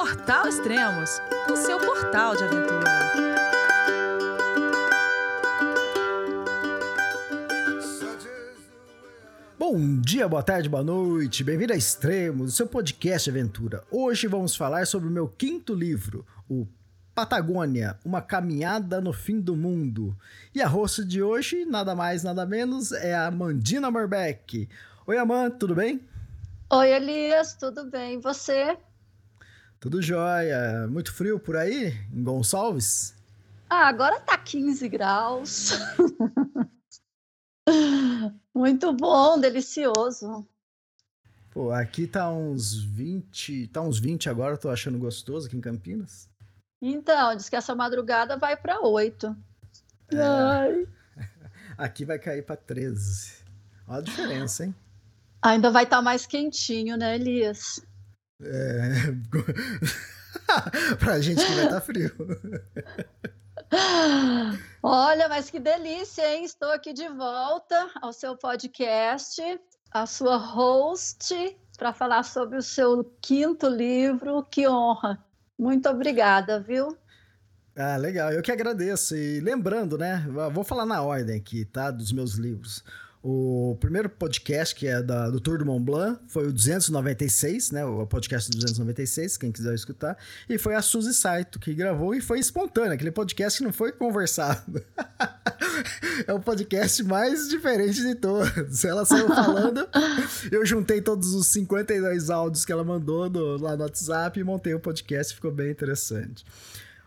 Portal Extremos, o seu portal de aventura. Bom dia, boa tarde, boa noite, bem-vindo a Extremos, o seu podcast de aventura. Hoje vamos falar sobre o meu quinto livro, o Patagônia, uma caminhada no fim do mundo. E a host de hoje, nada mais, nada menos, é a Mandina Morbeck. Oi, Amanda, tudo bem? Oi, Elias, tudo bem? E você? Tudo jóia. Muito frio por aí, em Gonçalves? Ah, agora tá 15 graus. Muito bom, delicioso. Pô, aqui tá uns 20, tá uns 20 agora, tô achando gostoso aqui em Campinas. Então, diz que essa madrugada vai para 8. É. Ai. Aqui vai cair para 13. Olha a diferença, hein? Ainda vai estar tá mais quentinho, né, Elias? É. pra gente que vai estar tá frio. Olha, mas que delícia, hein? Estou aqui de volta ao seu podcast, a sua host, para falar sobre o seu quinto livro. Que honra! Muito obrigada, viu? Ah, legal. Eu que agradeço. E lembrando, né? Vou falar na ordem aqui, tá? Dos meus livros. O primeiro podcast, que é da, do Tour do Mont Blanc, foi o 296, né? O podcast 296, quem quiser escutar. E foi a Suzy Saito que gravou e foi espontâneo, aquele podcast que não foi conversado. é o podcast mais diferente de todos. Ela saiu falando, eu juntei todos os 52 áudios que ela mandou no, lá no WhatsApp e montei o podcast, ficou bem interessante.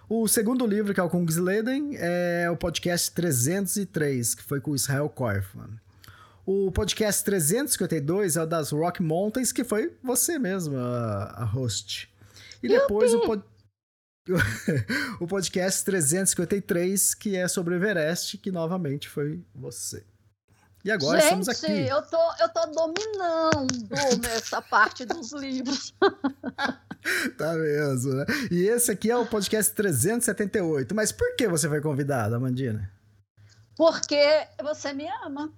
O segundo livro, que é o Kungsleden, é o podcast 303, que foi com o Israel Korfman. O podcast 352 é o das Rock Mountains, que foi você mesmo, a, a host. E depois o, pod... o podcast 353, que é sobre o Everest, que novamente foi você. E agora Gente, estamos aqui. Eu tô, eu tô dominando essa parte dos livros. tá mesmo, né? E esse aqui é o podcast 378. Mas por que você foi convidada, Amandina? Porque você me ama.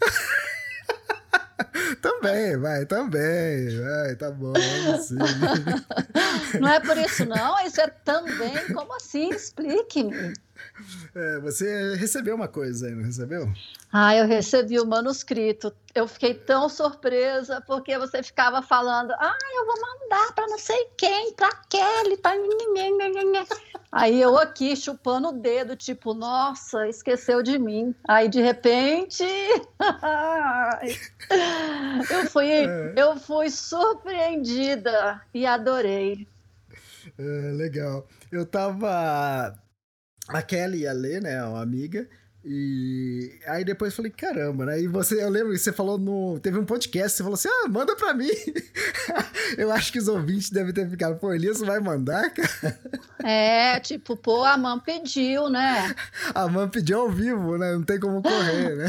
também, vai, também. Vai, tá bom, sim. Não é por isso, não? Isso é também. Como assim? Explique-me. É, você recebeu uma coisa aí, não recebeu? Ah, eu recebi o manuscrito. Eu fiquei tão surpresa porque você ficava falando: ah, eu vou mandar para não sei quem, para Kelly, para Aí eu aqui chupando o dedo, tipo, nossa, esqueceu de mim. Aí de repente, eu fui, é. eu fui surpreendida e adorei. É, legal. Eu tava a Kelly ia ler, né, uma amiga, e aí depois eu falei, caramba, né? E você, eu lembro que você falou no. Teve um podcast, você falou assim: ah, manda pra mim. eu acho que os ouvintes devem ter ficado, pô, Elias vai mandar, cara? É, tipo, pô, a mãe pediu, né? A mãe pediu ao vivo, né? Não tem como correr, né?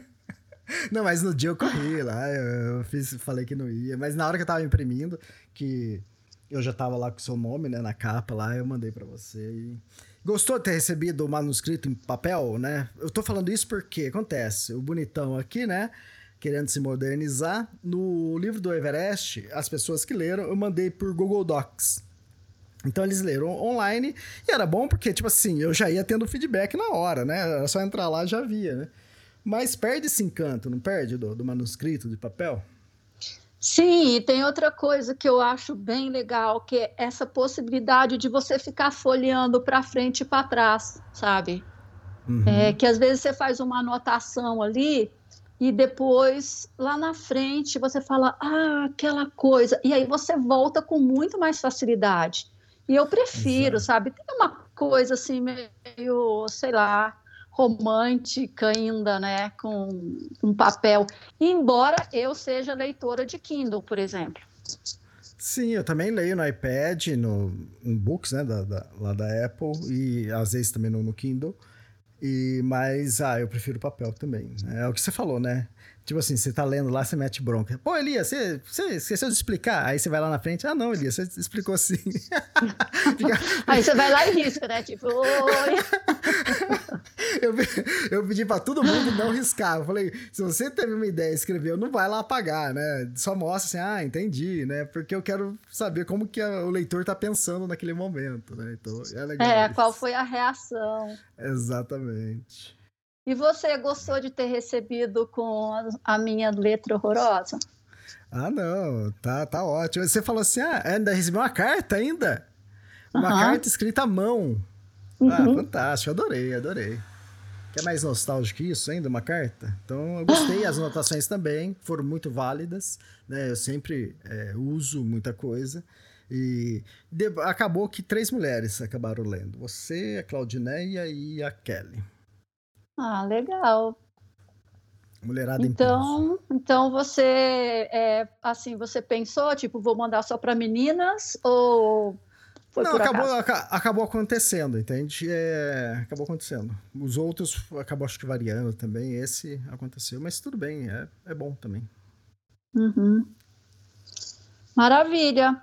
não, mas no dia eu corri lá, eu fiz, falei que não ia. Mas na hora que eu tava imprimindo, que eu já tava lá com o seu nome, né, na capa lá, eu mandei para você e. Gostou de ter recebido o manuscrito em papel, né? Eu tô falando isso porque acontece, o bonitão aqui, né? Querendo se modernizar. No livro do Everest, as pessoas que leram, eu mandei por Google Docs. Então eles leram online e era bom porque, tipo assim, eu já ia tendo feedback na hora, né? Era só entrar lá já via, né? Mas perde esse encanto, não perde do, do manuscrito de papel? Sim, e tem outra coisa que eu acho bem legal, que é essa possibilidade de você ficar folheando para frente e para trás, sabe? Uhum. É, que às vezes você faz uma anotação ali e depois lá na frente você fala, ah, aquela coisa, e aí você volta com muito mais facilidade. E eu prefiro, Exato. sabe? Tem uma coisa assim meio, sei lá, romântica ainda, né, com um papel. Embora eu seja leitora de Kindle, por exemplo. Sim, eu também leio no iPad, no em books, né, da, da, lá da Apple e às vezes também no, no Kindle. E mas ah, eu prefiro papel também. É o que você falou, né? Tipo assim, você tá lendo lá, você mete bronca. Pô, Elias, você, você esqueceu de explicar. Aí você vai lá na frente. Ah, não, Elias, você explicou sim. Aí você vai lá e risca, né? Tipo, oi. eu, eu pedi pra todo mundo não riscar. Eu falei, se você teve uma ideia e escreveu, não vai lá apagar, né? Só mostra assim, ah, entendi, né? Porque eu quero saber como que a, o leitor tá pensando naquele momento, né? Então, é legal. É, isso. qual foi a reação. Exatamente. E você gostou de ter recebido com a minha letra horrorosa? Ah, não, tá, tá ótimo. Você falou assim: ah, ainda recebeu uma carta ainda? Uma uhum. carta escrita à mão. Ah, uhum. Ah, fantástico, adorei, adorei. Quer mais nostálgico que isso ainda, uma carta? Então, eu gostei, as anotações também foram muito válidas, né? Eu sempre é, uso muita coisa. E acabou que três mulheres acabaram lendo. Você, a Claudineia e a Kelly. Ah, legal. Mulherada então, então você é, assim, você pensou, tipo, vou mandar só para meninas ou foi Não, acabou, acabou acontecendo, entende? É, acabou acontecendo. Os outros acabou acho que variando também. Esse aconteceu, mas tudo bem, é, é bom também. Uhum. Maravilha.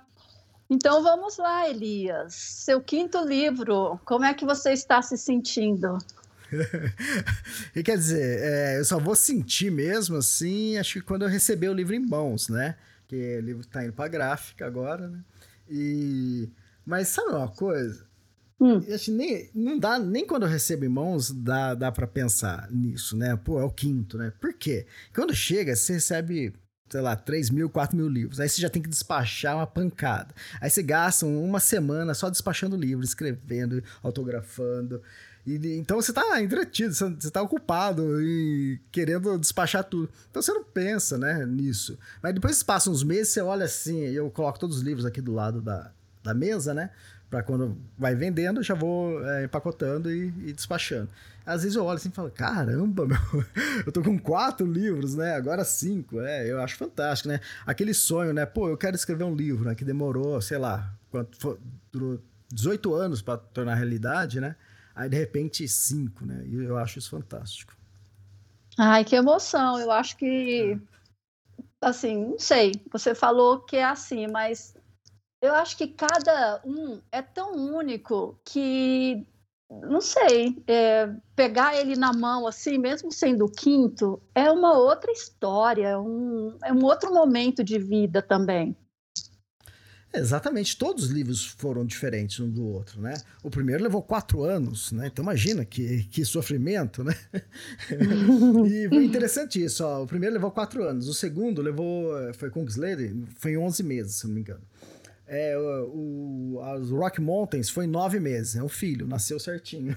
Então vamos lá, Elias. Seu quinto livro, como é que você está se sentindo? e quer dizer, é, eu só vou sentir mesmo assim, acho que quando eu receber o livro em mãos, né? Que o livro está indo para gráfica agora, né? E mas sabe uma coisa? Hum. Acho nem, não dá, nem quando eu recebo em mãos dá, dá para pensar nisso, né? Pô, é o quinto, né? Por quê? Quando chega, você recebe sei lá, 3 mil, 4 mil livros. Aí você já tem que despachar uma pancada. Aí você gasta uma semana só despachando livros, escrevendo, autografando. E, então você tá entretido, você tá ocupado e querendo despachar tudo. Então você não pensa, né, nisso. Mas depois passa uns meses, você olha assim, eu coloco todos os livros aqui do lado da, da mesa, né? Pra quando vai vendendo, já vou é, empacotando e, e, despachando. Às vezes eu olho assim e falo, caramba, meu, eu tô com quatro livros, né? Agora cinco. É, eu acho fantástico, né? Aquele sonho, né? Pô, eu quero escrever um livro, né? Que demorou, sei lá, quanto for, durou 18 anos para tornar realidade, né? Aí, de repente, cinco, né? E eu acho isso fantástico. Ai, que emoção. Eu acho que, assim, não sei. Você falou que é assim, mas eu acho que cada um é tão único que, não sei, é, pegar ele na mão, assim, mesmo sendo o quinto, é uma outra história, é um, é um outro momento de vida também. Exatamente, todos os livros foram diferentes um do outro, né? O primeiro levou quatro anos, né? Então imagina que, que sofrimento, né? e foi interessante isso, ó. O primeiro levou quatro anos, o segundo levou, foi Kingsley, foi 11 meses, se não me engano. É, o, o, as Rock Mountains foi nove meses, é um filho, nasceu certinho.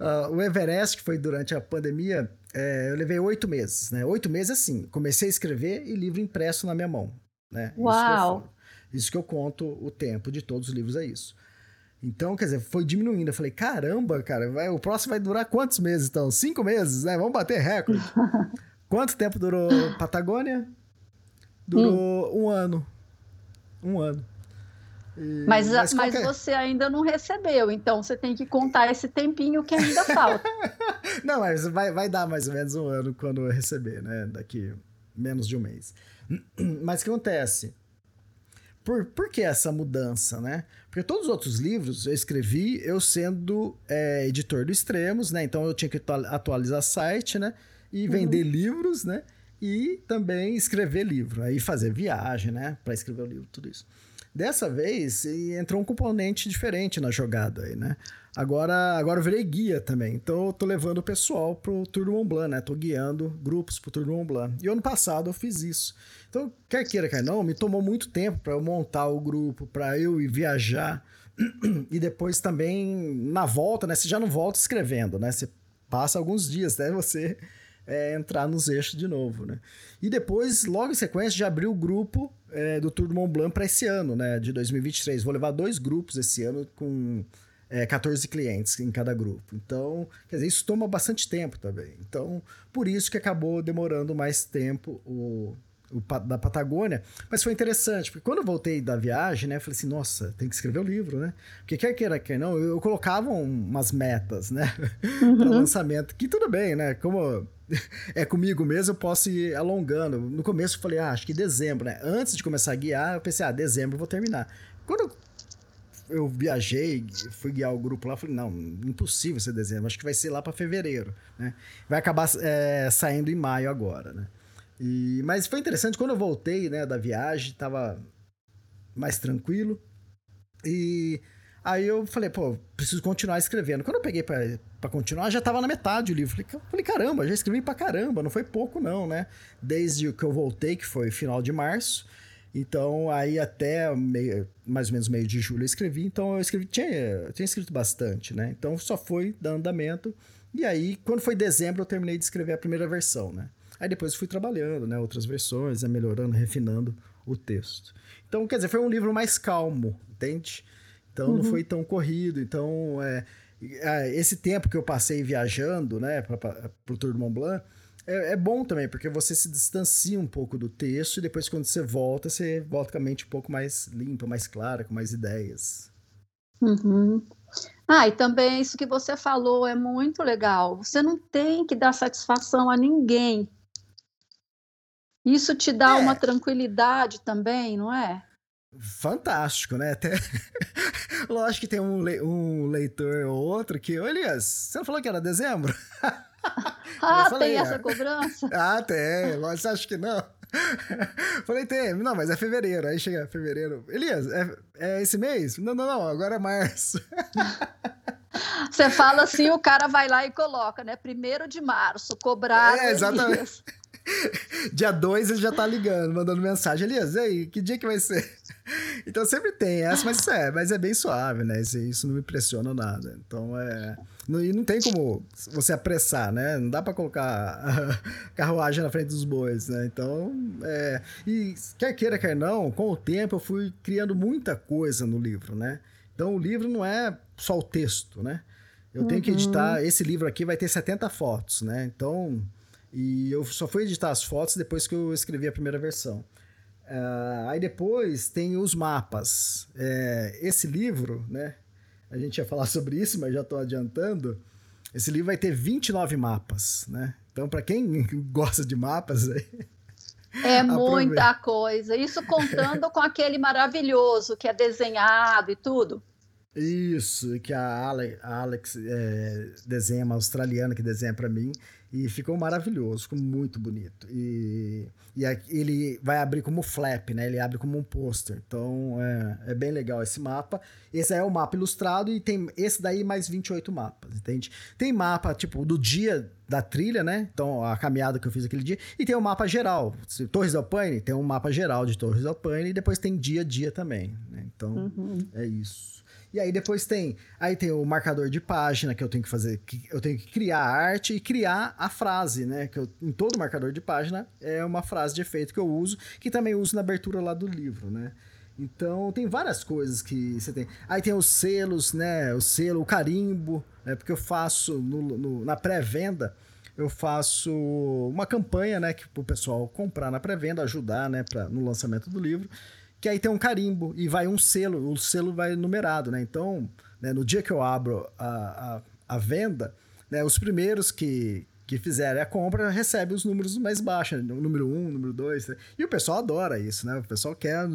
uh, o Everest, que foi durante a pandemia, é, eu levei oito meses, né? Oito meses assim, comecei a escrever e livro impresso na minha mão. Né? Uau! Isso que, isso que eu conto o tempo de todos os livros é isso. Então, quer dizer, foi diminuindo. Eu falei, caramba, cara, vai, o próximo vai durar quantos meses então? Cinco meses, né? Vamos bater recorde. Quanto tempo durou Patagônia? Durou hum. um ano. Um ano. E, mas, mas, mas qualquer... você ainda não recebeu, então você tem que contar esse tempinho que ainda falta. não, mas vai, vai dar mais ou menos um ano quando eu receber, né? Daqui menos de um mês. Mas o que acontece? Por, por que essa mudança, né? Porque todos os outros livros eu escrevi eu sendo é, editor do Extremos, né? Então eu tinha que atualizar site, né? E uhum. vender uhum. livros, né? E também escrever livro, aí fazer viagem, né? Para escrever o livro, tudo isso. Dessa vez entrou um componente diferente na jogada aí, né? Agora, agora eu virei guia também. Então eu tô levando o pessoal pro Tour do Mont Blanc, né? Tô guiando grupos pro Tour do Mont Blanc. E ano passado eu fiz isso. Então, quer queira, quer não, me tomou muito tempo para eu montar o grupo, para eu ir viajar. e depois também na volta, né? Você já não volta escrevendo, né? Você passa alguns dias até né? você é, entrar nos eixos de novo, né? E depois, logo em sequência, já abriu o grupo é, do Tour do Mont Blanc para esse ano, né? De 2023. Vou levar dois grupos esse ano com é, 14 clientes em cada grupo. Então, quer dizer, isso toma bastante tempo também. Então, por isso que acabou demorando mais tempo o da Patagônia, mas foi interessante, porque quando eu voltei da viagem, né, eu falei assim, nossa, tem que escrever o livro, né? Porque quer queira, quer não, eu, eu colocava umas metas, né, uhum. para lançamento, que tudo bem, né, como é comigo mesmo, eu posso ir alongando. No começo eu falei, ah, acho que dezembro, né? Antes de começar a guiar, eu pensei, ah, dezembro eu vou terminar. Quando eu viajei, fui guiar o grupo lá, falei, não, impossível ser dezembro, acho que vai ser lá para fevereiro, né? Vai acabar é, saindo em maio agora, né? E, mas foi interessante, quando eu voltei, né, da viagem, tava mais tranquilo, e aí eu falei, pô, preciso continuar escrevendo. Quando eu peguei para continuar, já tava na metade o livro. Falei, caramba, já escrevi pra caramba, não foi pouco não, né? Desde que eu voltei, que foi final de março, então, aí até meio, mais ou menos meio de julho eu escrevi. Então, eu escrevi, tinha, tinha escrito bastante, né? Então, só foi dando andamento. E aí, quando foi dezembro, eu terminei de escrever a primeira versão, né? Aí depois fui trabalhando, né? Outras versões, né? melhorando, refinando o texto. Então, quer dizer, foi um livro mais calmo, entende? Então, uhum. não foi tão corrido. Então, é, é, esse tempo que eu passei viajando, né? Para o Tour do Mont Blanc é, é, bom também, porque você se distancia um pouco do texto e depois quando você volta, você volta com a mente um pouco mais limpa, mais clara, com mais ideias. Uhum. Ah, e também isso que você falou é muito legal. Você não tem que dar satisfação a ninguém. Isso te dá é. uma tranquilidade também, não é? Fantástico, né? Até... Lógico que tem um, le... um leitor ou outro que, Elias, você não falou que era dezembro? ah, falei, tem essa cobrança? Ah, tem. Você acha que não? Falei, tem. Não, mas é fevereiro. Aí chega fevereiro. Elias, é, é esse mês? Não, não, não. Agora é março. Você fala assim, o cara vai lá e coloca, né? Primeiro de março, cobrado. É, exatamente. Dia 2 ele já tá ligando, mandando mensagem. Elias, aí, que dia que vai ser? Então sempre tem essa, mas é, mas é bem suave, né? Isso, isso não me impressiona nada. Então é. Não, e não tem como você apressar, né? Não dá para colocar carruagem na frente dos bois, né? Então, é. E quer queira, quer não, com o tempo eu fui criando muita coisa no livro, né? Então o livro não é só o texto, né? Eu tenho que uhum. editar. Esse livro aqui vai ter 70 fotos, né? Então. E eu só fui editar as fotos depois que eu escrevi a primeira versão. Uh, aí depois tem os mapas. É, esse livro, né? A gente ia falar sobre isso, mas já estou adiantando. Esse livro vai ter 29 mapas, né? Então, para quem gosta de mapas, é muita coisa. Isso contando com aquele maravilhoso que é desenhado e tudo. Isso, que a Alex, a Alex é, desenha, uma australiana que desenha para mim. E ficou maravilhoso, ficou muito bonito. E, e ele vai abrir como flap, né? Ele abre como um pôster. Então é, é bem legal esse mapa. Esse é o mapa ilustrado e tem esse daí mais 28 mapas, entende? Tem mapa, tipo, do dia da trilha, né? Então, a caminhada que eu fiz aquele dia. E tem o um mapa geral. Torres del Paine tem um mapa geral de Torres del Paine e depois tem dia a dia também. Né? Então, uhum. é isso. E aí depois tem, aí tem o marcador de página que eu tenho que fazer, que eu tenho que criar a arte e criar a frase, né? Que eu, em todo marcador de página é uma frase de efeito que eu uso, que também uso na abertura lá do livro, né? Então tem várias coisas que você tem. Aí tem os selos, né? O selo, o carimbo, né? Porque eu faço no, no, na pré-venda, eu faço uma campanha, né? Que o pessoal comprar na pré-venda, ajudar, né? Pra, no lançamento do livro que aí tem um carimbo e vai um selo, o selo vai numerado, né? Então, né, no dia que eu abro a, a, a venda, né, os primeiros que, que fizerem a compra recebem os números mais baixos, né? número 1, um, número 2. Né? E o pessoal adora isso, né? O pessoal quer,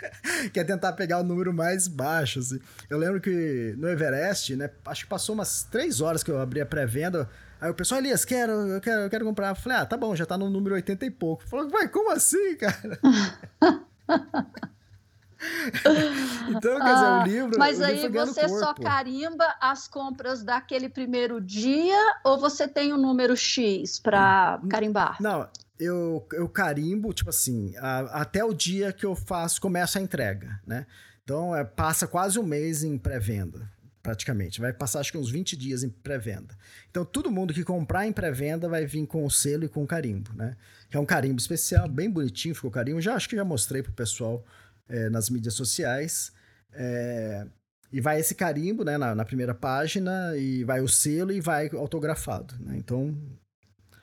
quer tentar pegar o número mais baixo. Assim. Eu lembro que no Everest, né? Acho que passou umas três horas que eu abri a pré-venda. Aí o pessoal, Elias, quero, eu quero, eu quero comprar. Eu falei, ah, tá bom, já tá no número 80 e pouco. Falou, vai, como assim, cara? então, quer dizer, o livro. Mas o aí livro você só carimba as compras daquele primeiro dia ou você tem um número X para carimbar? Não, eu, eu carimbo, tipo assim, a, até o dia que eu faço, começa a entrega, né? Então, é, passa quase um mês em pré-venda, praticamente. Vai passar, acho que uns 20 dias em pré-venda. Então, todo mundo que comprar em pré-venda vai vir com o selo e com o carimbo, né? Que é um carimbo especial, bem bonitinho ficou o carimbo. Já acho que já mostrei pro pessoal é, nas mídias sociais. É, e vai esse carimbo né, na, na, primeira página, e vai o selo e vai autografado. Né? Então,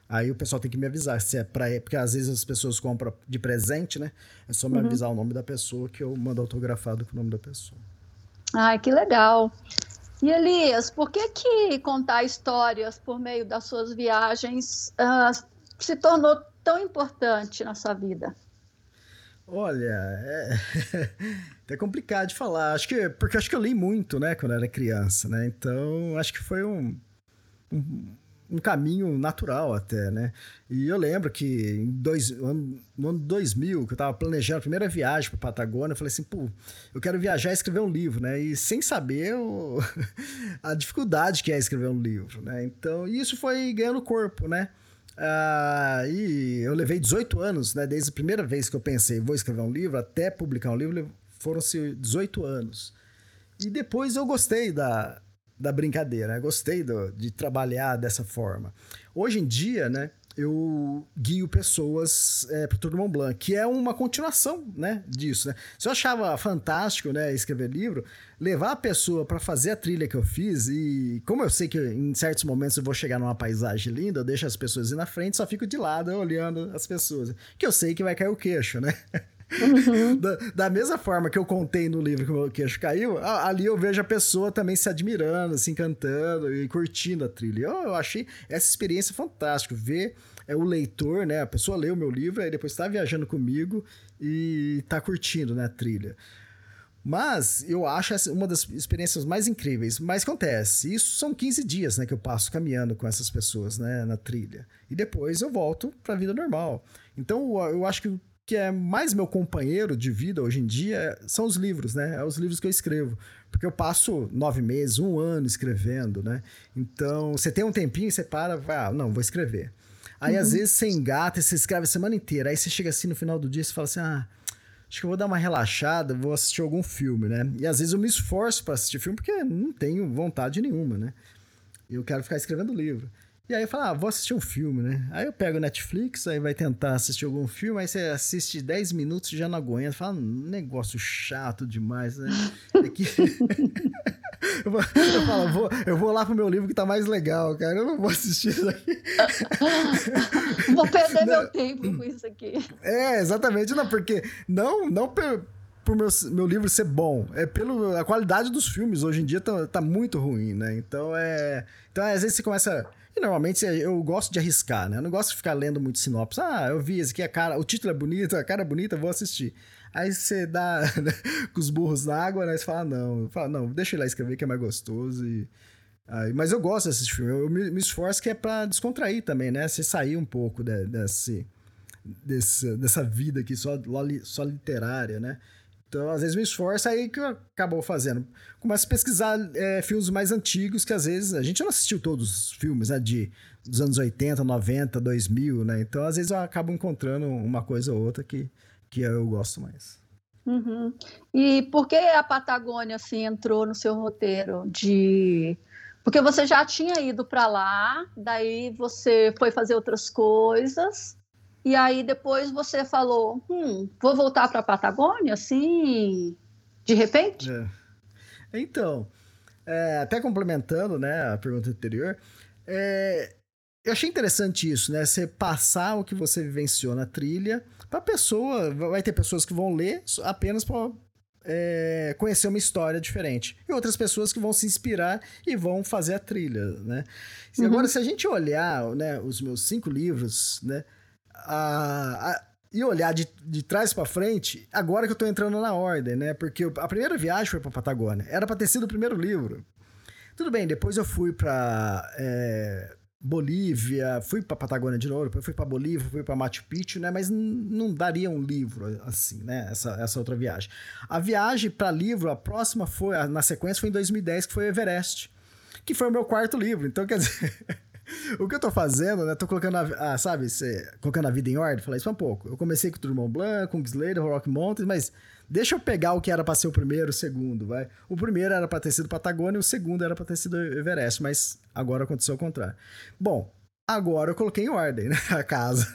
Aí o pessoal tem que me avisar se é pra. Porque às vezes as pessoas compram de presente, né? É só me uhum. avisar o nome da pessoa que eu mando autografado com o nome da pessoa. Ai, que legal. E Elias, por que que contar histórias por meio das suas viagens uh, se tornou tão importante na sua vida? Olha, é até complicado de falar. Acho que porque acho que eu li muito, né, quando era criança, né? Então acho que foi um, um, um caminho natural até, né? E eu lembro que em dois, no ano 2000, que eu tava planejando a primeira viagem para Patagônia, eu falei assim, pô, eu quero viajar e escrever um livro, né? E sem saber o, a dificuldade que é escrever um livro, né? Então, isso foi ganhando corpo, né? Ah, e eu levei 18 anos, né? Desde a primeira vez que eu pensei, vou escrever um livro, até publicar um livro, foram-se 18 anos. E depois eu gostei da, da brincadeira, né? gostei do, de trabalhar dessa forma. Hoje em dia, né? eu guio pessoas é, para o Tour Mont Blanc, que é uma continuação né, disso. Né? Se eu achava fantástico né, escrever livro, levar a pessoa para fazer a trilha que eu fiz, e como eu sei que em certos momentos eu vou chegar numa paisagem linda, eu deixo as pessoas ir na frente, só fico de lado olhando as pessoas, que eu sei que vai cair o queixo, né? Uhum. Da, da, mesma forma que eu contei no livro que o queixo caiu, ali eu vejo a pessoa também se admirando, se encantando e curtindo a trilha. Eu, eu achei essa experiência fantástica, ver é, o leitor, né? A pessoa lê o meu livro, aí depois está viajando comigo e está curtindo né, a trilha. Mas eu acho essa uma das experiências mais incríveis. Mas acontece, isso são 15 dias né, que eu passo caminhando com essas pessoas né, na trilha. E depois eu volto para a vida normal. Então eu acho que que é mais meu companheiro de vida hoje em dia são os livros, né? É os livros que eu escrevo. Porque eu passo nove meses, um ano escrevendo, né? Então, você tem um tempinho, você para, vai, ah, não, vou escrever. Aí, uhum. às vezes, você engata, você escreve a semana inteira. Aí você chega assim no final do dia e fala assim: ah, acho que eu vou dar uma relaxada, vou assistir algum filme, né? E às vezes eu me esforço para assistir filme porque não tenho vontade nenhuma, né? Eu quero ficar escrevendo livro. E aí eu falo, ah, vou assistir um filme, né? Aí eu pego o Netflix, aí vai tentar assistir algum filme, aí você assiste 10 minutos e já não aguenta. Fala, um negócio chato demais, né? É que... eu, falo, vou, eu vou lá pro meu livro que tá mais legal, cara. Eu não vou assistir isso aqui. vou perder não. meu tempo com isso aqui. É, exatamente. Não, porque não, não por, por meu, meu livro ser bom, é pela qualidade dos filmes. Hoje em dia tá, tá muito ruim, né? Então é. Então, às vezes você começa e normalmente eu gosto de arriscar, né? Eu não gosto de ficar lendo muito sinopse. Ah, eu vi esse aqui, a cara, o título é bonito, a cara é bonita, vou assistir. Aí você dá né, com os burros na água, né? Você fala, não, fala, não, deixa ele lá escrever que é mais gostoso. E... Aí, mas eu gosto desse filme, eu me, me, esforço que é pra descontrair também, né? Você sair um pouco de, desse, desse, dessa vida aqui só, só literária, né? Então, às vezes me esforço, aí que eu acabo fazendo. Começo a pesquisar é, filmes mais antigos, que às vezes a gente não assistiu todos os filmes, né? De, dos anos 80, 90, 2000, né? Então, às vezes eu acabo encontrando uma coisa ou outra que, que eu gosto mais. Uhum. E por que a Patagônia assim entrou no seu roteiro de porque você já tinha ido para lá, daí você foi fazer outras coisas e aí depois você falou, hum, vou voltar para a Patagônia, assim, de repente? É. Então, é, até complementando, né, a pergunta anterior, é, eu achei interessante isso, né? Você passar o que você vivenciou na trilha para pessoa, vai ter pessoas que vão ler apenas para é, conhecer uma história diferente. E outras pessoas que vão se inspirar e vão fazer a trilha, né? Uhum. Agora, se a gente olhar né, os meus cinco livros, né? A, a e olhar de, de trás para frente, agora que eu tô entrando na ordem, né? Porque a primeira viagem foi pra Patagônia. Era pra ter sido o primeiro livro. Tudo bem, depois eu fui pra é, Bolívia, fui pra Patagônia de novo, depois fui pra Bolívia, fui pra Machu Picchu, né? Mas não daria um livro assim, né? Essa, essa outra viagem. A viagem para livro, a próxima foi, na sequência, foi em 2010, que foi o Everest. Que foi o meu quarto livro. Então, quer dizer. o que eu tô fazendo, né? Tô colocando, a, a sabe, cê, colocando a vida em ordem. Falei isso um pouco. Eu comecei com o Mont Blanc, com o Slater, Rock Mountains, mas deixa eu pegar o que era pra ser o primeiro, o segundo, vai. O primeiro era pra ter sido Patagônia, o segundo era pra ter sido Everest, mas agora aconteceu o contrário. Bom, agora eu coloquei em ordem, né? A casa.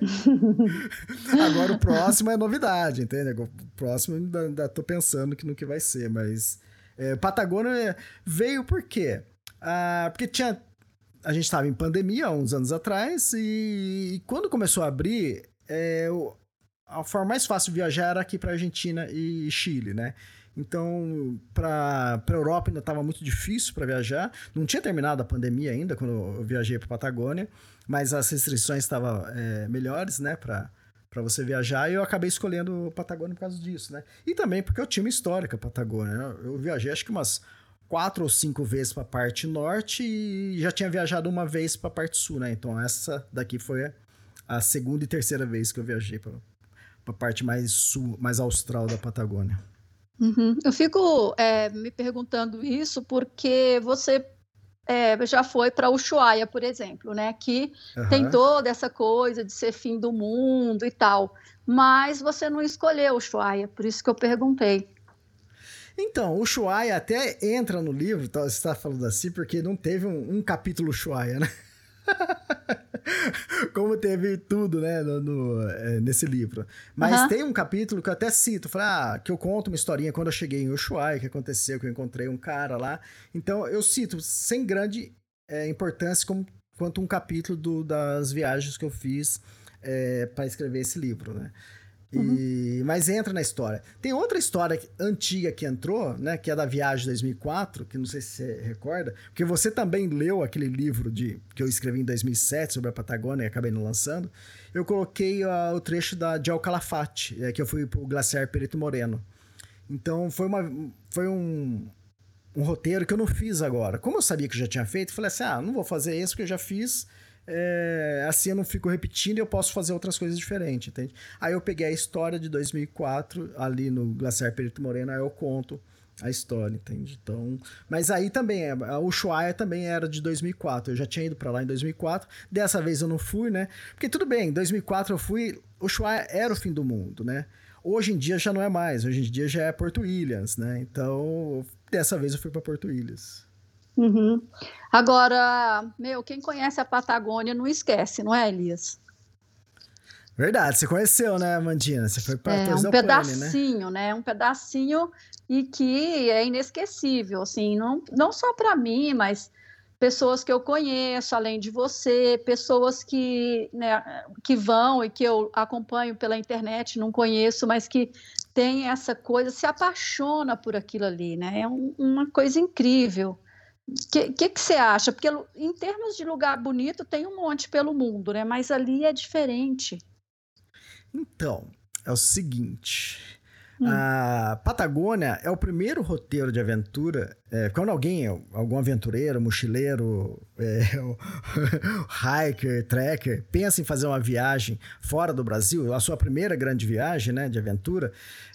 agora o próximo é novidade, entende? O próximo ainda, ainda tô pensando que no que vai ser, mas. É, Patagônia veio por quê? Ah, porque tinha a gente estava em pandemia há uns anos atrás e, e quando começou a abrir, é, a forma mais fácil de viajar era aqui para Argentina e Chile, né? Então, para a Europa ainda estava muito difícil para viajar. Não tinha terminado a pandemia ainda quando eu viajei para Patagônia, mas as restrições estavam é, melhores, né, para para você viajar, e eu acabei escolhendo Patagônia por causa disso, né? E também porque eu tinha uma história com a Patagônia. Né? Eu viajei acho que umas quatro ou cinco vezes para a parte norte e já tinha viajado uma vez para a parte sul, né? Então essa daqui foi a segunda e terceira vez que eu viajei para a parte mais sul, mais austral da Patagônia. Uhum. Eu fico é, me perguntando isso porque você é, já foi para Ushuaia, por exemplo, né? Que uhum. tem toda essa coisa de ser fim do mundo e tal. Mas você não escolheu Ushuaia, por isso que eu perguntei. Então, o Ushuaia até entra no livro, tá, você está falando assim, porque não teve um, um capítulo Ushuaia, né? Como teve tudo, né, no, no é, nesse livro. Mas uhum. tem um capítulo que eu até cito, ah, que eu conto uma historinha quando eu cheguei em Ushuaia, que aconteceu, que eu encontrei um cara lá. Então eu cito sem grande é, importância como, quanto um capítulo do, das viagens que eu fiz é, para escrever esse livro, né? E, uhum. Mas entra na história. Tem outra história antiga que entrou, né? Que é da viagem de 2004, que não sei se você recorda, porque você também leu aquele livro de que eu escrevi em 2007 sobre a Patagônia e acabei não lançando. Eu coloquei uh, o trecho da, de Alcalafate, é, que eu fui pro Glaciar Perito Moreno. Então foi, uma, foi um, um roteiro que eu não fiz agora. Como eu sabia que eu já tinha feito, falei assim: ah, não vou fazer esse porque eu já fiz é, assim eu não fico repetindo e eu posso fazer outras coisas diferentes, entende? Aí eu peguei a história de 2004 ali no Glaciar Perito Moreno, aí eu conto a história, entende? Então, mas aí também é, a Ushuaia também era de 2004. Eu já tinha ido para lá em 2004. Dessa vez eu não fui, né? Porque tudo bem, em 2004 eu fui, Ushuaia era o fim do mundo, né? Hoje em dia já não é mais, hoje em dia já é Porto Williams, né? Então, dessa vez eu fui para Porto Williams. Uhum. Agora, meu, quem conhece a Patagônia não esquece, não é, Elias? Verdade, você conheceu, né, Mandina? Você foi para é, um pedacinho, né? né? Um pedacinho e que é inesquecível, assim, não, não só para mim, mas pessoas que eu conheço, além de você, pessoas que, né, que vão e que eu acompanho pela internet, não conheço, mas que tem essa coisa, se apaixona por aquilo ali, né? É um, uma coisa incrível. O que, que, que, você acha? Porque em termos de lugar bonito, tem um monte pelo mundo, né? Mas ali é diferente. Então, é o seguinte. Hum. A Patagônia é o primeiro roteiro de aventura. É, quando alguém, algum aventureiro, mochileiro, é, hiker, trekker, pensa em fazer uma viagem fora do Brasil, a sua primeira grande viagem né, de aventura,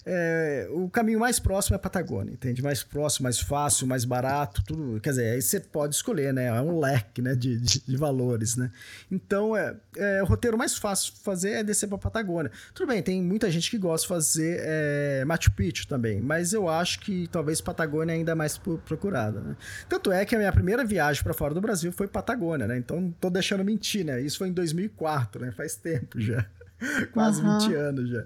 é, o caminho mais próximo é a Patagônia, entende? Mais próximo, mais fácil, mais barato, tudo. Quer dizer, aí você pode escolher, né? É um leque né, de, de, de valores, né? Então, é, é, o roteiro mais fácil de fazer é descer para a Patagônia. Tudo bem, tem muita gente que gosta de fazer é, Machu Picchu também, mas eu acho que talvez Patagônia é ainda mais procurada, né? Tanto é que a minha primeira viagem para fora do Brasil foi Patagônia, né? Então, não tô deixando mentir, né? Isso foi em 2004, né? Faz tempo já. Quase uhum. 20 anos já.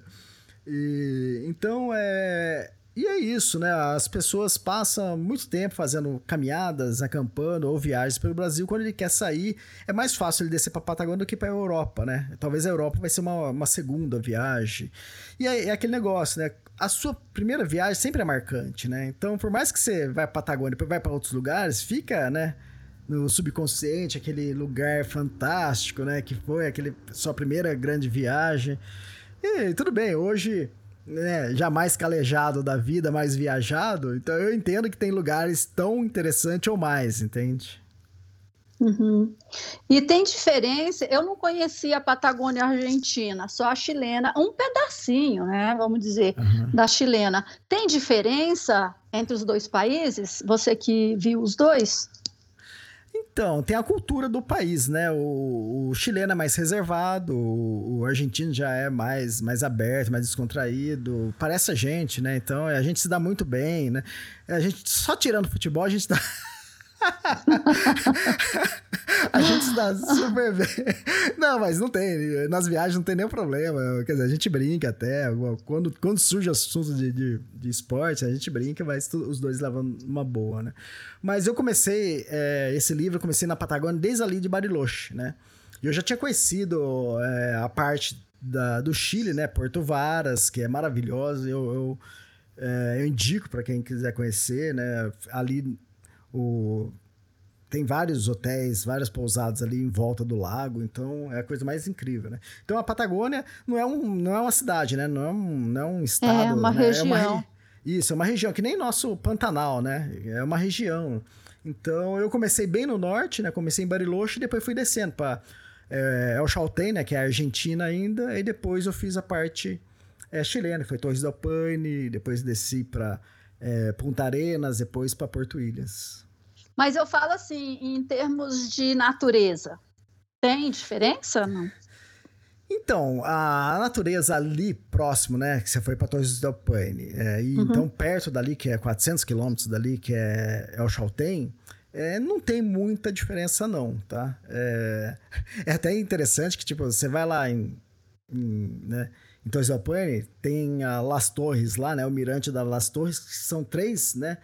E, então, é. E é isso, né? As pessoas passam muito tempo fazendo caminhadas, acampando ou viagens pelo Brasil. Quando ele quer sair, é mais fácil ele descer para Patagônia do que para a Europa, né? Talvez a Europa vai ser uma, uma segunda viagem. E é, é, aquele negócio, né? A sua primeira viagem sempre é marcante, né? Então, por mais que você vá para Patagônia e vai para outros lugares, fica, né? No subconsciente, aquele lugar fantástico, né? Que foi aquele sua primeira grande viagem. E tudo bem, hoje, né, já mais calejado da vida, mais viajado, então eu entendo que tem lugares tão interessantes ou mais, entende? Uhum. E tem diferença, eu não conhecia a Patagônia Argentina, só a chilena, um pedacinho, né, vamos dizer, uhum. da chilena. Tem diferença entre os dois países? Você que viu os dois? Então, tem a cultura do país, né? O, o chileno é mais reservado, o, o, argentino já é mais, mais aberto, mais descontraído. Parece a gente, né? Então, a gente se dá muito bem, né? A gente, só tirando futebol, a gente dá. a gente se dá super bem. Não, mas não tem. Nas viagens não tem nenhum problema. Quer dizer, a gente brinca até. Quando, quando surge assunto de, de, de esporte, a gente brinca, mas os dois levam uma boa, né? Mas eu comecei é, esse livro, comecei na Patagônia desde ali de Bariloche, né? E eu já tinha conhecido é, a parte da, do Chile, né? Porto Varas, que é maravilhosa. Eu, eu, é, eu indico para quem quiser conhecer, né? Ali o, tem vários hotéis, várias pousadas ali em volta do lago, então é a coisa mais incrível, né? Então a Patagônia não é, um, não é uma cidade, né? Não é um, não é um estado. É uma né? região. É uma, isso, é uma região, que nem nosso Pantanal, né? É uma região. Então eu comecei bem no norte, né? Comecei em Bariloche e depois fui descendo para é, El Chaltén, né? Que é a Argentina ainda, e depois eu fiz a parte é, chilena, que foi Torres del Paine, depois desci para é, Punta Arenas, depois para Porto Ilhas. Mas eu falo assim, em termos de natureza, tem diferença? Não? Então, a natureza ali próximo, né, que você foi para Torres del Paine, é, e uhum. então perto dali, que é 400 quilômetros dali, que é, é o Chaltén, é, não tem muita diferença não, tá? É, é, até interessante que, tipo, você vai lá em, em, né, del Paine, tem a Las Torres lá, né, o mirante da Las Torres, que são três, né,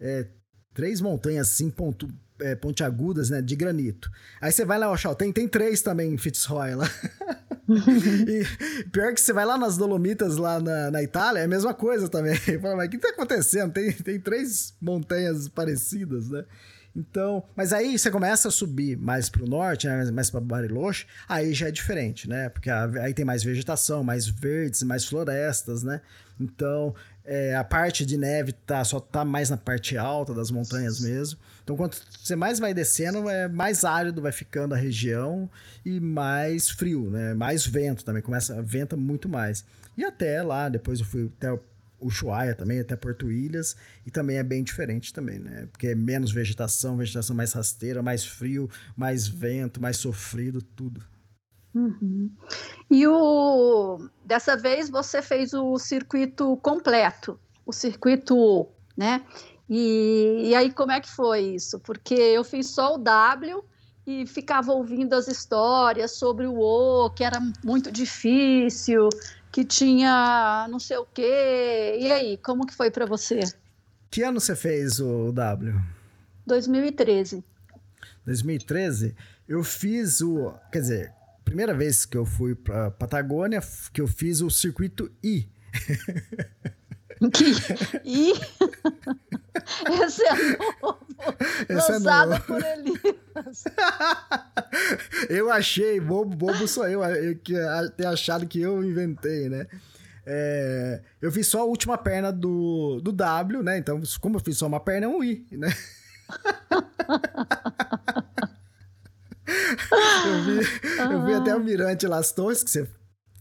é, três montanhas assim, ponto, é, pontiagudas, né, de granito. Aí você vai lá, ó, tem, tem três também em Fitzroy lá. e pior que você vai lá nas Dolomitas, lá na, na Itália, é a mesma coisa também. Fala, mas o que tá acontecendo? Tem, tem três montanhas parecidas, né? Então, mas aí você começa a subir mais para o norte, né, mais para Bariloche, aí já é diferente, né? Porque aí tem mais vegetação, mais verdes, mais florestas, né? Então, é, a parte de neve tá, só tá mais na parte alta das montanhas mesmo. Então, quanto você mais vai descendo, é mais árido vai ficando a região e mais frio, né? Mais vento também, começa, venta muito mais. E até lá, depois eu fui até Ushuaia também, até Porto Ilhas, e também é bem diferente também, né? Porque é menos vegetação, vegetação mais rasteira, mais frio, mais vento, mais sofrido, tudo. Uhum. E o dessa vez você fez o circuito completo, o circuito, né? E, e aí como é que foi isso? Porque eu fiz só o W e ficava ouvindo as histórias sobre o O, que era muito difícil, que tinha não sei o quê. E aí, como que foi para você? Que ano você fez o W? 2013. 2013? Eu fiz o, quer dizer, primeira vez que eu fui para Patagônia, que eu fiz o circuito I. I? Esse é novo. Esse é lançado é novo. por Elias. eu achei, bobo, bobo sou eu, eu que ter achado que eu inventei, né? É, eu fiz só a última perna do, do W, né? Então, como eu fiz só uma perna, é um I, né? eu, vi, eu vi até o Mirante Las Torres, que você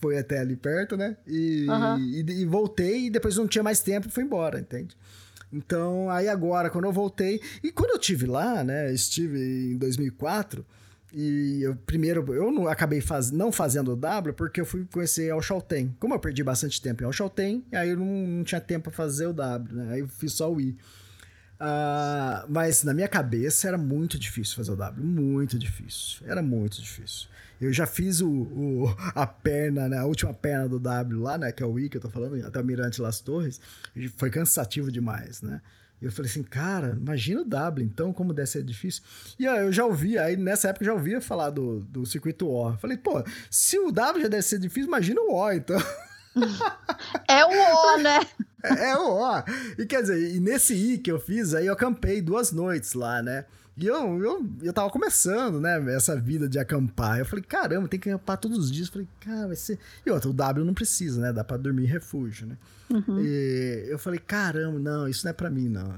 foi até ali perto, né? E, uhum. e, e, voltei e depois não tinha mais tempo fui embora, entende? Então, aí agora, quando eu voltei... E quando eu tive lá, né? Estive em 2004... E eu, primeiro, eu não acabei faz, não fazendo o W porque eu fui conhecer El Chaltén. Como eu perdi bastante tempo em Chaltén, aí eu não, não tinha tempo para fazer o W, né? Aí eu fiz só o I. Uh, mas na minha cabeça era muito difícil fazer o W, muito difícil. Era muito difícil. Eu já fiz o, o, a perna, né, a última perna do W lá, né, que é o I que eu tô falando, até o Mirante Las Torres, foi cansativo demais, né? E eu falei assim, cara, imagina o W, então, como deve ser difícil. E eu já ouvi, aí nessa época eu já ouvia falar do, do circuito O. Falei, pô, se o W já deve ser difícil, imagina o O, então. É o O, né? É, é o O. E quer dizer, e nesse I que eu fiz, aí eu acampei duas noites lá, né? E eu, eu, eu tava começando, né, essa vida de acampar. Eu falei, caramba, tem que acampar todos os dias. Eu falei, cara, vai ser. E outra, o W não precisa, né? Dá pra dormir em refúgio, né? Uhum. E eu falei, caramba, não, isso não é pra mim, não.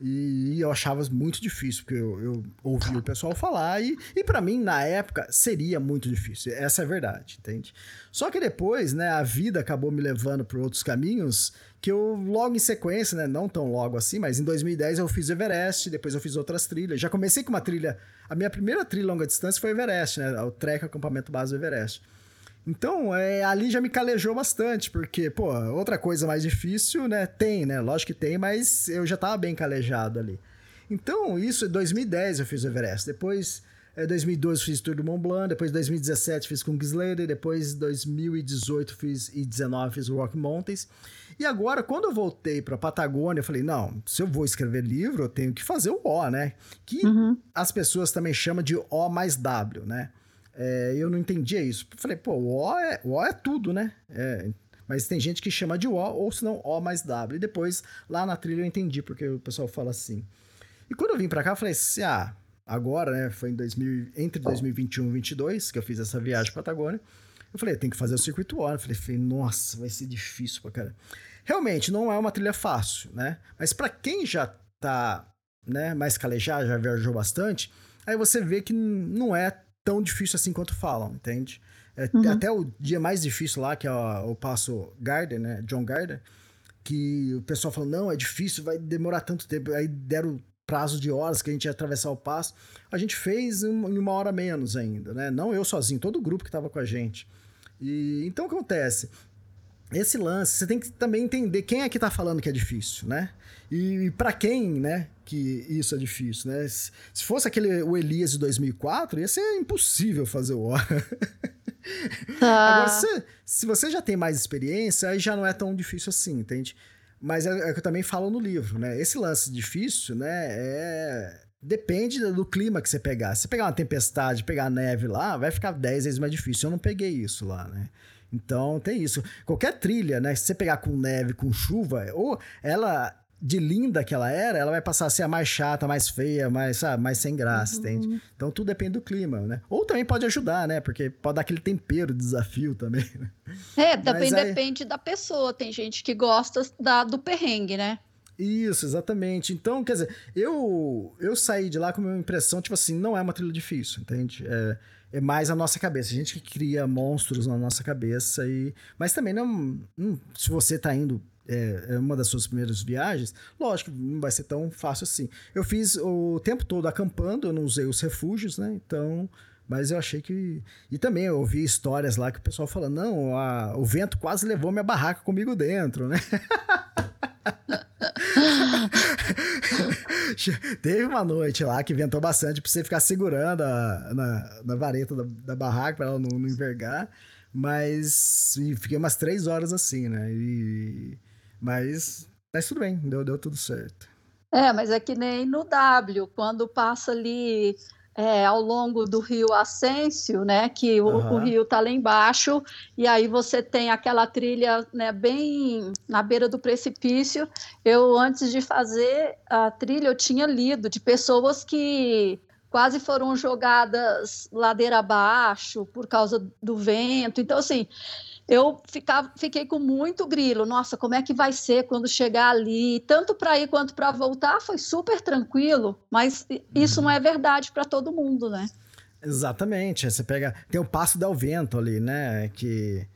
E, eu achava muito difícil, porque eu, eu ouvia o pessoal falar, e, e para mim, na época, seria muito difícil. Essa é a verdade, entende? Só que depois, né, a vida acabou me levando por outros caminhos que eu, logo em sequência, né, não tão logo assim, mas em 2010 eu fiz Everest, depois eu fiz outras trilhas. Já comecei com uma trilha, a minha primeira trilha longa distância foi Everest, né, o Trek Acampamento Base do Everest. Então, é, ali já me calejou bastante, porque, pô, outra coisa mais difícil, né? Tem, né? Lógico que tem, mas eu já tava bem calejado ali. Então, isso em 2010 eu fiz o Everest. Depois, em 2012 fiz Tour do Mont Blanc, depois 2017 fiz Kungsleden, depois 2018 fiz e 19 fiz o Rock Mountains. E agora, quando eu voltei para Patagônia, eu falei, não, se eu vou escrever livro, eu tenho que fazer o O, né? Que uhum. as pessoas também chamam de O mais W, né? É, eu não entendia isso. Falei, pô, o O é, o o é tudo, né? É, mas tem gente que chama de O, ou se não, O mais W. E depois, lá na trilha, eu entendi porque o pessoal fala assim. E quando eu vim para cá, eu falei assim, ah, agora, né? Foi em 2000, entre 2021 e 2022 que eu fiz essa viagem para Patagônia. Eu falei, tem que fazer o circuito O. Eu falei, falei, nossa, vai ser difícil pra cara. Realmente, não é uma trilha fácil, né? Mas para quem já tá né, mais calejado, já viajou bastante, aí você vê que não é tão difícil assim quanto falam, entende? É, uhum. Até o dia mais difícil lá, que é o, o passo Garden, né? John Garden, que o pessoal falou, não, é difícil, vai demorar tanto tempo. Aí deram prazo de horas que a gente ia atravessar o passo. A gente fez em uma hora menos ainda, né? Não eu sozinho, todo o grupo que estava com a gente. E então o que acontece? Esse lance, você tem que também entender quem é que tá falando que é difícil, né? E, e para quem, né, que isso é difícil, né? Se, se, fosse aquele o Elias de 2004, ia ser impossível fazer o hora. Ah. Agora, se, se, você já tem mais experiência, aí já não é tão difícil assim, entende? Mas é, é o que eu também falo no livro, né? Esse lance difícil, né, é... Depende do clima que você pegar. Se pegar uma tempestade, pegar neve lá, vai ficar 10 vezes mais difícil. Eu não peguei isso lá, né? Então tem isso. Qualquer trilha, né? Se você pegar com neve, com chuva, ou ela de linda que ela era, ela vai passar a ser a mais chata, mais feia, mais, sabe, mais sem graça, uhum. entende? Então tudo depende do clima, né? Ou também pode ajudar, né? Porque pode dar aquele tempero de desafio também. Né? É, também aí... depende da pessoa. Tem gente que gosta da, do perrengue, né? Isso, exatamente. Então, quer dizer, eu eu saí de lá com uma impressão, tipo assim, não é uma trilha difícil, entende? É, é mais a nossa cabeça. A gente que cria monstros na nossa cabeça e... Mas também não... Se você tá indo é, é, uma das suas primeiras viagens, lógico, não vai ser tão fácil assim. Eu fiz o tempo todo acampando, eu não usei os refúgios, né? Então, mas eu achei que. E também eu ouvi histórias lá que o pessoal falando: não, a... o vento quase levou minha barraca comigo dentro, né? Teve uma noite lá que ventou bastante pra você ficar segurando a, na, na vareta da, da barraca pra ela não, não envergar. Mas fiquei umas três horas assim, né? E, mas, mas tudo bem, deu, deu tudo certo. É, mas é que nem no W, quando passa ali é, ao longo do rio Ascencio, né, que o, uhum. o rio está lá embaixo, e aí você tem aquela trilha né, bem na beira do precipício. Eu, antes de fazer a trilha, eu tinha lido de pessoas que quase foram jogadas ladeira abaixo por causa do vento. Então, assim, eu ficava, fiquei com muito grilo. Nossa, como é que vai ser quando chegar ali? Tanto para ir quanto para voltar foi super tranquilo, mas isso não é verdade para todo mundo, né? Exatamente. Você pega. Tem o Passo del Vento ali, né? Que.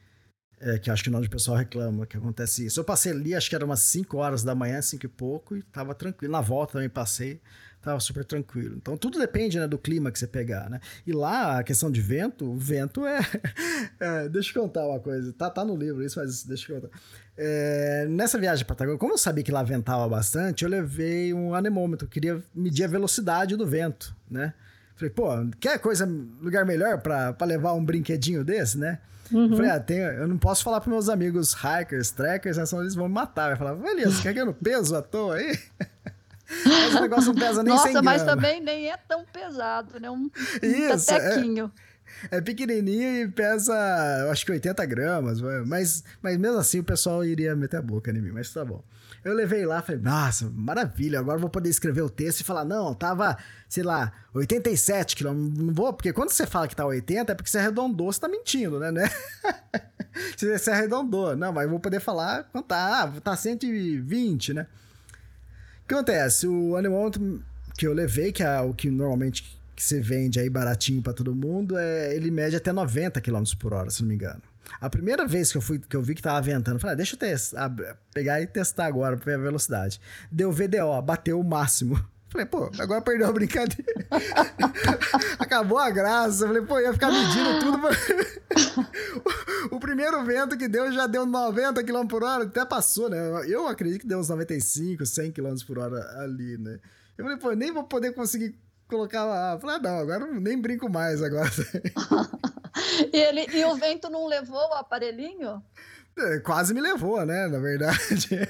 É, que acho que não o pessoal reclama que acontece isso. Eu passei ali, acho que era umas 5 horas da manhã, 5 e pouco, e tava tranquilo. Na volta também passei tava super tranquilo. Então tudo depende né, do clima que você pegar, né? E lá, a questão de vento, o vento é. é deixa eu contar uma coisa. Tá, tá no livro isso, mas deixa eu contar. É, nessa viagem para Patagônia, como eu sabia que lá ventava bastante, eu levei um anemômetro, queria medir a velocidade do vento, né? Falei, pô, quer coisa, lugar melhor para levar um brinquedinho desse, né? Uhum. Falei, ah, tem, eu não posso falar para meus amigos hikers, trekkers, né, senão eles vão me matar. Vai falar, beleza, quer no peso à toa aí? Mas o negócio não pesa nem Nossa, mas também nem é tão pesado, né? Um, Isso, um É, é pequenininho e pesa, eu acho que 80 gramas, mas, mas mesmo assim o pessoal iria meter a boca em mim, mas tá bom. Eu levei lá, falei, nossa, maravilha, agora vou poder escrever o texto e falar, não, tava, sei lá, 87 quilômetros, não vou, porque quando você fala que tá 80 é porque você arredondou, você tá mentindo, né, né? você arredondou, não, mas eu vou poder falar quanto tá, ah, tá 120, né? Que acontece? O anemômetro que eu levei, que é o que normalmente que você vende aí baratinho para todo mundo, é, ele mede até 90 km por hora, se não me engano. A primeira vez que eu fui, que eu vi que tava ventando, eu falei, ah, deixa eu testar, pegar e testar agora pra ver a velocidade. Deu VDO, bateu o máximo. Falei, pô, agora perdeu a brincadeira. Acabou a graça. Falei, pô, ia ficar medindo tudo. o primeiro vento que deu já deu 90 km por hora, até passou, né? Eu acredito que deu uns 95, 100 km por hora ali, né? Eu falei, pô, nem vou poder conseguir colocar lá. Eu falei, ah, não, agora nem brinco mais agora. e, ele, e o vento não levou o aparelhinho? É, quase me levou, né? Na verdade.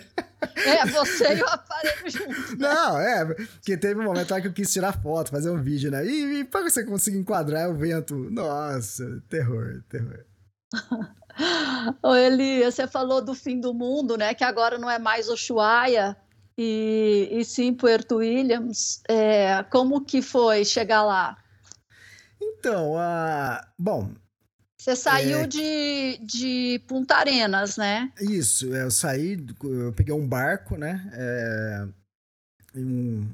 É, você e o aparelho juntos. Né? Não, é, porque teve um momento lá que eu quis tirar foto, fazer um vídeo, né? E, e pra você conseguir enquadrar o vento, nossa, terror, terror. Ô Eli, você falou do fim do mundo, né? Que agora não é mais Ushuaia e, e sim Puerto Williams. É, como que foi chegar lá? Então, uh, bom, você saiu é... de, de Punta Arenas, né? Isso, eu saí, eu peguei um barco, né? É, um,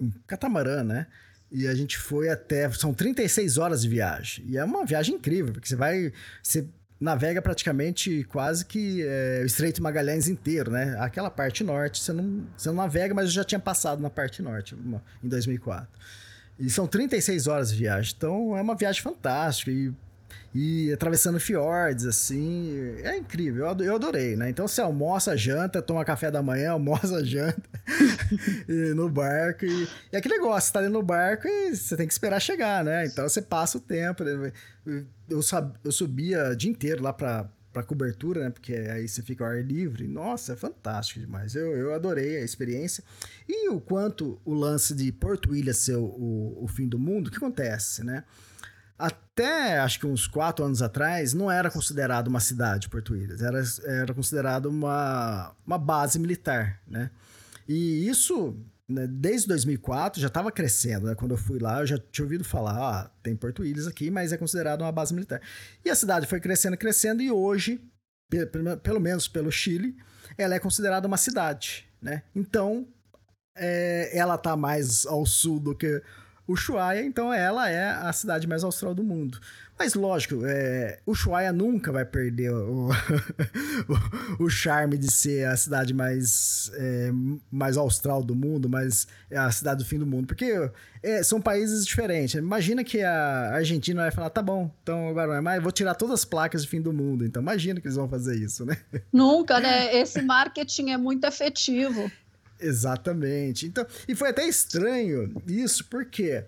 um catamarã, né? E a gente foi até. São 36 horas de viagem. E é uma viagem incrível, porque você vai. Você navega praticamente quase que é, o Estreito Magalhães inteiro, né? Aquela parte norte, você não, você não navega, mas eu já tinha passado na parte norte em 2004. E são 36 horas de viagem. Então é uma viagem fantástica. E e atravessando fiordes, assim. É incrível, eu adorei, né? Então você almoça, janta, toma café da manhã, almoça, janta no barco. E, e aquele negócio, você tá ali no barco e você tem que esperar chegar, né? Então você passa o tempo. Né? Eu, eu subia o dia inteiro lá pra, pra cobertura, né? Porque aí você fica ao ar livre. Nossa, é fantástico demais. Eu, eu adorei a experiência. E o quanto o lance de Porto Ilha ser o, o fim do mundo, o que acontece, né? Até acho que uns quatro anos atrás, não era considerado uma cidade Porto Ilhas, era, era considerado uma, uma base militar, né? E isso, né, desde 2004, já estava crescendo, né? Quando eu fui lá, eu já tinha ouvido falar, ah, tem Porto Ilhas aqui, mas é considerado uma base militar. E a cidade foi crescendo, crescendo, e hoje, pelo menos pelo Chile, ela é considerada uma cidade, né? Então, é, ela está mais ao sul do que Ushuaia, então ela é a cidade mais austral do mundo. Mas lógico, é, Ushuaia nunca vai perder o, o, o, charme de ser a cidade mais, é, mais austral do mundo, mas é a cidade do fim do mundo. Porque é, são países diferentes. Imagina que a Argentina vai falar, tá bom, então agora não é mais, vou tirar todas as placas de fim do mundo. Então imagina que eles vão fazer isso, né? Nunca, né? Esse marketing é muito efetivo. Exatamente. Então, e foi até estranho isso, porque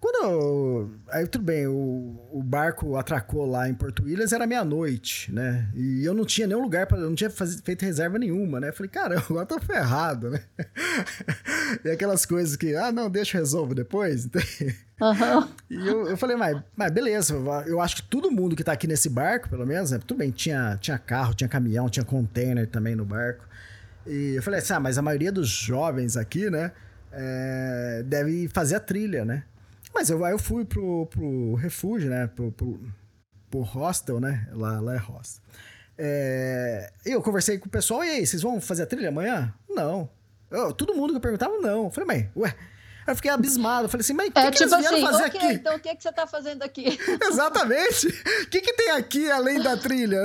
quando eu, aí tudo bem, o, o barco atracou lá em Porto Williams era meia-noite, né? E eu não tinha nenhum lugar para, não tinha faz, feito reserva nenhuma, né? Eu falei, cara, agora tô ferrado, né? e aquelas coisas que, ah, não, deixa eu resolvo depois. Uhum. E eu, eu falei, mas, mas beleza, eu acho que todo mundo que tá aqui nesse barco, pelo menos, né? Tudo bem, tinha, tinha carro, tinha caminhão, tinha container também no barco. E eu falei assim, ah, mas a maioria dos jovens aqui, né, é, deve fazer a trilha, né? Mas eu, aí eu fui pro, pro refúgio, né, pro, pro, pro hostel, né, lá, lá é hostel. É, eu conversei com o pessoal, e aí, vocês vão fazer a trilha amanhã? Não. Eu, todo mundo que eu perguntava, não. Eu falei, mãe, ué, eu fiquei abismado. Falei assim, mas o que, é, que tipo eles vieram assim, fazer okay, aqui? Então o que, que você tá fazendo aqui? Exatamente. O que, que tem aqui além da trilha?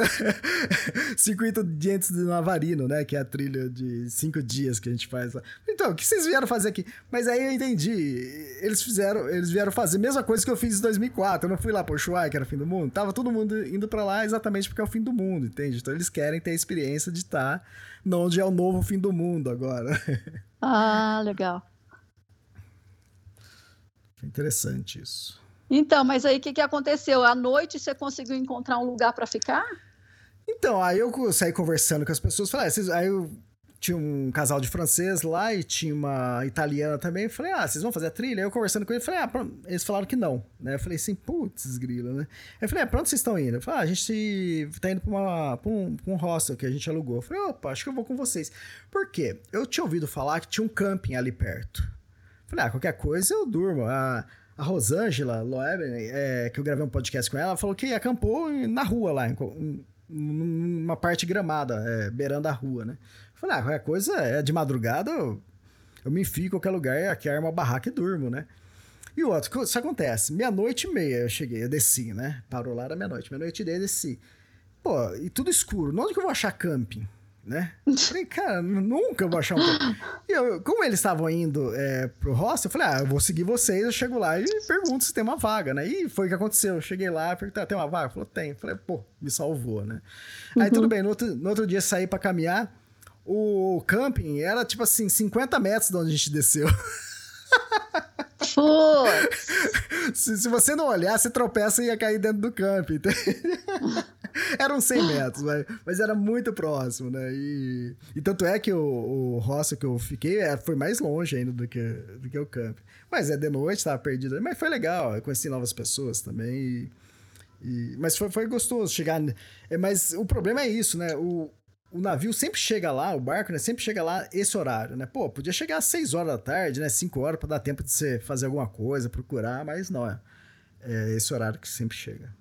Circuito de Entes do Navarino, né? Que é a trilha de cinco dias que a gente faz lá. Então, o que vocês vieram fazer aqui? Mas aí eu entendi. Eles fizeram, eles vieram fazer a mesma coisa que eu fiz em 2004. Eu não fui lá pro Ushuaia, que era o fim do mundo. Tava todo mundo indo para lá exatamente porque é o fim do mundo, entende? Então eles querem ter a experiência de estar onde é o novo fim do mundo agora. Ah, legal. Interessante isso. Então, mas aí o que, que aconteceu? À noite você conseguiu encontrar um lugar para ficar? Então, aí eu saí conversando com as pessoas, falei, ah, aí eu tinha um casal de francês lá e tinha uma italiana também. Falei, ah, vocês vão fazer a trilha? Aí eu conversando com eles, falei, ah, pronto. eles falaram que não, né? Eu falei assim, putz, grila, né? Aí eu falei, ah, pra onde vocês estão indo? Eu falei, ah, a gente tá indo pra, uma, pra, um, pra um hostel que a gente alugou. Eu falei, opa, acho que eu vou com vocês. Por quê? Eu tinha ouvido falar que tinha um camping ali perto. Falei, ah, qualquer coisa eu durmo. A, a Rosângela Loeber, é, que eu gravei um podcast com ela, falou que acampou na rua lá, em, numa parte gramada, é, beirando a rua, né? Falei, ah, qualquer coisa é de madrugada, eu, eu me enfio em qualquer lugar, aqui arma uma barraca e durmo, né? E o outro, isso acontece, meia-noite e meia eu cheguei, eu desci, né? Parou lá era meia-noite, meia-noite e meia desci. Pô, e tudo escuro, onde que eu vou achar camping? Né? Falei, cara, nunca vou achar um camp. E eu, como eles estavam indo é, pro hostel, eu falei, ah, eu vou seguir vocês, eu chego lá e pergunto se tem uma vaga, né? E foi o que aconteceu. Eu cheguei lá, perguntei, ah, tem uma vaga? Falou, tem. falei, pô, me salvou, né? Uhum. Aí tudo bem, no outro, no outro dia saí para caminhar, o camping era tipo assim, 50 metros de onde a gente desceu. se, se, você não olhar, você tropeça e ia cair dentro do camping. Eram 100 metros, mas, mas era muito próximo, né? E, e tanto é que o, o hostel que eu fiquei é, foi mais longe ainda do que, do que o camping. Mas é de noite, tava perdido. Mas foi legal, eu conheci novas pessoas também. E, e, mas foi, foi gostoso chegar. É, mas o problema é isso, né? O, o navio sempre chega lá, o barco, né? Sempre chega lá esse horário, né? Pô, podia chegar às 6 horas da tarde, né? 5 horas para dar tempo de você fazer alguma coisa, procurar, mas não é. É esse horário que sempre chega.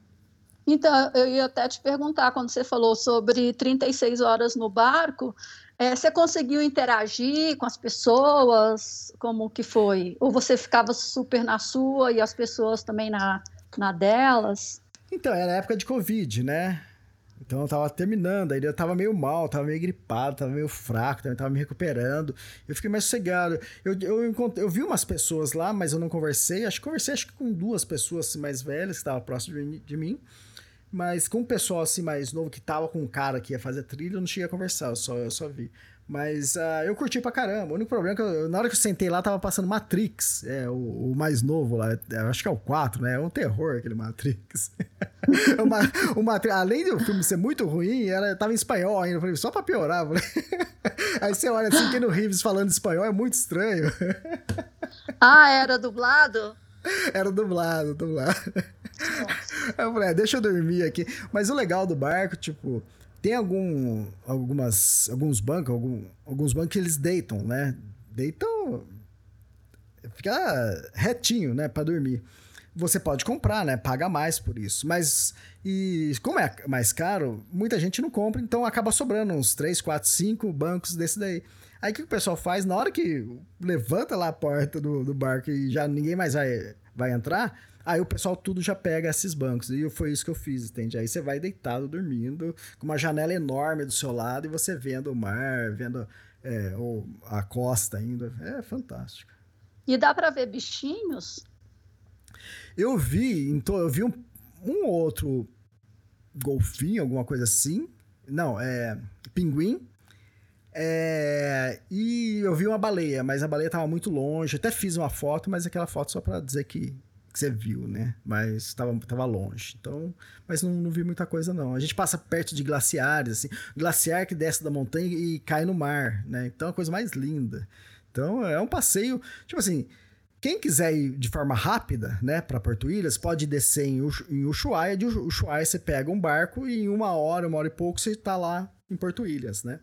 Então, eu ia até te perguntar, quando você falou sobre 36 horas no barco, é, você conseguiu interagir com as pessoas? Como que foi? Ou você ficava super na sua e as pessoas também na, na delas? Então, era época de Covid, né? Então eu tava terminando, aí eu tava meio mal, tava meio gripado, tava meio fraco, também tava me recuperando. Eu fiquei mais sossegado. Eu, eu, eu vi umas pessoas lá, mas eu não conversei. Acho que conversei acho que com duas pessoas mais velhas que estavam próximo de, de mim. Mas com o pessoal assim mais novo que tava com um cara que ia fazer trilha, eu não cheguei a conversar, eu só, eu só vi. Mas uh, eu curti pra caramba. O único problema é que eu, na hora que eu sentei lá, tava passando Matrix. É, o, o mais novo lá. É, acho que é o 4, né? É um terror aquele Matrix. o Matrix além do filme ser muito ruim, ela tava em espanhol ainda. Eu falei, só pra piorar. Aí você olha assim, no Reeves falando espanhol é muito estranho. ah, era dublado? Era dublado, dublado. Eu falei, é, deixa eu dormir aqui. Mas o legal do barco, tipo, tem algum, algumas, alguns bancos, algum, alguns bancos que eles deitam, né? Deitam. Fica retinho, né? Para dormir. Você pode comprar, né? Paga mais por isso. Mas, e como é mais caro, muita gente não compra, então acaba sobrando uns 3, 4, 5 bancos desse daí. Aí o que o pessoal faz? Na hora que levanta lá a porta do, do barco e já ninguém mais vai, vai entrar, Aí o pessoal tudo já pega esses bancos. E foi isso que eu fiz, entende? Aí você vai deitado, dormindo, com uma janela enorme do seu lado e você vendo o mar, vendo é, ou a costa ainda. É fantástico. E dá para ver bichinhos? Eu vi, então eu vi um, um outro golfinho, alguma coisa assim. Não, é pinguim. É, e eu vi uma baleia, mas a baleia tava muito longe. Até fiz uma foto, mas aquela foto só para dizer que que você viu, né? Mas estava tava longe. Então, mas não, não vi muita coisa não. A gente passa perto de glaciares assim, glaciar que desce da montanha e cai no mar, né? Então é a coisa mais linda. Então é um passeio, tipo assim, quem quiser ir de forma rápida, né, para Porto Ilhas, pode descer em, em Ushuaia. De Ushuaia você pega um barco e em uma hora, uma hora e pouco você está lá em Porto Ilhas, né?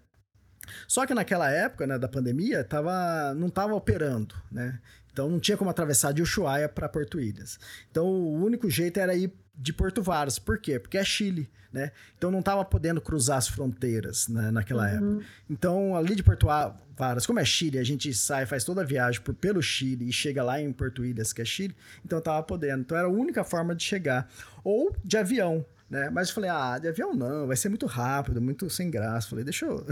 Só que naquela época, né, da pandemia, tava, não estava operando, né? Então não tinha como atravessar de Ushuaia para Porto Ilhas. Então o único jeito era ir de Porto Varas. Por quê? Porque é Chile, né? Então não estava podendo cruzar as fronteiras né, naquela uhum. época. Então ali de Porto Varas, como é Chile, a gente sai, faz toda a viagem por, pelo Chile e chega lá em Porto Ilhas, que é Chile. Então estava podendo. Então era a única forma de chegar. Ou de avião. Né? Mas eu falei, ah, de avião não, vai ser muito rápido, muito sem graça. Falei, deixa eu.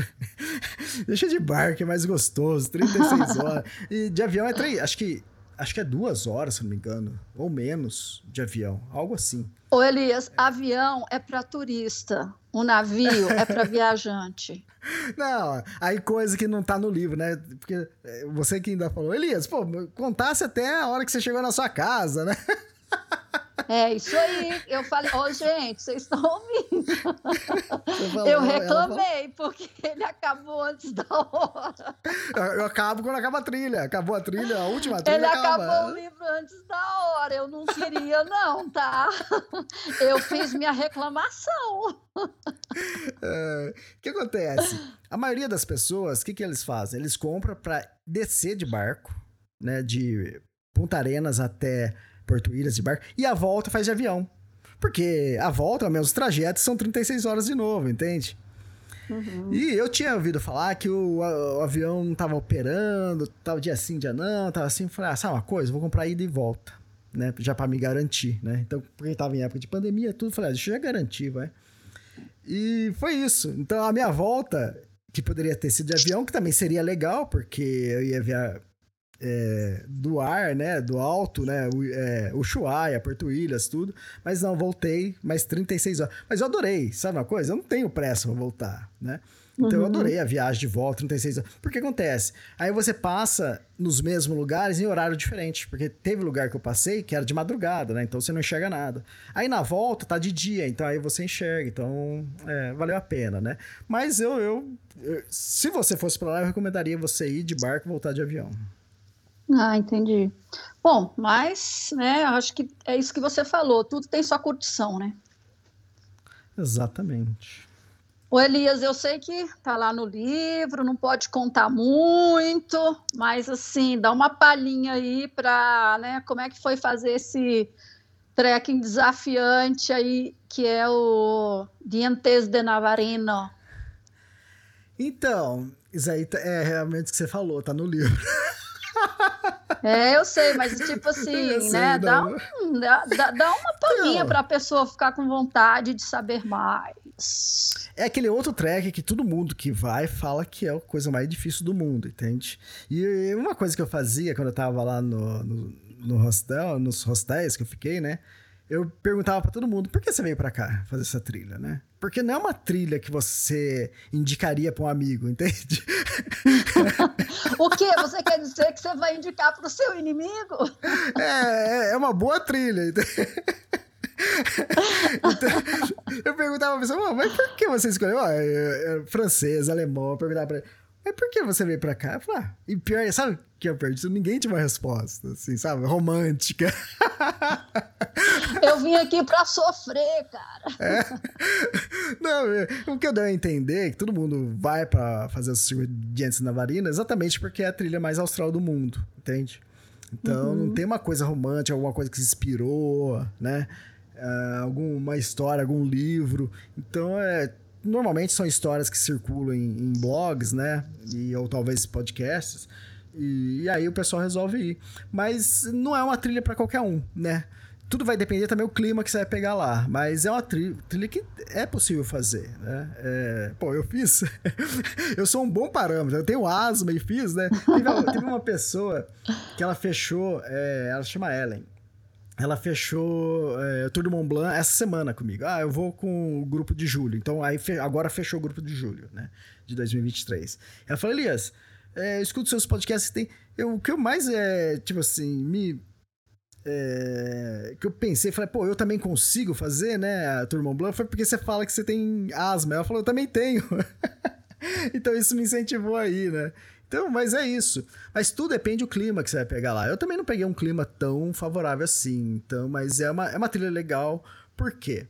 deixa de barco, é mais gostoso, 36 horas. E de avião é três. Acho que. Acho que é duas horas, se não me engano. Ou menos de avião. Algo assim. Ô, Elias, avião é para turista. O navio é para viajante. Não, aí coisa que não tá no livro, né? Porque é, você que ainda falou, Elias, pô, contasse até a hora que você chegou na sua casa, né? É isso aí. Eu falei, ô oh, gente, vocês estão ouvindo? Falou, eu reclamei, porque ele acabou antes da hora. Eu acabo quando acaba a trilha. Acabou a trilha, a última trilha. Ele acaba. acabou o livro antes da hora. Eu não queria, não, tá? Eu fiz minha reclamação. É, o que acontece? A maioria das pessoas, o que, que eles fazem? Eles compram para descer de barco, né? De Punta Arenas até Porto Ilhas de barco, e a volta faz de avião. Porque a volta, meus trajetos são 36 horas de novo, entende? Uhum. E eu tinha ouvido falar que o, o, avião não tava operando, tava dia sim, dia não, tava assim. Falei, ah, sabe uma coisa? Vou comprar ida e volta, né? Já para me garantir, né? Então, porque tava em época de pandemia, tudo, falei, ah, deixa eu já garantir, vai. E foi isso. Então, a minha volta, que poderia ter sido de avião, que também seria legal, porque eu ia ver é, do ar, né? Do alto, né? O, é, Ushuaia, Porto Williams, tudo. Mas não, voltei mais 36 horas. Mas eu adorei, sabe uma coisa? Eu não tenho pressa pra voltar, né? Então uhum. eu adorei a viagem de volta, 36 horas. Porque acontece? Aí você passa nos mesmos lugares em horário diferente. Porque teve lugar que eu passei que era de madrugada, né? Então você não enxerga nada. Aí na volta tá de dia, então aí você enxerga. Então é, valeu a pena, né? Mas eu, eu, eu, se você fosse pra lá, eu recomendaria você ir de barco e voltar de avião. Ah, entendi. Bom, mas, né, acho que é isso que você falou, tudo tem sua curtição, né? Exatamente. O Elias, eu sei que tá lá no livro, não pode contar muito, mas assim, dá uma palhinha aí para, né, como é que foi fazer esse trekking desafiante aí, que é o Dientes de Navarino. Então, isso aí é realmente o que você falou, tá no livro. É, eu sei, mas tipo assim, sei, né? Dá, um, dá, dá uma palhinha para a pessoa ficar com vontade de saber mais. É aquele outro track que todo mundo que vai fala que é a coisa mais difícil do mundo, entende? E uma coisa que eu fazia quando eu tava lá no, no, no hostel, nos hostéis que eu fiquei, né? eu perguntava para todo mundo, por que você veio para cá fazer essa trilha, né? Porque não é uma trilha que você indicaria para um amigo, entende? o quê? Você quer dizer que você vai indicar para o seu inimigo? É, é, é uma boa trilha, então, eu perguntava pra pessoa, mas por que você escolheu? Ah, é, é francês, alemão, eu perguntava pra ele, mas por que você veio pra cá? Eu falei, ah, e pior, sabe que eu perdi? Ninguém tinha uma resposta, assim, sabe? Romântica. Eu vim aqui pra sofrer, cara. É. Não, é, o que eu dei a entender é que todo mundo vai pra fazer o circuito de Antes Navarina exatamente porque é a trilha mais austral do mundo, entende? Então, uhum. não tem uma coisa romântica, alguma coisa que se inspirou, né? Uh, alguma história, algum livro. Então, é normalmente são histórias que circulam em, em blogs, né? E, ou talvez podcasts. E, e, aí o pessoal resolve ir. Mas não é uma trilha para qualquer um, né? Tudo vai depender também do clima que você vai pegar lá. Mas é uma trilha, que é possível fazer, né? É, pô, eu fiz. eu sou um bom parâmetro. Eu tenho asma e fiz, né? Teve, teve uma pessoa que ela fechou, é, ela chama Ellen ela fechou é, o Tour Mont Blanc essa semana comigo. Ah, eu vou com o grupo de julho. Então, aí fe agora fechou o grupo de julho, né? De 2023. Ela falou, Elias, é, escuto seus podcasts. Tem, eu, o que eu mais, é, tipo assim, me... É, que eu pensei, falei, pô, eu também consigo fazer, né, a Tour Mont Blanc, foi porque você fala que você tem asma. Ela falou, eu também tenho. então, isso me incentivou aí, né? Então, mas é isso. Mas tudo depende do clima que você vai pegar lá. Eu também não peguei um clima tão favorável assim, então, mas é uma, é uma trilha legal. Por quê?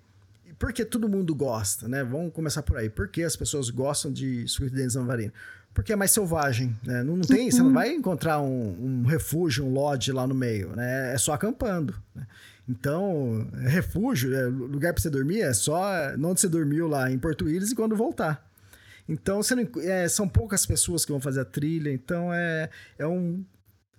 Porque todo mundo gosta, né? Vamos começar por aí. Por que as pessoas gostam de Sweet Dance Navarino? Porque é mais selvagem, né? Não, não tem, uhum. você não uhum. vai encontrar um, um, refúgio, um lodge lá no meio, né? É só acampando, né? Então, é refúgio, é lugar para você dormir é só onde você dormiu lá em Porto Willis e quando voltar. Então, não, é, são poucas pessoas que vão fazer a trilha, então é, é, um,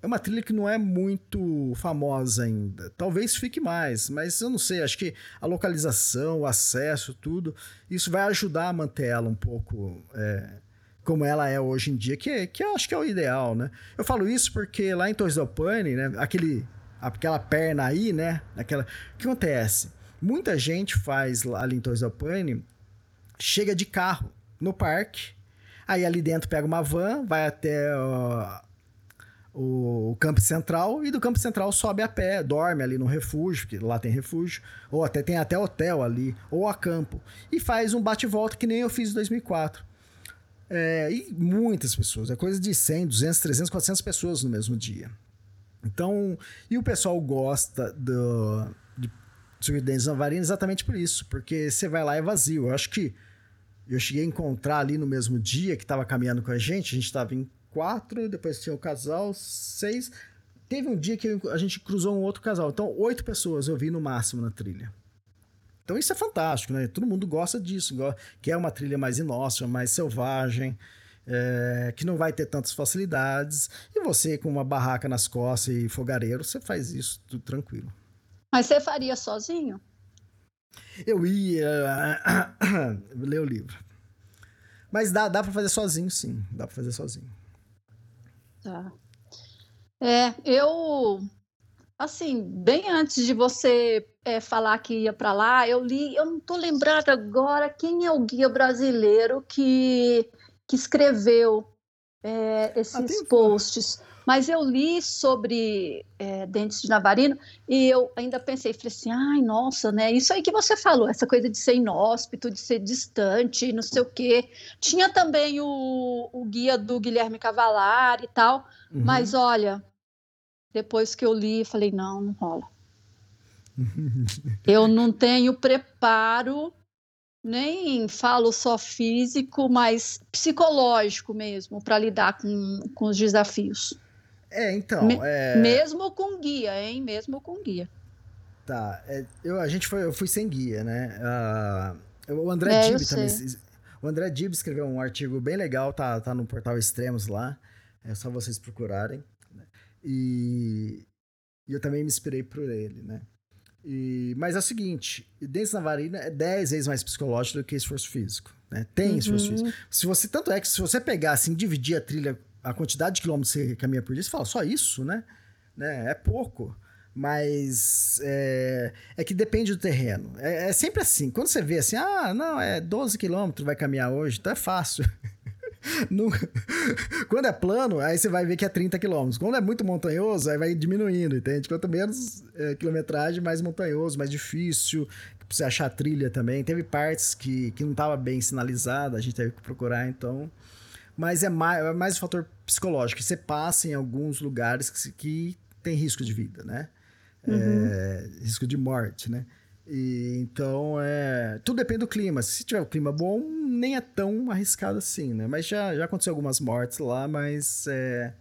é uma trilha que não é muito famosa ainda. Talvez fique mais, mas eu não sei. Acho que a localização, o acesso, tudo, isso vai ajudar a manter ela um pouco é, como ela é hoje em dia, que, é, que acho que é o ideal, né? Eu falo isso porque lá em Torres del Paine, né, aquele, aquela perna aí, né? Aquela, o que acontece? Muita gente faz ali em Torres del Paine, chega de carro no parque. Aí ali dentro pega uma van, vai até uh, o campo central e do campo central sobe a pé, dorme ali no refúgio, porque lá tem refúgio, ou até tem até hotel ali, ou a campo, e faz um bate-volta que nem eu fiz em 2004. É, e muitas pessoas, é coisa de 100, 200, 300, 400 pessoas no mesmo dia. Então, e o pessoal gosta do, de Surridentes Navarino exatamente por isso, porque você vai lá e é vazio. Eu acho que eu cheguei a encontrar ali no mesmo dia que estava caminhando com a gente, a gente estava em quatro, depois tinha o casal, seis. Teve um dia que a gente cruzou um outro casal. Então, oito pessoas eu vi no máximo na trilha. Então, isso é fantástico, né? Todo mundo gosta disso, que é uma trilha mais inócua, mais selvagem, é, que não vai ter tantas facilidades. E você, com uma barraca nas costas e fogareiro, você faz isso tudo tranquilo. Mas você faria sozinho? Eu ia ler o livro. Mas dá, dá para fazer sozinho, sim. Dá para fazer sozinho. Tá. É, eu assim, bem antes de você é, falar que ia para lá, eu li, eu não estou lembrada agora quem é o guia brasileiro que, que escreveu é, esses ah, posts. Mas eu li sobre é, dentes de navarino e eu ainda pensei, falei assim, ai, nossa, né? Isso aí que você falou, essa coisa de ser inóspito, de ser distante, não sei o quê. Tinha também o, o guia do Guilherme Cavalar e tal, uhum. mas olha, depois que eu li, falei, não, não rola. eu não tenho preparo nem falo só físico, mas psicológico mesmo, para lidar com, com os desafios. É, então. Me, é... Mesmo com guia, hein? Mesmo com guia. Tá. É, eu, a gente foi, eu fui sem guia, né? Uh, o André é, Dib também. O André Dib escreveu um artigo bem legal, tá, tá no portal Extremos lá. É só vocês procurarem. Né? E, e eu também me inspirei por ele, né? E, mas é o seguinte, dentro da varina é 10 vezes mais psicológico do que esforço físico. Né? Tem uhum. esforço físico. Se você, tanto é que se você pegar assim, dividir a trilha, a quantidade de quilômetros que você caminha por dia, você fala, só isso, né? né? É pouco. Mas é, é, que depende do terreno. É, é, sempre assim. Quando você vê assim, ah, não, é 12 quilômetros vai caminhar hoje, então é fácil. Quando é plano, aí você vai ver que é 30 km. Quando é muito montanhoso, aí vai diminuindo, entende? Quanto menos é, quilometragem, mais montanhoso, mais difícil. Você achar trilha também. Teve partes que, que não estava bem sinalizada, a gente teve que procurar, então. Mas é mais, é mais um fator psicológico. Você passa em alguns lugares que, que tem risco de vida, né? Uhum. É, risco de morte, né? E, então, é, tudo depende do clima. Se tiver um clima bom, nem é tão arriscado assim, né? Mas já, já aconteceu algumas mortes lá, mas. É,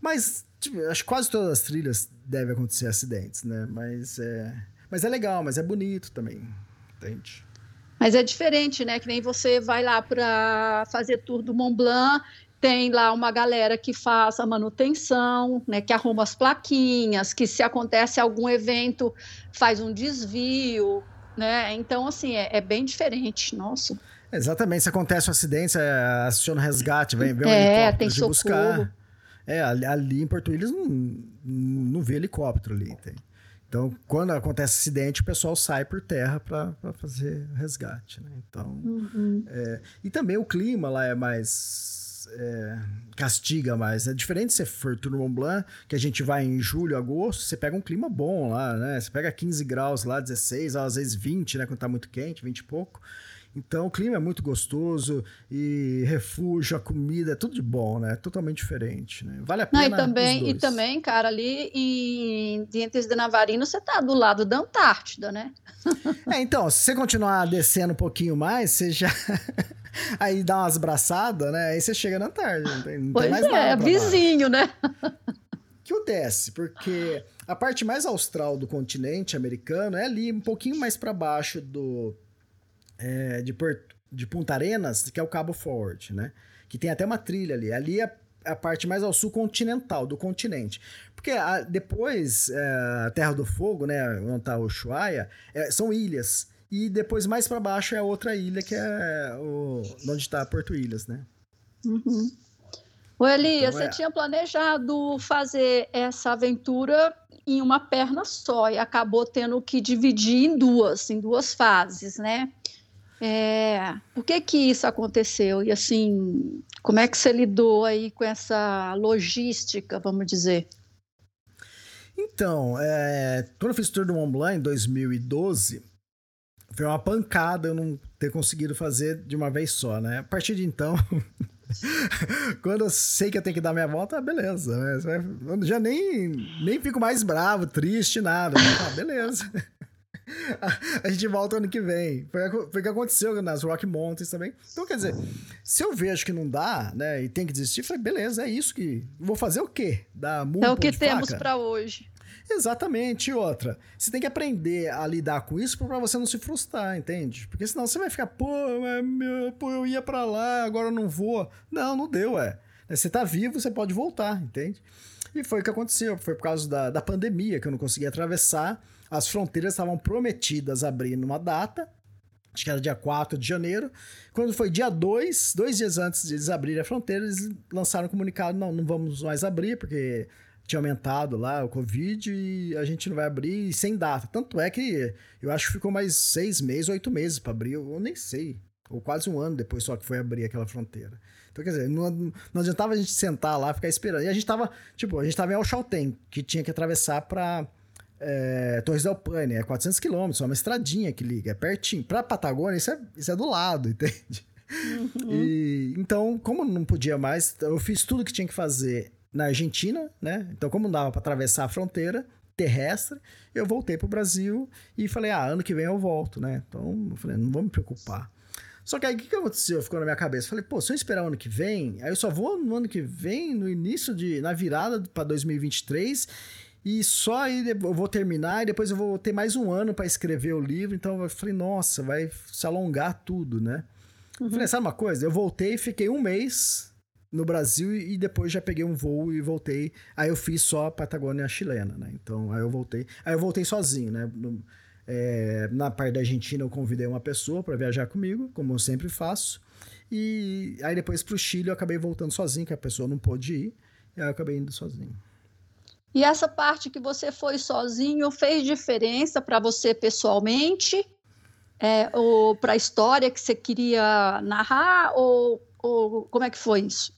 mas tipo, acho que quase todas as trilhas devem acontecer acidentes, né? Mas é, mas é legal, mas é bonito também, entende? Mas é diferente, né? Que nem você vai lá para fazer tour do Mont Blanc tem lá uma galera que faz a manutenção, né, que arruma as plaquinhas, que se acontece algum evento faz um desvio, né? Então, assim, é, é bem diferente, nossa. Exatamente, se acontece um acidente, aciona o resgate, vem, vem um é, helicóptero tem de socorro. buscar. É, ali, ali em Porto Willis não, não vê helicóptero ali, tem. Então, quando acontece acidente, o pessoal sai por terra para fazer resgate, né? Então, uhum. é, e também o clima lá é mais é, castiga mais. É diferente se for Tour Mont Blanc, que a gente vai em julho, agosto, você pega um clima bom lá, né? Você pega 15 graus lá, 16, às vezes 20, né? Quando tá muito quente, 20 e pouco. Então o clima é muito gostoso e refúgio, a comida, é tudo de bom, né? Totalmente diferente, né? Vale a pena. Não, e também, e também, cara, ali em Dientes de Navarino, você tá do lado da Antártida, né? é, então, se você continuar descendo um pouquinho mais, você já aí dá umas braçadas, né? Aí você chega na tarde, não tem, não pois tem mais é, nada. É, vizinho, né? que o desce, porque a parte mais austral do continente americano é ali um pouquinho mais para baixo do é, de, Porto, de Punta Arenas, que é o Cabo Forte, né? Que tem até uma trilha ali. Ali é a parte mais ao sul continental, do continente. Porque a, depois, é, a Terra do Fogo, né, onde está o Ushuaia, é, são ilhas. E depois, mais para baixo, é outra ilha, que é o, onde está Porto Ilhas, né? Uhum. O Elias, então, é... você tinha planejado fazer essa aventura em uma perna só e acabou tendo que dividir em duas, em duas fases, né? É, por que que isso aconteceu? E assim, como é que você lidou aí com essa logística, vamos dizer? Então, é, quando eu fiz o Tour do Mont Blanc em 2012, foi uma pancada eu não ter conseguido fazer de uma vez só, né? A partir de então, quando eu sei que eu tenho que dar minha volta, beleza, né? Eu já nem, nem fico mais bravo, triste, nada. Ah, beleza. a gente volta ano que vem. Foi, foi o que aconteceu nas Rock Mountains também. Então, quer dizer, se eu vejo que não dá, né, e tem que desistir, falei, beleza, é isso que. Vou fazer o quê? Dar muito É o que temos para hoje. Exatamente. E outra, você tem que aprender a lidar com isso para você não se frustrar, entende? Porque senão você vai ficar, pô, meu, pô eu ia para lá, agora eu não vou. Não, não deu, é. Você tá vivo, você pode voltar, entende? E foi o que aconteceu. Foi por causa da, da pandemia que eu não conseguia atravessar. As fronteiras estavam prometidas abrir numa data, acho que era dia 4 de janeiro. Quando foi dia 2, dois dias antes de eles abrirem a fronteira, eles lançaram um comunicado: não, não vamos mais abrir, porque tinha aumentado lá o Covid e a gente não vai abrir sem data. Tanto é que eu acho que ficou mais seis meses, oito meses para abrir, eu nem sei. Ou quase um ano depois só que foi abrir aquela fronteira. Então, quer dizer, não, não adiantava a gente sentar lá, ficar esperando. E a gente tava, tipo, a gente tava em Alchalten, que tinha que atravessar pra é, Torres del Paine, é 400 quilômetros, é uma estradinha que liga, é pertinho. Pra Patagônia, isso é, isso é do lado, entende? Uhum. E, então, como não podia mais, eu fiz tudo que tinha que fazer na Argentina, né? Então, como não dava para atravessar a fronteira terrestre, eu voltei pro Brasil e falei, ah, ano que vem eu volto, né? Então, eu falei, não vou me preocupar. Só que aí o que, que aconteceu? Ficou na minha cabeça. Falei, pô, se eu esperar o ano que vem, aí eu só vou no ano que vem, no início de. na virada para 2023 e só aí eu vou terminar e depois eu vou ter mais um ano para escrever o livro. Então eu falei, nossa, vai se alongar tudo, né? Uhum. Falei, sabe uma coisa? Eu voltei, fiquei um mês no Brasil e depois já peguei um voo e voltei. Aí eu fiz só a Patagônia chilena, né? Então aí eu voltei. Aí eu voltei sozinho, né? É, na parte da Argentina eu convidei uma pessoa para viajar comigo, como eu sempre faço. E aí depois pro Chile eu acabei voltando sozinho, que a pessoa não pôde ir. E aí eu acabei indo sozinho. E essa parte que você foi sozinho fez diferença para você pessoalmente? É, ou para a história que você queria narrar? Ou, ou como é que foi isso?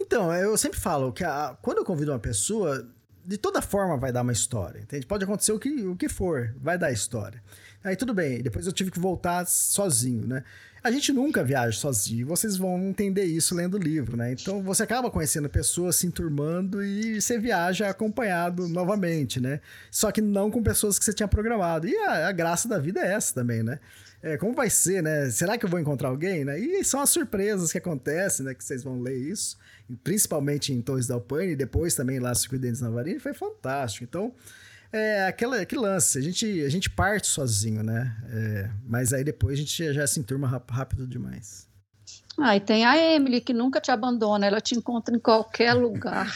Então, eu sempre falo que a, quando eu convido uma pessoa, de toda forma vai dar uma história, entende? Pode acontecer o que, o que for, vai dar história. Aí tudo bem, depois eu tive que voltar sozinho, né? A gente nunca viaja sozinho, vocês vão entender isso lendo o livro, né? Então você acaba conhecendo pessoas, se enturmando e você viaja acompanhado novamente, né? Só que não com pessoas que você tinha programado. E a, a graça da vida é essa também, né? É, como vai ser, né? Será que eu vou encontrar alguém, né? E são as surpresas que acontecem, né? Que vocês vão ler isso, principalmente em Torres da Alpine e depois também lá no Dentes Navarini, foi fantástico. Então, é aquela, aquele lance, a gente, a gente parte sozinho, né? É, mas aí depois a gente já se enturma rápido demais. Ah, e tem a Emily, que nunca te abandona, ela te encontra em qualquer lugar.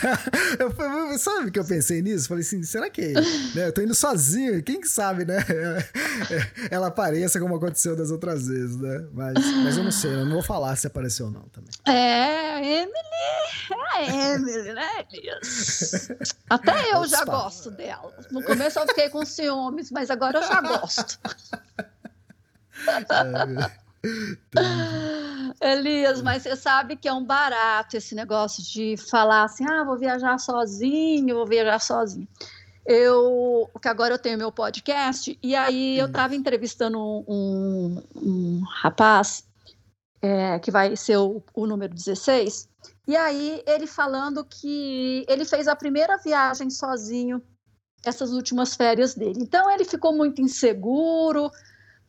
eu, sabe que eu pensei nisso? Falei assim, será que né, eu tô indo sozinho? Quem que sabe, né? ela apareça como aconteceu das outras vezes, né? Mas, mas eu não sei, eu não vou falar se apareceu ou não também. É, a Emily, é a Emily, né, Elias? Até eu já gosto dela. No começo eu fiquei com ciúmes, mas agora eu já gosto. Elias, mas você sabe que é um barato esse negócio de falar assim: ah, vou viajar sozinho, vou viajar sozinho. Eu, que agora eu tenho meu podcast, e aí eu estava entrevistando um, um, um rapaz é, que vai ser o, o número 16, e aí ele falando que ele fez a primeira viagem sozinho essas últimas férias dele. Então ele ficou muito inseguro,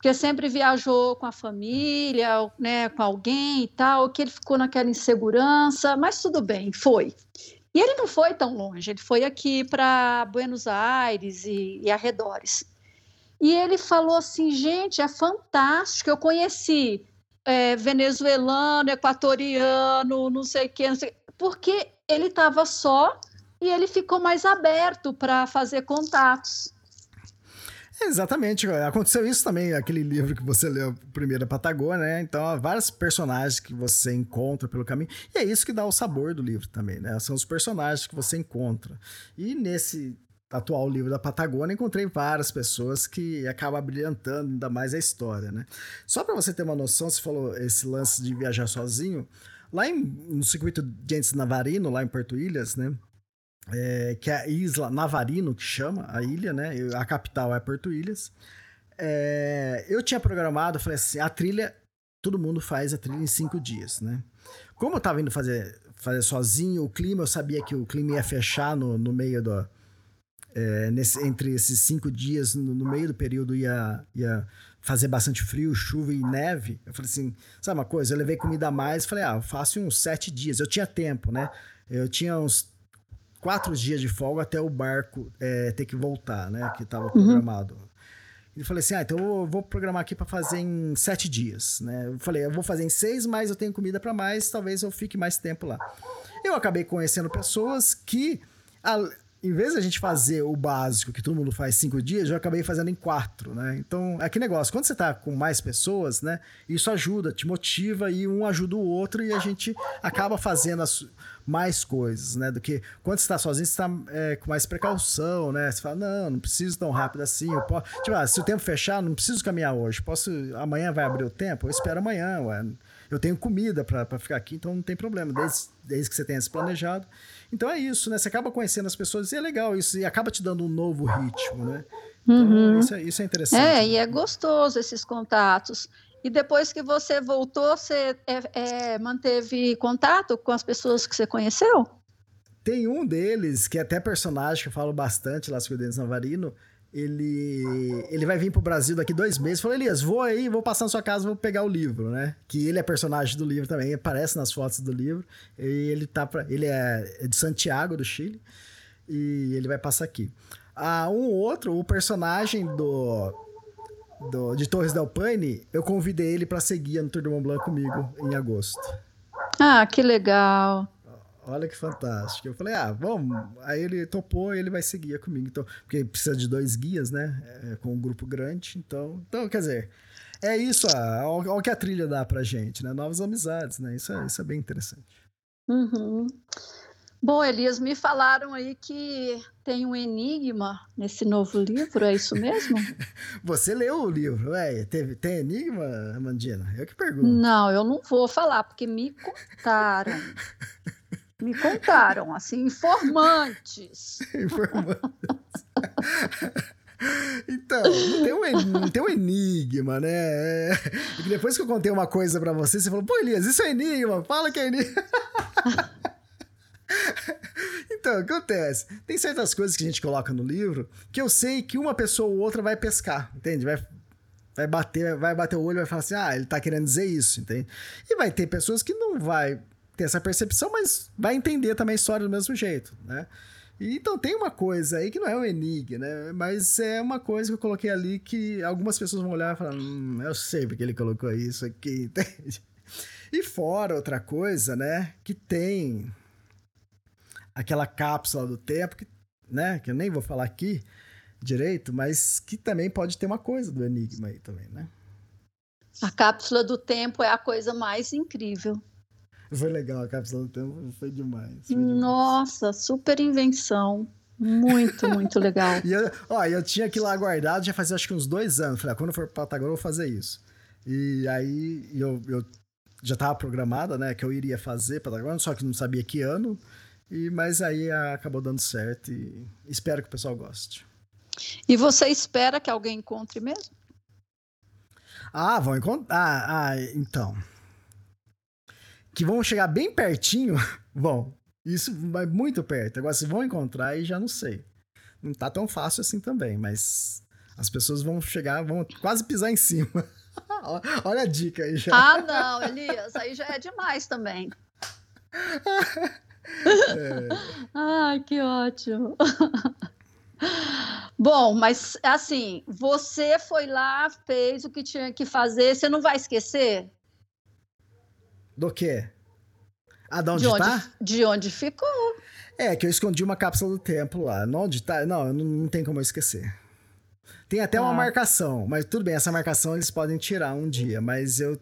porque sempre viajou com a família, né, com alguém e tal, que ele ficou naquela insegurança, mas tudo bem, foi. E ele não foi tão longe, ele foi aqui para Buenos Aires e, e arredores. E ele falou assim, gente, é fantástico, eu conheci é, venezuelano, equatoriano, não sei o quê, não sei, porque ele estava só e ele ficou mais aberto para fazer contatos. Exatamente, aconteceu isso também, aquele livro que você leu, primeiro Patagônia, né? Então, há vários personagens que você encontra pelo caminho, e é isso que dá o sabor do livro também, né? São os personagens que você encontra. E nesse atual livro da Patagônia, encontrei várias pessoas que acabam brilhantando ainda mais a história, né? Só para você ter uma noção, você falou esse lance de viajar sozinho, lá em, no circuito de Entes Navarino, lá em Porto Ilhas, né? É, que é a Isla Navarino, que chama a ilha, né? A capital é Porto Ilhas. É, eu tinha programado, falei assim, a trilha, todo mundo faz a trilha em cinco dias, né? Como eu tava indo fazer, fazer sozinho, o clima, eu sabia que o clima ia fechar no, no meio do... É, nesse, entre esses cinco dias, no, no, meio do período, ia, ia fazer bastante frio, chuva e neve. Eu falei assim, sabe uma coisa? Eu levei comida a mais, falei, ah, eu faço uns sete dias. Eu tinha tempo, né? Eu tinha uns quatro dias de folga até o barco é, ter que voltar, né? Que estava uhum. programado. Uhum. E falei assim: ah, então eu vou programar aqui para fazer em sete dias, né? Eu falei: eu vou fazer em seis, mas eu tenho comida para mais, talvez eu fique mais tempo lá. Eu acabei conhecendo pessoas que, em vez de a gente fazer o básico que todo mundo faz cinco dias, eu acabei fazendo em quatro, né? Então, é que negócio, quando você tá com mais pessoas, né? Isso ajuda, te motiva e um ajuda o outro e a gente acaba fazendo as, mais coisas, né? Do que quando você tá sozinho, você tá é, com mais precaução, né? Você fala, não, não preciso tão rápido assim. Eu posso... Tipo, ah, se o tempo fechar, não preciso caminhar hoje. Posso. Amanhã vai abrir o tempo, eu espero amanhã, ué. Eu tenho comida para ficar aqui, então não tem problema, desde, desde que você tenha se planejado. Então é isso, né? Você acaba conhecendo as pessoas e é legal isso, e acaba te dando um novo ritmo, né? Então, uhum. isso, é, isso é interessante. É, né? e é gostoso esses contatos. E depois que você voltou, você é, é, manteve contato com as pessoas que você conheceu? Tem um deles, que é até personagem que eu falo bastante lá com o Denis Navarino, ele, ele vai vir pro Brasil daqui dois meses. Falou, Elias, vou aí, vou passar na sua casa, vou pegar o livro, né? Que ele é personagem do livro também, aparece nas fotos do livro. E ele tá pra, ele é, é de Santiago, do Chile, e ele vai passar aqui. Ah, um outro, o personagem do, do de Torres del Paine, eu convidei ele para seguir no Tour do Mont Blanc comigo em agosto. Ah, que legal. Olha que fantástico. Eu falei, ah, vamos. Aí ele topou e ele vai seguir comigo. Então, porque precisa de dois guias, né? É, com um grupo grande. Então, então quer dizer, é isso. Olha o que a trilha dá pra gente, né? Novas amizades, né? Isso é, isso é bem interessante. Uhum. Bom, Elias, me falaram aí que tem um enigma nesse novo livro, é isso mesmo? Você leu o livro, é? Teve, tem enigma, Amandina? Eu que pergunto. Não, eu não vou falar, porque me contaram. Me contaram, assim, informantes. informantes. Então, não tem, um, tem um enigma, né? É, depois que eu contei uma coisa para você, você falou, pô, Elias, isso é enigma, fala que é enigma. então, acontece. Tem certas coisas que a gente coloca no livro que eu sei que uma pessoa ou outra vai pescar, entende? Vai, vai bater, vai bater o olho e vai falar assim, ah, ele tá querendo dizer isso, entende? E vai ter pessoas que não vai ter essa percepção, mas vai entender também a história do mesmo jeito, né? Então tem uma coisa aí que não é um enigma, né? Mas é uma coisa que eu coloquei ali que algumas pessoas vão olhar e falar, hum, eu sei porque ele colocou isso aqui, entende? E fora outra coisa, né? Que tem aquela cápsula do tempo, que, né? Que eu nem vou falar aqui direito, mas que também pode ter uma coisa do enigma aí também, né? A cápsula do tempo é a coisa mais incrível. Foi legal, a cápsula do tempo foi demais. Foi demais. Nossa, super invenção. Muito, muito legal. e eu, ó, eu tinha aquilo lá guardado já fazia acho que uns dois anos. Falei, ah, quando eu for para Patagônia eu vou fazer isso. E aí eu, eu já estava programada, né, que eu iria fazer Patagônia, só que não sabia que ano. E, mas aí acabou dando certo e espero que o pessoal goste. E você espera que alguém encontre mesmo? Ah, vão encontrar. Ah, ah, então que vão chegar bem pertinho, vão. Isso vai muito perto. Agora, se vão encontrar, aí já não sei. Não tá tão fácil assim também, mas as pessoas vão chegar, vão quase pisar em cima. Olha a dica aí já. Ah, não, Elias, aí já é demais também. É. Ai, que ótimo. Bom, mas assim, você foi lá, fez o que tinha que fazer, você não vai esquecer? Do quê? Ah, de onde, de onde tá? De onde ficou. É, que eu escondi uma cápsula do tempo lá. Onde tá? Não, não, não tem como eu esquecer. Tem até ah. uma marcação, mas tudo bem, essa marcação eles podem tirar um dia, mas eu.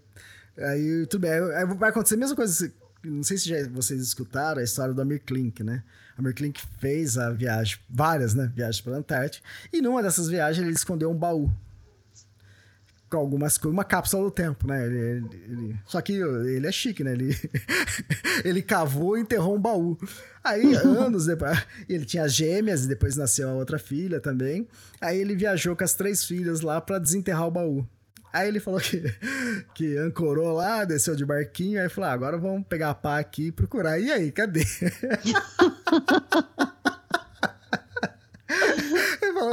Aí, tudo bem, aí vai acontecer a mesma coisa. Não sei se já vocês escutaram a história do Amir Klink, né? Amir Klink fez a viagem, várias, né? Viagens pela Antártica, e numa dessas viagens ele escondeu um baú com algumas coisas, uma cápsula do tempo, né? Ele, ele, ele, só que ele é chique, né? Ele, ele cavou e enterrou um baú. Aí, anos depois, ele tinha gêmeas e depois nasceu a outra filha também. Aí ele viajou com as três filhas lá para desenterrar o baú. Aí ele falou que, que ancorou lá, desceu de barquinho, aí falou: ah, agora vamos pegar a pá aqui e procurar. E aí, cadê?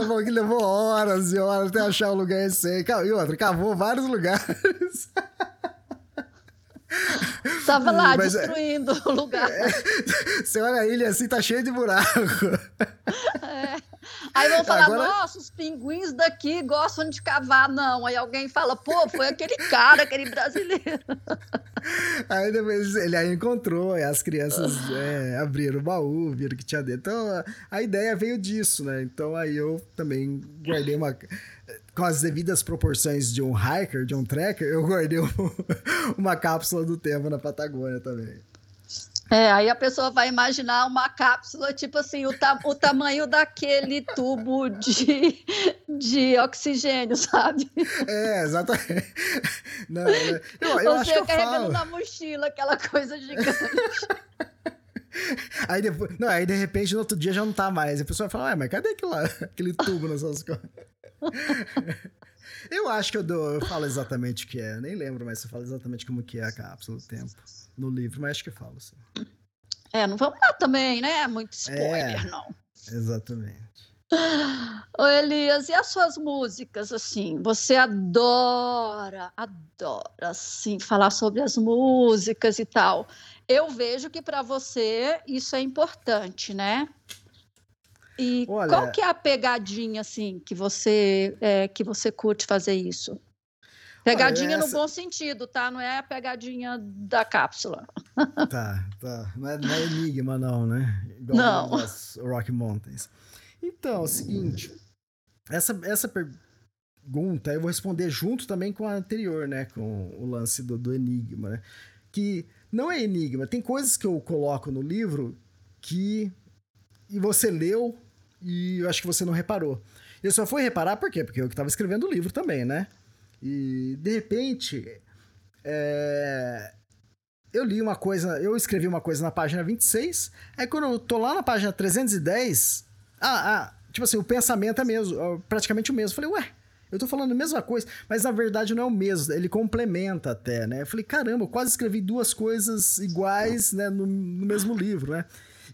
falou que levou horas e horas até achar o lugar esse. E outra, cavou vários lugares. Tava lá Mas, é- destruindo é, o lugar. É, você olha a ilha assim, tá cheio de buraco. É. Aí vão falar, Agora... nossa, os pinguins daqui gostam de cavar, não. Aí alguém fala, pô, foi aquele cara, aquele brasileiro. Aí depois ele aí encontrou, e as crianças é, abriram o baú, viram que tinha dentro. Então a ideia veio disso, né? Então aí eu também guardei uma com as devidas proporções de um hiker, de um trekker, eu guardei um, uma cápsula do tempo na Patagônia também. É, aí a pessoa vai imaginar uma cápsula, tipo assim, o, ta o tamanho daquele tubo de, de oxigênio, sabe? É, exatamente. Não, não. Eu, eu Você acho carregando falo. na mochila aquela coisa gigante. Aí depois, não, aí de repente no outro dia já não tá mais. A pessoa fala, ah, mas cadê aquele, lá, aquele tubo nas suas costas? Eu acho que eu, dou, eu falo exatamente o que é. Eu nem lembro, mas você fala exatamente como que é a cápsula do tempo no livro, mas acho que eu falo, sim. É, não vamos dar também, né? Muito spoiler, é, não. Exatamente. Ô Elias, e as suas músicas, assim? Você adora, adora, assim, falar sobre as músicas e tal. Eu vejo que para você isso é importante, né? E Olha, qual que é a pegadinha, assim, que você, é, que você curte fazer isso? Pegadinha essa... no bom sentido, tá? Não é a pegadinha da cápsula. Tá, tá. Não é, não é enigma, não, né? Igual não. Rock Mountains. Então, é o seguinte. Essa, essa pergunta eu vou responder junto também com a anterior, né? Com o lance do, do enigma, né? Que não é enigma. Tem coisas que eu coloco no livro que e você leu e eu acho que você não reparou. Eu só fui reparar por quê? Porque eu que estava escrevendo o livro também, né? E de repente, é... eu li uma coisa, eu escrevi uma coisa na página 26, aí quando eu tô lá na página 310, ah, ah tipo assim, o pensamento é mesmo, praticamente o mesmo. Eu falei, ué, eu tô falando a mesma coisa, mas na verdade não é o mesmo, ele complementa até, né? Eu falei, caramba, eu quase escrevi duas coisas iguais, né, no, no mesmo livro, né?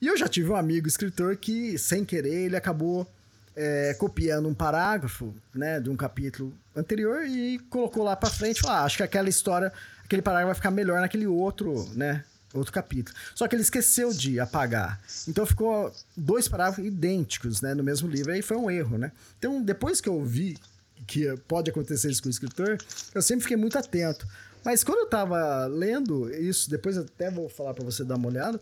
E eu já tive um amigo escritor que, sem querer, ele acabou é, copiando um parágrafo, né, de um capítulo anterior e colocou lá para frente, falou, ah, acho que aquela história, aquele parágrafo vai ficar melhor naquele outro, né, outro capítulo. Só que ele esqueceu de apagar. Então ficou dois parágrafos idênticos, né, no mesmo livro. Aí foi um erro, né? Então, depois que eu vi que pode acontecer isso com o escritor, eu sempre fiquei muito atento. Mas quando eu tava lendo isso, depois até vou falar para você dar uma olhada,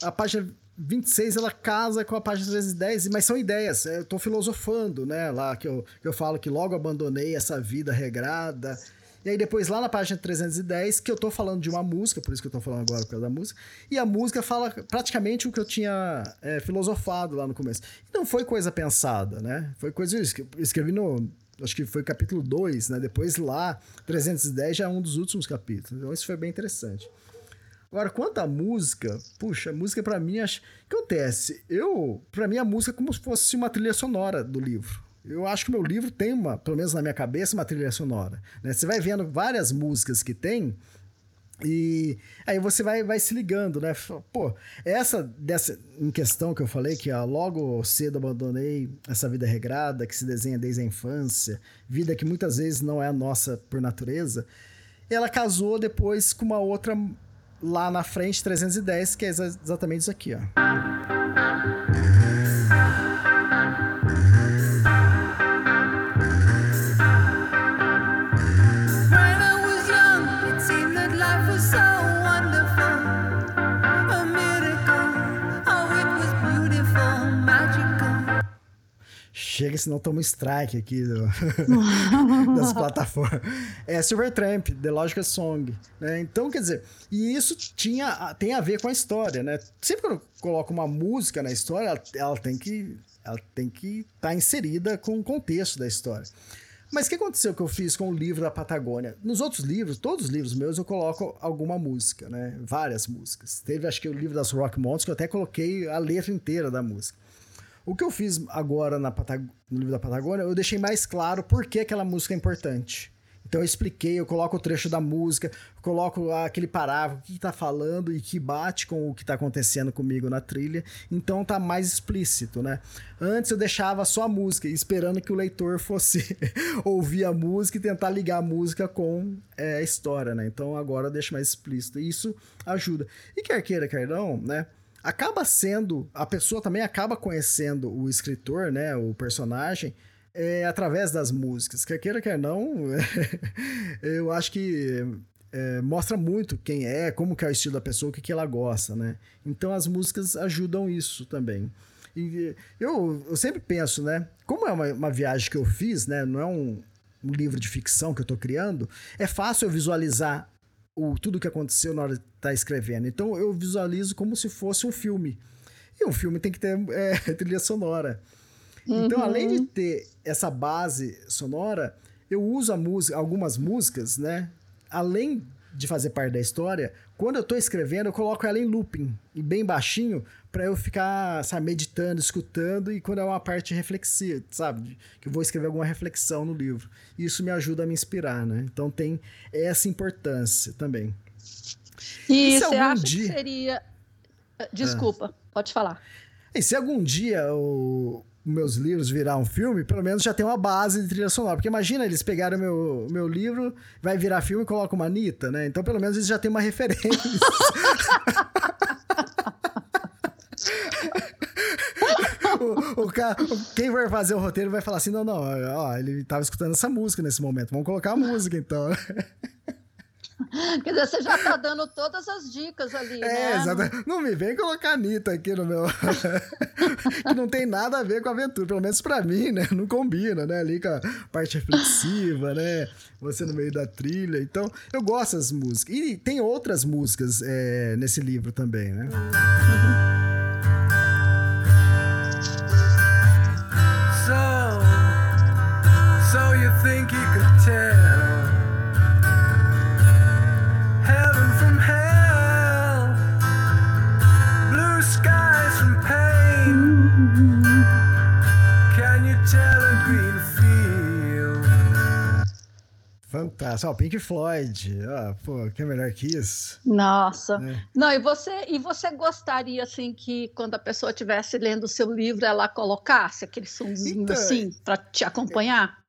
a página 26 ela casa com a página 310, mas são ideias. Eu tô filosofando, né? Lá que eu, que eu falo que logo abandonei essa vida regrada. E aí depois lá na página 310, que eu tô falando de uma música, por isso que eu tô falando agora por causa da música, e a música fala praticamente o que eu tinha é, filosofado lá no começo. Então foi coisa pensada, né? Foi coisa que eu escrevi no. Acho que foi capítulo 2, né? Depois lá, 310 já é um dos últimos capítulos. Então isso foi bem interessante. Agora, quanto à música, puxa, a música para mim, acho que acontece. Eu, para mim, a música é como se fosse uma trilha sonora do livro. Eu acho que o meu livro tem uma, pelo menos na minha cabeça, uma trilha sonora. Né? Você vai vendo várias músicas que tem, e aí você vai, vai se ligando, né? Pô, essa dessa em questão que eu falei, que ó, logo cedo abandonei essa vida regrada, que se desenha desde a infância, vida que muitas vezes não é a nossa por natureza, ela casou depois com uma outra lá na frente 310, que é exatamente isso aqui, ó. Chega, senão toma um strike aqui do, das plataformas. É Supertramp, The Logical Song. Né? Então, quer dizer, e isso tinha, tem a ver com a história, né? Sempre que eu coloco uma música na história, ela, ela tem que ela tem que estar tá inserida com o contexto da história. Mas o que aconteceu que eu fiz com o livro da Patagônia? Nos outros livros, todos os livros meus, eu coloco alguma música, né? Várias músicas. Teve, acho que, o livro das Rock Mountains, que eu até coloquei a letra inteira da música. O que eu fiz agora Patag... no livro da Patagônia, eu deixei mais claro por que aquela música é importante. Então eu expliquei, eu coloco o trecho da música, coloco aquele parágrafo, que está falando e que bate com o que está acontecendo comigo na trilha. Então tá mais explícito, né? Antes eu deixava só a música, esperando que o leitor fosse ouvir a música e tentar ligar a música com é, a história, né? Então agora eu deixo mais explícito. E isso ajuda. E quer queira, quer não, né? Acaba sendo, a pessoa também acaba conhecendo o escritor, né, o personagem, é, através das músicas. Quer queira, quer não, eu acho que é, mostra muito quem é, como que é o estilo da pessoa, o que, que ela gosta, né? Então as músicas ajudam isso também. E eu, eu sempre penso, né? Como é uma, uma viagem que eu fiz, né? Não é um, um livro de ficção que eu estou criando, é fácil eu visualizar o, tudo que aconteceu na hora de estar tá escrevendo. Então eu visualizo como se fosse um filme. E um filme tem que ter é, trilha sonora. Uhum. Então, além de ter essa base sonora, eu uso a música, algumas músicas, né? além de fazer parte da história, quando eu tô escrevendo, eu coloco ela em looping, e bem baixinho, para eu ficar, sabe, meditando, escutando, e quando é uma parte reflexiva, sabe, que eu vou escrever alguma reflexão no livro. Isso me ajuda a me inspirar, né? Então tem essa importância também. E, e você acha dia... que seria... Desculpa, ah. pode falar. E se algum dia o, meus livros virar um filme, pelo menos já tem uma base de trilha sonora. Porque imagina, eles pegaram meu, meu livro, vai virar filme e colocam uma Anitta, né? Então pelo menos eles já tem uma referência. O, o, cara, quem vai fazer o roteiro vai falar assim: não, não, ó, ele tava escutando essa música nesse momento, vamos colocar a música então. Quer dizer, você já tá dando todas as dicas ali, é, né? Exatamente. Não me vem colocar a Anitta aqui no meu... que não tem nada a ver com a aventura, pelo menos pra mim, né? Não combina, né? Ali com a parte reflexiva, né? Você no meio da trilha. Então, eu gosto das músicas. E tem outras músicas é, nesse livro também, né? So, Fantástico. Ó, Pink Floyd. Ah, pô, que é melhor que isso? Nossa. É. Não, e você, e você gostaria, assim, que quando a pessoa estivesse lendo o seu livro, ela colocasse aquele somzinho então, assim, para te acompanhar?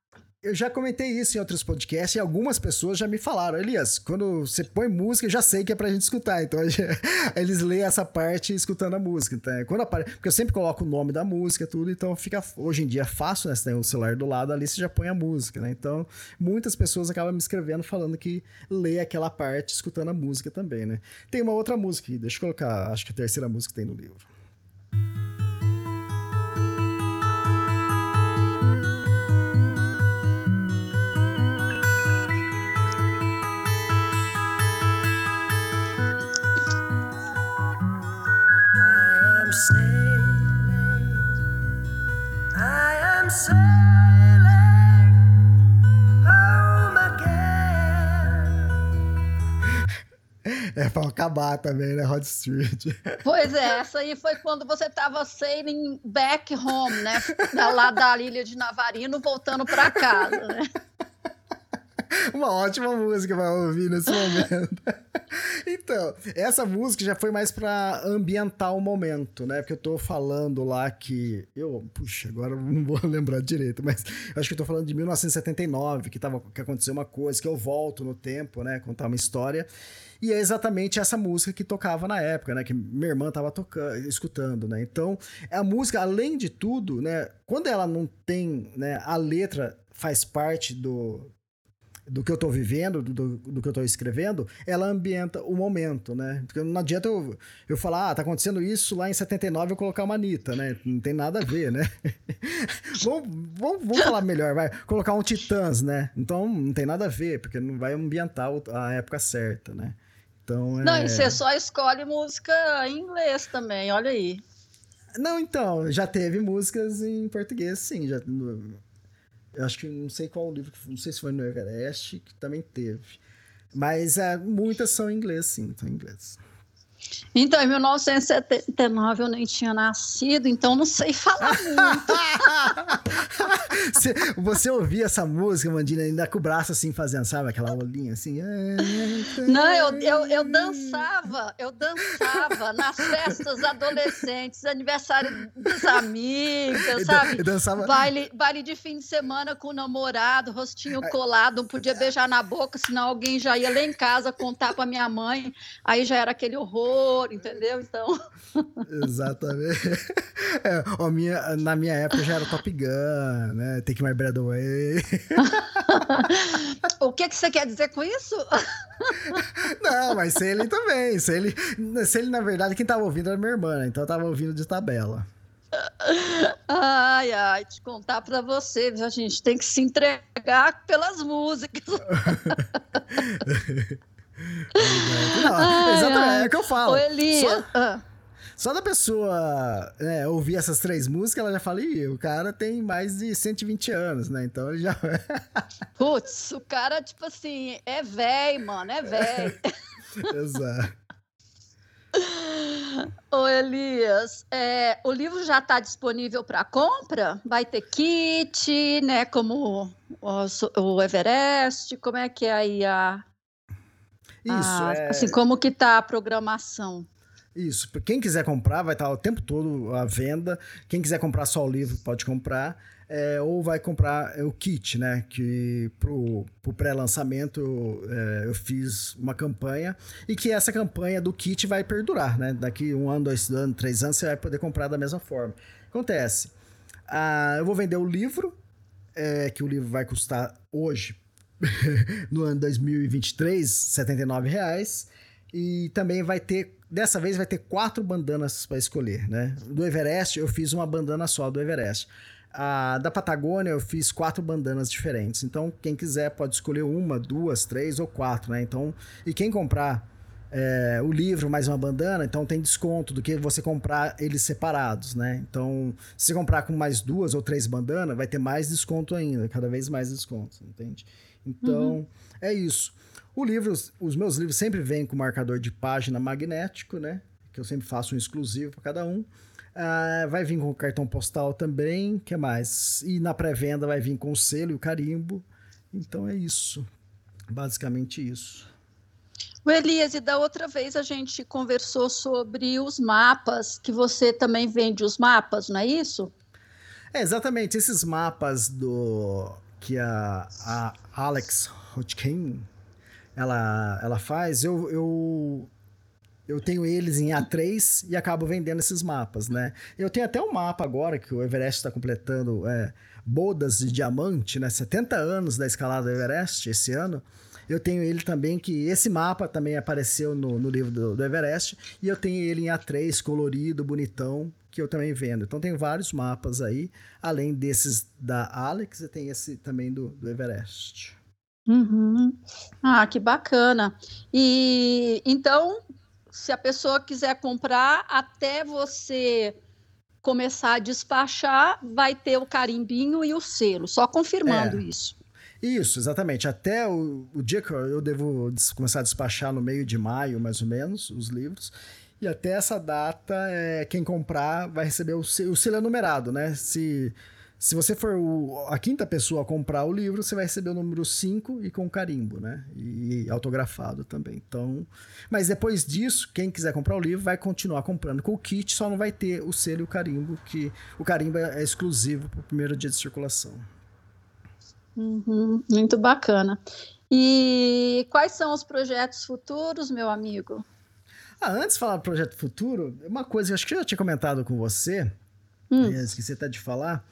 Eu já comentei isso em outros podcasts e algumas pessoas já me falaram, Elias, quando você põe música, eu já sei que é pra gente escutar. Então eles leem essa parte escutando a música. Então, é, quando apare... Porque eu sempre coloco o nome da música, tudo, então fica. Hoje em dia é fácil, né? Você tem o celular do lado ali, você já põe a música, né? Então, muitas pessoas acabam me escrevendo falando que lê aquela parte escutando a música também, né? Tem uma outra música deixa eu colocar, acho que a terceira música que tem no livro. É pra acabar também, né? Rod Street. Pois é, essa aí foi quando você tava sailing back home, né? Lá da ilha de Navarino, voltando para casa, né? Uma ótima música para ouvir nesse momento. então, essa música já foi mais para ambientar o momento, né? Porque eu tô falando lá que. Eu, puxa, agora não vou lembrar direito, mas acho que eu tô falando de 1979, que, tava, que aconteceu uma coisa, que eu volto no tempo, né? Contar uma história. E é exatamente essa música que tocava na época, né? Que minha irmã tava tocando, escutando, né? Então, a música, além de tudo, né? Quando ela não tem, né? A letra faz parte do, do que eu tô vivendo, do, do que eu tô escrevendo, ela ambienta o momento, né? Porque não adianta eu, eu falar, ah, tá acontecendo isso lá em 79 eu colocar uma Anitta, né? Não tem nada a ver, né? vamos, vamos, vamos falar melhor, vai. Colocar um Titãs, né? Então não tem nada a ver, porque não vai ambientar a época certa, né? Então, é... Não, e você só escolhe música em inglês também, olha aí. Não, então, já teve músicas em português, sim. Já, eu acho que não sei qual livro, não sei se foi no Everest, que também teve. Mas é, muitas são em inglês, sim, são em inglês. Então, em 1979 eu nem tinha nascido, então não sei falar muito. você, você ouvia essa música, Mandina, ainda com o braço assim fazendo, sabe? Aquela olhinha assim. Não, eu, eu, eu dançava, eu dançava nas festas adolescentes, aniversário dos amigos, sabe? Eu dançava... baile, baile de fim de semana com o namorado, rostinho colado, não podia beijar na boca, senão alguém já ia lá em casa contar pra minha mãe, aí já era aquele horror amor, entendeu? Então. Exatamente. É, ó, minha, na minha época já era Top Gun, né? Take My Breath Away. o que, que você quer dizer com isso? Não, mas se ele também. Se ele, se ele, na verdade, quem tava ouvindo era minha irmã, né? então eu tava ouvindo de tabela. Ai, ai, te contar para você, a gente tem que se entregar pelas músicas. Não, ai, exatamente, ai. é o que eu falo. Ô, Elias. Só, ah. só da pessoa é, ouvir essas três músicas, ela já fala, Ih, o cara tem mais de 120 anos, né? Então ele já. Putz, o cara, tipo assim, é velho, mano, é velho. Exato. Ô Elias, é, o livro já está disponível para compra? Vai ter kit, né? Como o, o, Everest? Como é que é aí a. Isso, a, é... Assim, como que tá a programação? Isso, quem quiser comprar, vai estar o tempo todo à venda. Quem quiser comprar só o livro, pode comprar é, ou vai comprar o kit, né? Que pro, pro pré-lançamento é, eu fiz uma campanha e que essa campanha do kit vai perdurar, né? Daqui um ano, dois anos, três anos você vai poder comprar da mesma forma. Acontece, ah, eu vou vender o livro, é, que o livro vai custar hoje, no ano 2023, 79 reais. E também vai ter, dessa vez vai ter quatro bandanas para escolher, né? Do Everest, eu fiz uma bandana só do Everest. A da Patagônia eu fiz quatro bandanas diferentes. Então, quem quiser pode escolher uma, duas, três ou quatro, né? Então, e quem comprar é, o livro mais uma bandana, então tem desconto do que você comprar eles separados, né? Então, se você comprar com mais duas ou três bandanas, vai ter mais desconto ainda, cada vez mais desconto, entende? Então, uhum. é isso. O livro, os meus livros sempre vêm com marcador de página magnético, né? Que eu sempre faço um exclusivo para cada um. Uh, vai vir com o cartão postal também, que mais? E na pré-venda vai vir com o selo e o carimbo. Então é isso. Basicamente isso. O Elias, e da outra vez a gente conversou sobre os mapas, que você também vende os mapas, não é isso? É, exatamente. Esses mapas do que a, a Alex Hodgkin ela, ela faz, eu, eu eu tenho eles em A3 e acabo vendendo esses mapas, né? Eu tenho até um mapa agora que o Everest está completando é, bodas de diamante, né? 70 anos da escalada do Everest esse ano. Eu tenho ele também, que esse mapa também apareceu no, no livro do, do, Everest, e eu tenho ele em A3, colorido, bonitão, que eu também vendo. Então tem vários mapas aí, além desses da Alex, e tem esse também do, do Everest. Uhum. Ah, que bacana. E então se a pessoa quiser comprar, até você começar a despachar, vai ter o carimbinho e o selo, só confirmando é. isso. Isso, exatamente. Até o, o dia que eu devo começar a despachar no meio de maio, mais ou menos, os livros. E até essa data, é, quem comprar vai receber o selo, o selo é numerado, né? Se se você for o, a quinta pessoa a comprar o livro, você vai receber o número 5 e com carimbo, né? E autografado também. Então, mas depois disso, quem quiser comprar o livro vai continuar comprando com o kit, só não vai ter o selo e o carimbo, que o carimbo é exclusivo para o primeiro dia de circulação. Uhum, muito bacana. E quais são os projetos futuros, meu amigo? Ah, antes de falar do projeto futuro, uma coisa que eu acho que eu já tinha comentado com você, hum. esqueci até de falar,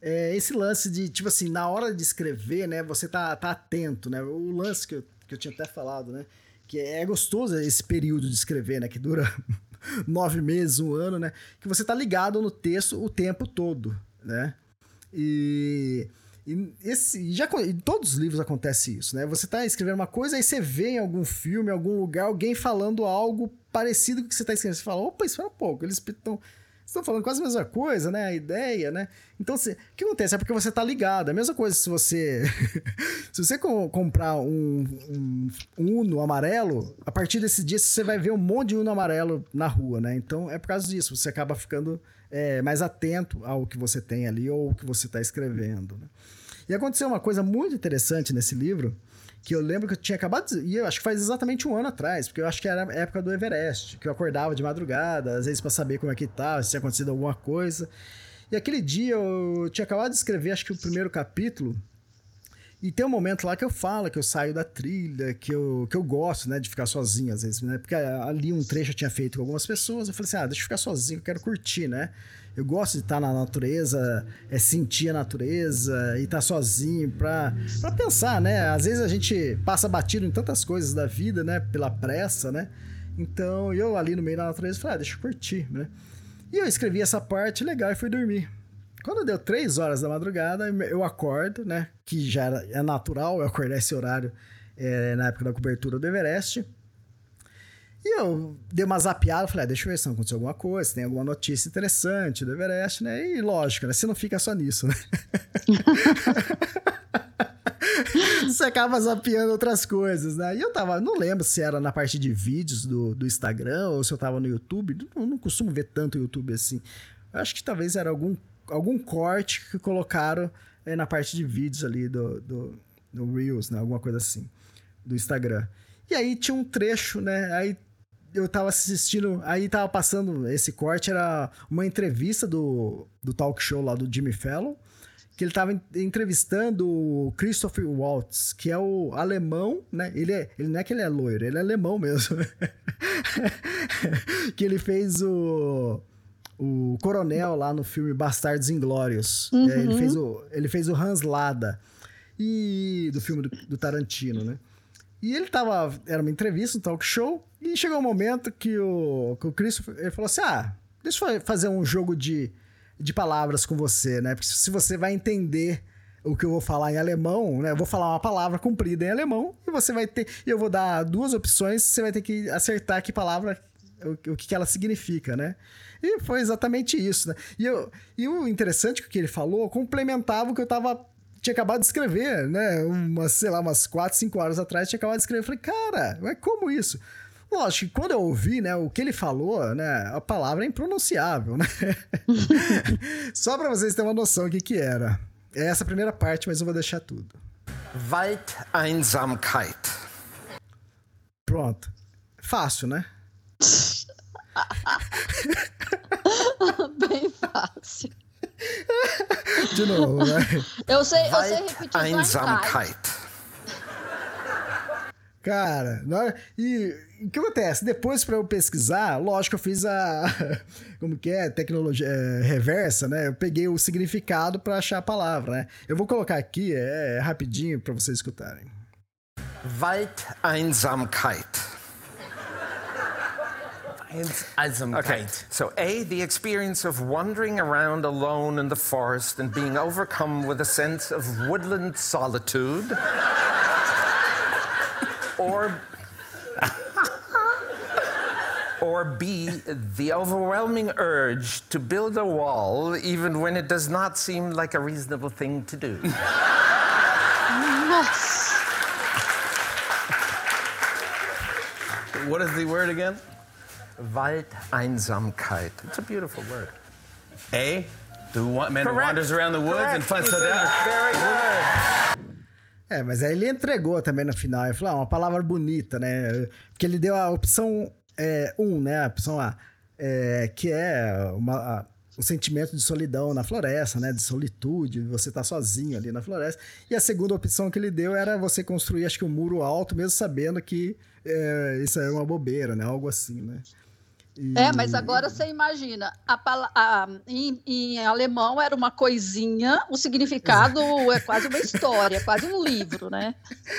é esse lance de, tipo assim, na hora de escrever, né, você tá, tá atento, né? O lance que eu, que eu tinha até falado, né? Que é gostoso esse período de escrever, né? Que dura nove meses, um ano, né? Que você tá ligado no texto o tempo todo, né? E, e esse, já, em todos os livros acontece isso, né? Você tá escrevendo uma coisa, aí você vê em algum filme, em algum lugar, alguém falando algo parecido com o que você tá escrevendo. Você fala, opa, isso é um pouco. Eles estão estão falando quase a mesma coisa, né? A ideia, né? Então, o que acontece? É porque você tá ligado. É a mesma coisa se você. se você co comprar um, um, Uno amarelo, a partir desse dia você vai ver um monte de Uno amarelo na rua, né? Então é por causa disso. Você acaba ficando é, mais atento ao que você tem ali ou o que você está escrevendo. Né? E aconteceu uma coisa muito interessante nesse livro que eu lembro que eu tinha acabado. E eu acho que faz exatamente um ano atrás, porque eu acho que era a época do Everest, que eu acordava de madrugada, às vezes para saber como é que tava, se tinha acontecido alguma coisa. E aquele dia eu tinha acabado de escrever, acho que o primeiro capítulo, E tem um momento lá que eu falo que eu saio da trilha, que eu, que eu gosto, né, de ficar sozinho às vezes, né? Porque ali um trecho eu tinha feito com algumas pessoas, eu falei assim, ah, deixa eu ficar sozinho, eu quero curtir, né? Eu gosto de estar na natureza, é sentir a natureza e estar sozinho pra pensar, né? Às vezes a gente passa batido em tantas coisas da vida, né? Pela pressa, né? Então eu ali no meio da natureza falei, ah, deixa eu curtir, né? E eu escrevi essa parte legal e fui dormir. Quando deu três horas da madrugada, eu acordo, né? Que já era, é natural eu acordar esse horário é, na época da cobertura do Everest. E eu dei uma zapiada, falei, ah, deixa eu ver se aconteceu alguma coisa, se tem alguma notícia interessante do Everest, né? E lógico, né? Você não fica só nisso, né? você acaba zapeando outras coisas, né? E eu tava, não lembro se era na parte de vídeos do, do Instagram ou se eu tava no YouTube. Eu não costumo ver tanto YouTube assim. Eu acho que talvez era algum, algum corte que colocaram é, na parte de vídeos ali do, do, do Reels, né? Alguma coisa assim, do Instagram. E aí tinha um trecho, né? Aí eu tava assistindo, aí tava passando esse corte, era uma entrevista do, do talk show lá do Jimmy Fallon, que ele tava entrevistando o Christopher Waltz, que é o alemão, né? Ele, é, ele não é que ele é loiro, ele é alemão mesmo. que ele fez o o coronel lá no filme Bastardos Inglórios. Uhum. É, ele, fez o, ele fez o Hans Lada. E do filme do, do Tarantino, né? E ele tava. Era uma entrevista, um talk show. E chegou um momento que o, que o Christopher ele falou assim: Ah, deixa eu fazer um jogo de, de palavras com você, né? Porque se você vai entender o que eu vou falar em alemão, né? Eu vou falar uma palavra comprida em alemão e você vai ter. Eu vou dar duas opções, você vai ter que acertar que palavra, o, o que, ela significa, né? E foi exatamente isso, né? E, eu, e o interessante que ele falou complementava o que eu tava tinha acabado de escrever, né? Umas, sei lá, umas 4, 5 horas atrás, tinha acabado de escrever. Eu falei, cara, mas como isso? Lógico que quando eu ouvi, né, o que ele falou, né, a palavra é impronunciável, né? Só para vocês terem uma noção do que que era. É essa a primeira parte, mas eu vou deixar tudo. Waldeinsamkeit. Pronto. Fácil, né? Bem fácil. De novo, né? Eu sei, eu sei repetir Einsamkeit. Cara, na, e o que acontece? Depois, para eu pesquisar, lógico, eu fiz a. Como que é? Tecnologia é, reversa, né? Eu peguei o significado para achar a palavra, né? Eu vou colocar aqui, é, é rapidinho para vocês escutarem. Waldeinsamkeit. Okay, so A, the experience of wandering around alone in the forest and being overcome with a sense of woodland solitude. Or. or B, the overwhelming urge to build a wall even when it does not seem like a reasonable thing to do. yes. what is the word again? Waldeinsamkeit. It's a beautiful word. A, the man Correct. who wanders around the woods Correct. and finds stuff Very good. É, mas aí ele entregou também no final. Ele falou, ah, uma palavra bonita, né? Porque ele deu a opção 1, é, um, né? A opção A, é, que é uma, a, o sentimento de solidão na floresta, né? De solitude, você tá sozinho ali na floresta. E a segunda opção que ele deu era você construir, acho que um muro alto, mesmo sabendo que é, isso é uma bobeira, né? Algo assim, né? E... É, mas agora você imagina, a, a, em, em, alemão era uma coisinha, o significado é quase uma história, quase um livro, né?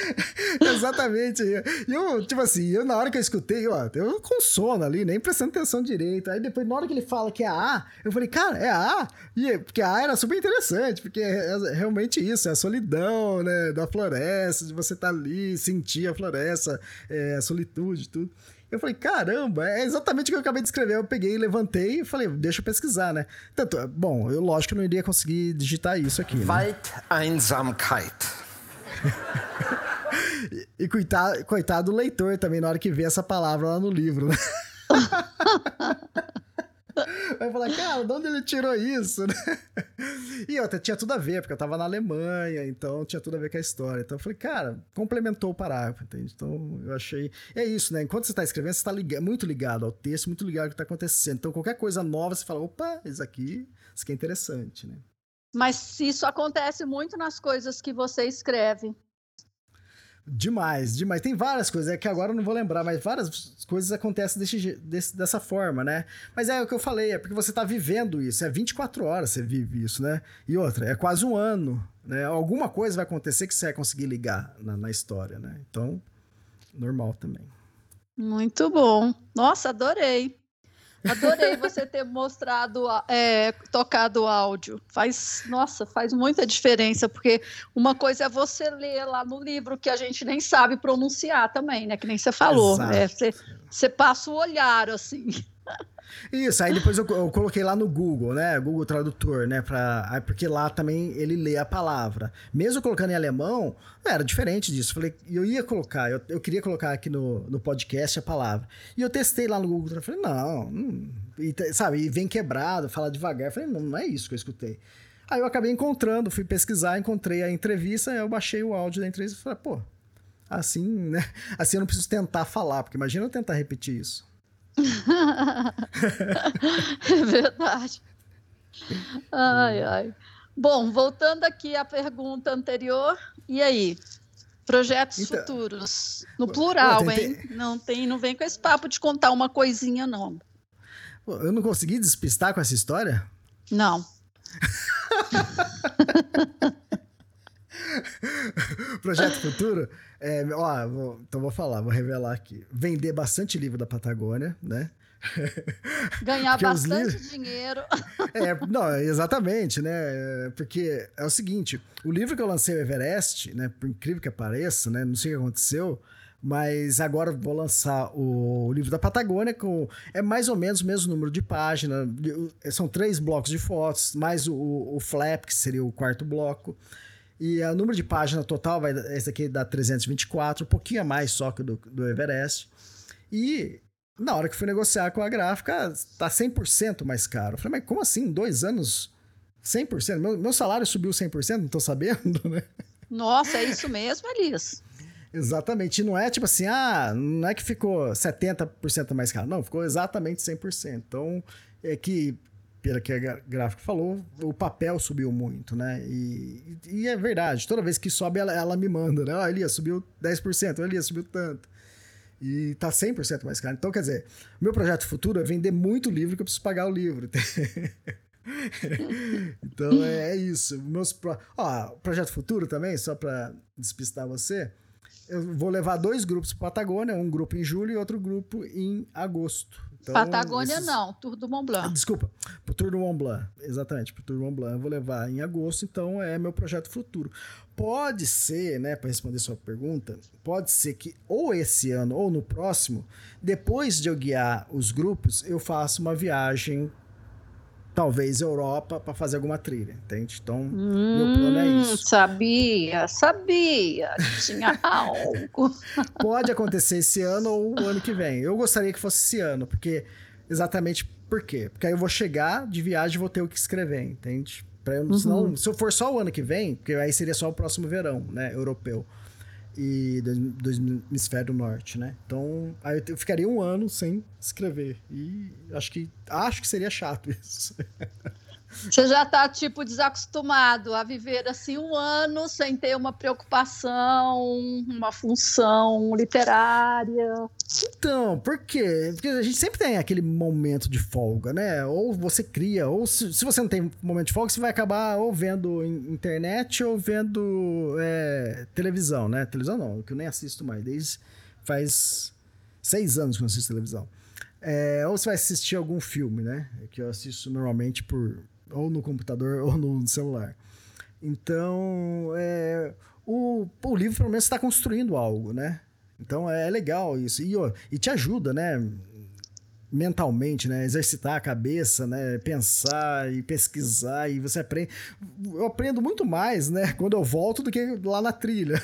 Exatamente. E eu, tipo assim, eu na hora que eu escutei, ó, eu com sono ali, nem prestando atenção direito. Aí depois, na hora que ele fala que é a eu falei, cara, é a? E, porque a A era super interessante, porque é, é realmente isso, é a solidão, né, da floresta, de você estar tá ali, sentir a floresta, é, a solitude, tudo. Eu falei, caramba, é exatamente o que eu acabei de escrever. Eu peguei, levantei e falei, deixa eu pesquisar, né? Tanto, bom, eu lógico que não iria conseguir digitar isso aqui. Né? Waldeinsamkeit. e, e coitado, coitado do leitor também, na hora que vê essa palavra lá no livro, né? Vai falar, cara, de onde ele tirou isso, né? E outra, tinha tudo a ver, porque eu tava na Alemanha, então tinha tudo a ver com a história. Então eu falei, cara, complementou o parágrafo, entende? Então eu achei. É isso, né? Enquanto você tá escrevendo, você tá ligado, muito ligado ao texto, muito ligado ao que tá acontecendo. Então qualquer coisa nova, você fala, opa, isso aqui, isso aqui é interessante, né? Mas isso acontece muito nas coisas que você escreve. Demais, demais. Tem várias coisas, é que agora eu não vou lembrar, mas várias coisas acontecem desse, desse, dessa forma, né? Mas é o que eu falei, é porque você tá vivendo isso, é 24 horas você vive isso, né? E outra, é quase um ano, né? Alguma coisa vai acontecer que você vai conseguir ligar na, na história, né? Então, normal também. Muito bom. Nossa, adorei. Adorei você ter mostrado, é, tocado áudio. Faz, nossa, faz muita diferença, porque uma coisa é você ler lá no livro que a gente nem sabe pronunciar também, né? Que nem você falou. É, você, você passa o olhar, assim. Isso, aí depois eu, eu, coloquei lá no Google, né? Google Tradutor, né? Pra, porque lá também ele lê a palavra. Mesmo colocando em alemão, era diferente disso. Falei, eu ia colocar, eu, eu queria colocar aqui no, no podcast a palavra. E eu testei lá no Google Tradutor. Falei, não, hum, e, sabe? E vem quebrado, fala devagar. Falei, não, não é isso que eu escutei. Aí eu acabei encontrando, fui pesquisar, encontrei a entrevista, eu baixei o áudio da entrevista e falei, pô, assim, né? Assim eu não preciso tentar falar, porque imagina eu tentar repetir isso. é verdade. Ai, ai. Bom, voltando aqui à pergunta anterior, e aí? Projetos então, futuros. No plural, tentei... hein? Não, tem, não vem com esse papo de contar uma coisinha, não. Eu não consegui despistar com essa história? Não. Projeto futuro? É, ó, vou, então vou falar, vou revelar aqui. Vender bastante livro da Patagônia, né? Ganhar bastante livros... dinheiro. É, não, exatamente, né? Porque é o seguinte, o livro que eu lancei, o Everest, né? Por incrível que pareça, né? Não sei o que aconteceu, mas agora vou lançar o livro da Patagônia com é mais ou menos o mesmo número de páginas, são três blocos de fotos, mais o, o flap que seria o quarto bloco. E o número de página total, vai, esse aqui dá 324, um pouquinho a mais só que do, do Everest. E na hora que fui negociar com a gráfica, tá 100% mais caro. Eu falei, mas como assim? Dois anos? 100%? Meu, meu salário subiu 100%? Não tô sabendo, né? Nossa, é isso mesmo, Elias? Exatamente. E não é tipo assim, ah, não é que ficou 70% mais caro. Não, ficou exatamente 100%. Então, é que que a gráfica falou, o papel subiu muito, né? E, e é verdade, toda vez que sobe, ela, ela me manda, né? Ah, Elias, subiu 10%, Elias, subiu tanto. E tá 100% mais caro. Então, quer dizer, meu projeto futuro é vender muito livro que eu preciso pagar o livro. então, é, é, isso. Meus pro... Ó, projeto futuro também, só para despistar você, eu vou levar dois grupos para Patagônia, um grupo em julho e outro grupo em agosto. Então, Patagônia esses... não, Tour do Mont Blanc. Desculpa, pro Tour do Mont Blanc, exatamente, pro Tour do Mont Blanc eu vou levar em agosto, então é meu projeto futuro. Pode ser, né, para responder sua pergunta, pode ser que ou esse ano ou no próximo, depois de eu guiar os grupos, eu faça uma viagem talvez Europa para fazer alguma trilha, entende? Então, hum, meu plano é isso. Sabia, sabia, tinha algo. Pode acontecer esse ano ou o ano que vem. Eu gostaria que fosse esse ano, porque exatamente por quê? Porque aí eu vou chegar de viagem e vou ter o que escrever, entende? Pra eu, uhum. senão, se eu for só o ano que vem, porque aí seria só o próximo verão, né, europeu e do, do hemisfério norte, né? Então, aí eu ficaria um ano sem escrever. E acho que acho que seria chato isso. Você já está, tipo, desacostumado a viver assim um ano sem ter uma preocupação, uma função literária. Então, por quê? Porque a gente sempre tem aquele momento de folga, né? Ou você cria, ou se, se você não tem momento de folga, você vai acabar ou vendo internet ou vendo é, televisão, né? Televisão não, que eu nem assisto mais, desde faz seis anos que eu não assisto televisão. É, ou você vai assistir algum filme, né? Que eu assisto normalmente por ou no computador ou no celular. Então, é, o, o livro pelo menos está construindo algo, né? Então é legal isso. E, ó, e te ajuda, né? Mentalmente, né? Exercitar a cabeça, né? Pensar e pesquisar e você aprende. Eu aprendo muito mais, né? Quando eu volto do que lá na trilha.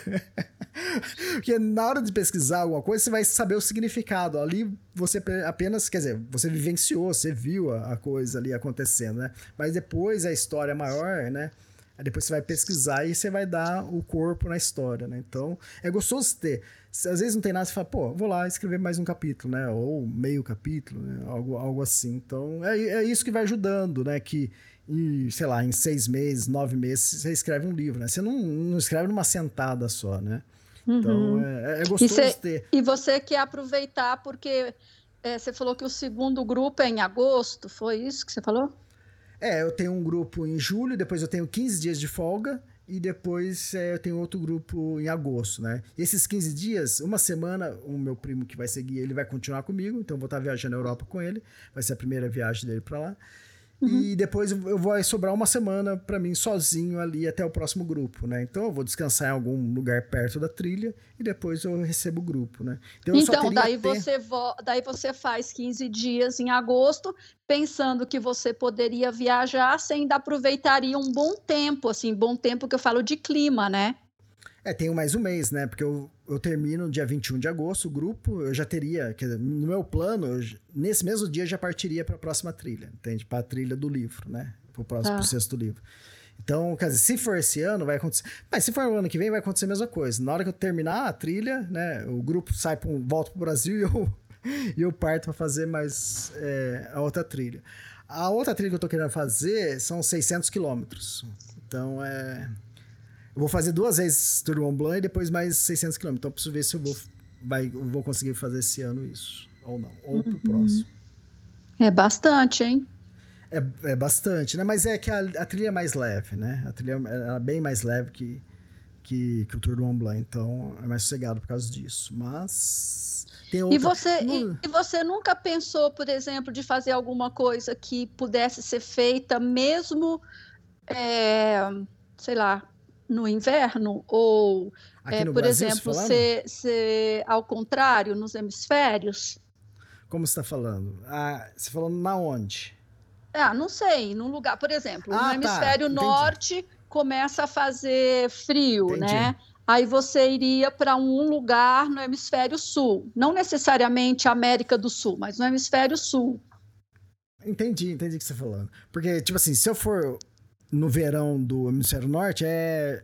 Porque na hora de pesquisar alguma coisa, você vai saber o significado. Ali você apenas, quer dizer, você vivenciou, você viu a, coisa ali acontecendo, né? Mas depois a história maior, né? Aí depois você vai pesquisar e você vai dar o corpo na história, né? Então, é gostoso ter. Às vezes não tem nada, você fala, pô, vou lá escrever mais um capítulo, né? Ou meio capítulo, né? Algo, algo assim. Então, é, é isso que vai ajudando, né? Que e, sei lá, em seis meses, nove meses, você escreve um livro, né? Você não, não escreve numa sentada só, né? Então, uhum. é, é, gostoso e cê, ter. E você quer aproveitar porque é, você falou que o segundo grupo é em agosto, foi isso que você falou? É, eu tenho um grupo em julho, depois eu tenho 15 dias de folga e depois é, eu tenho outro grupo em agosto, né? E esses 15 dias, uma semana, o meu primo que vai seguir, ele vai continuar comigo, então eu vou estar viajando na Europa com ele, vai ser a primeira viagem dele para lá. Uhum. E depois eu vou sobrar uma semana para mim sozinho ali até o próximo grupo, né? Então eu vou descansar em algum lugar perto da trilha e depois eu recebo o grupo, né? Então, então daí, ter... você vo... daí você faz 15 dias em agosto, pensando que você poderia viajar, você ainda aproveitaria um bom tempo, assim, bom tempo que eu falo de clima, né? É, tenho mais um mês, né? Porque eu, eu termino no dia 21 de agosto o grupo, eu já teria, quer dizer, no meu plano, eu, nesse mesmo dia já partiria para a próxima trilha, entende? Para a trilha do livro, né? Para o próximo ah. sexto livro. Então, quer dizer, se for esse ano, vai acontecer. Mas se for o ano que vem, vai acontecer a mesma coisa. Na hora que eu terminar a trilha, né? O grupo sai para um, volta para o Brasil e eu, e eu parto para fazer mais é, a outra trilha. A outra trilha que eu estou querendo fazer são 600 quilômetros. Então, é eu vou fazer duas vezes Tour Mont Blanc e depois mais 600 km. Então, eu preciso ver se eu vou, vai, eu vou conseguir fazer esse ano isso. Ou não. Ou uhum. pro próximo. É bastante, hein? É, é bastante, né? Mas é que a, a trilha é mais leve, né? A trilha é, é bem mais leve que, que, que o Tour do Mont Blanc. Então, é mais sossegado por causa disso. Mas... Outra... E, você, e, e, você nunca pensou, por exemplo, de fazer alguma coisa que pudesse ser feita mesmo, é, sei lá, no inverno? Ou, é, por Brasil, exemplo, ser, ser ao contrário, nos hemisférios? Como você está falando? Ah, você falando na onde? Ah, não sei, num lugar, por exemplo, ah, no tá, hemisfério norte começa a fazer frio, entendi. né? Aí você iria para um lugar no hemisfério sul, não necessariamente América do Sul, mas no hemisfério sul. Entendi, entendi o que você está falando. Porque, tipo assim, se eu for no verão do hemisfério norte é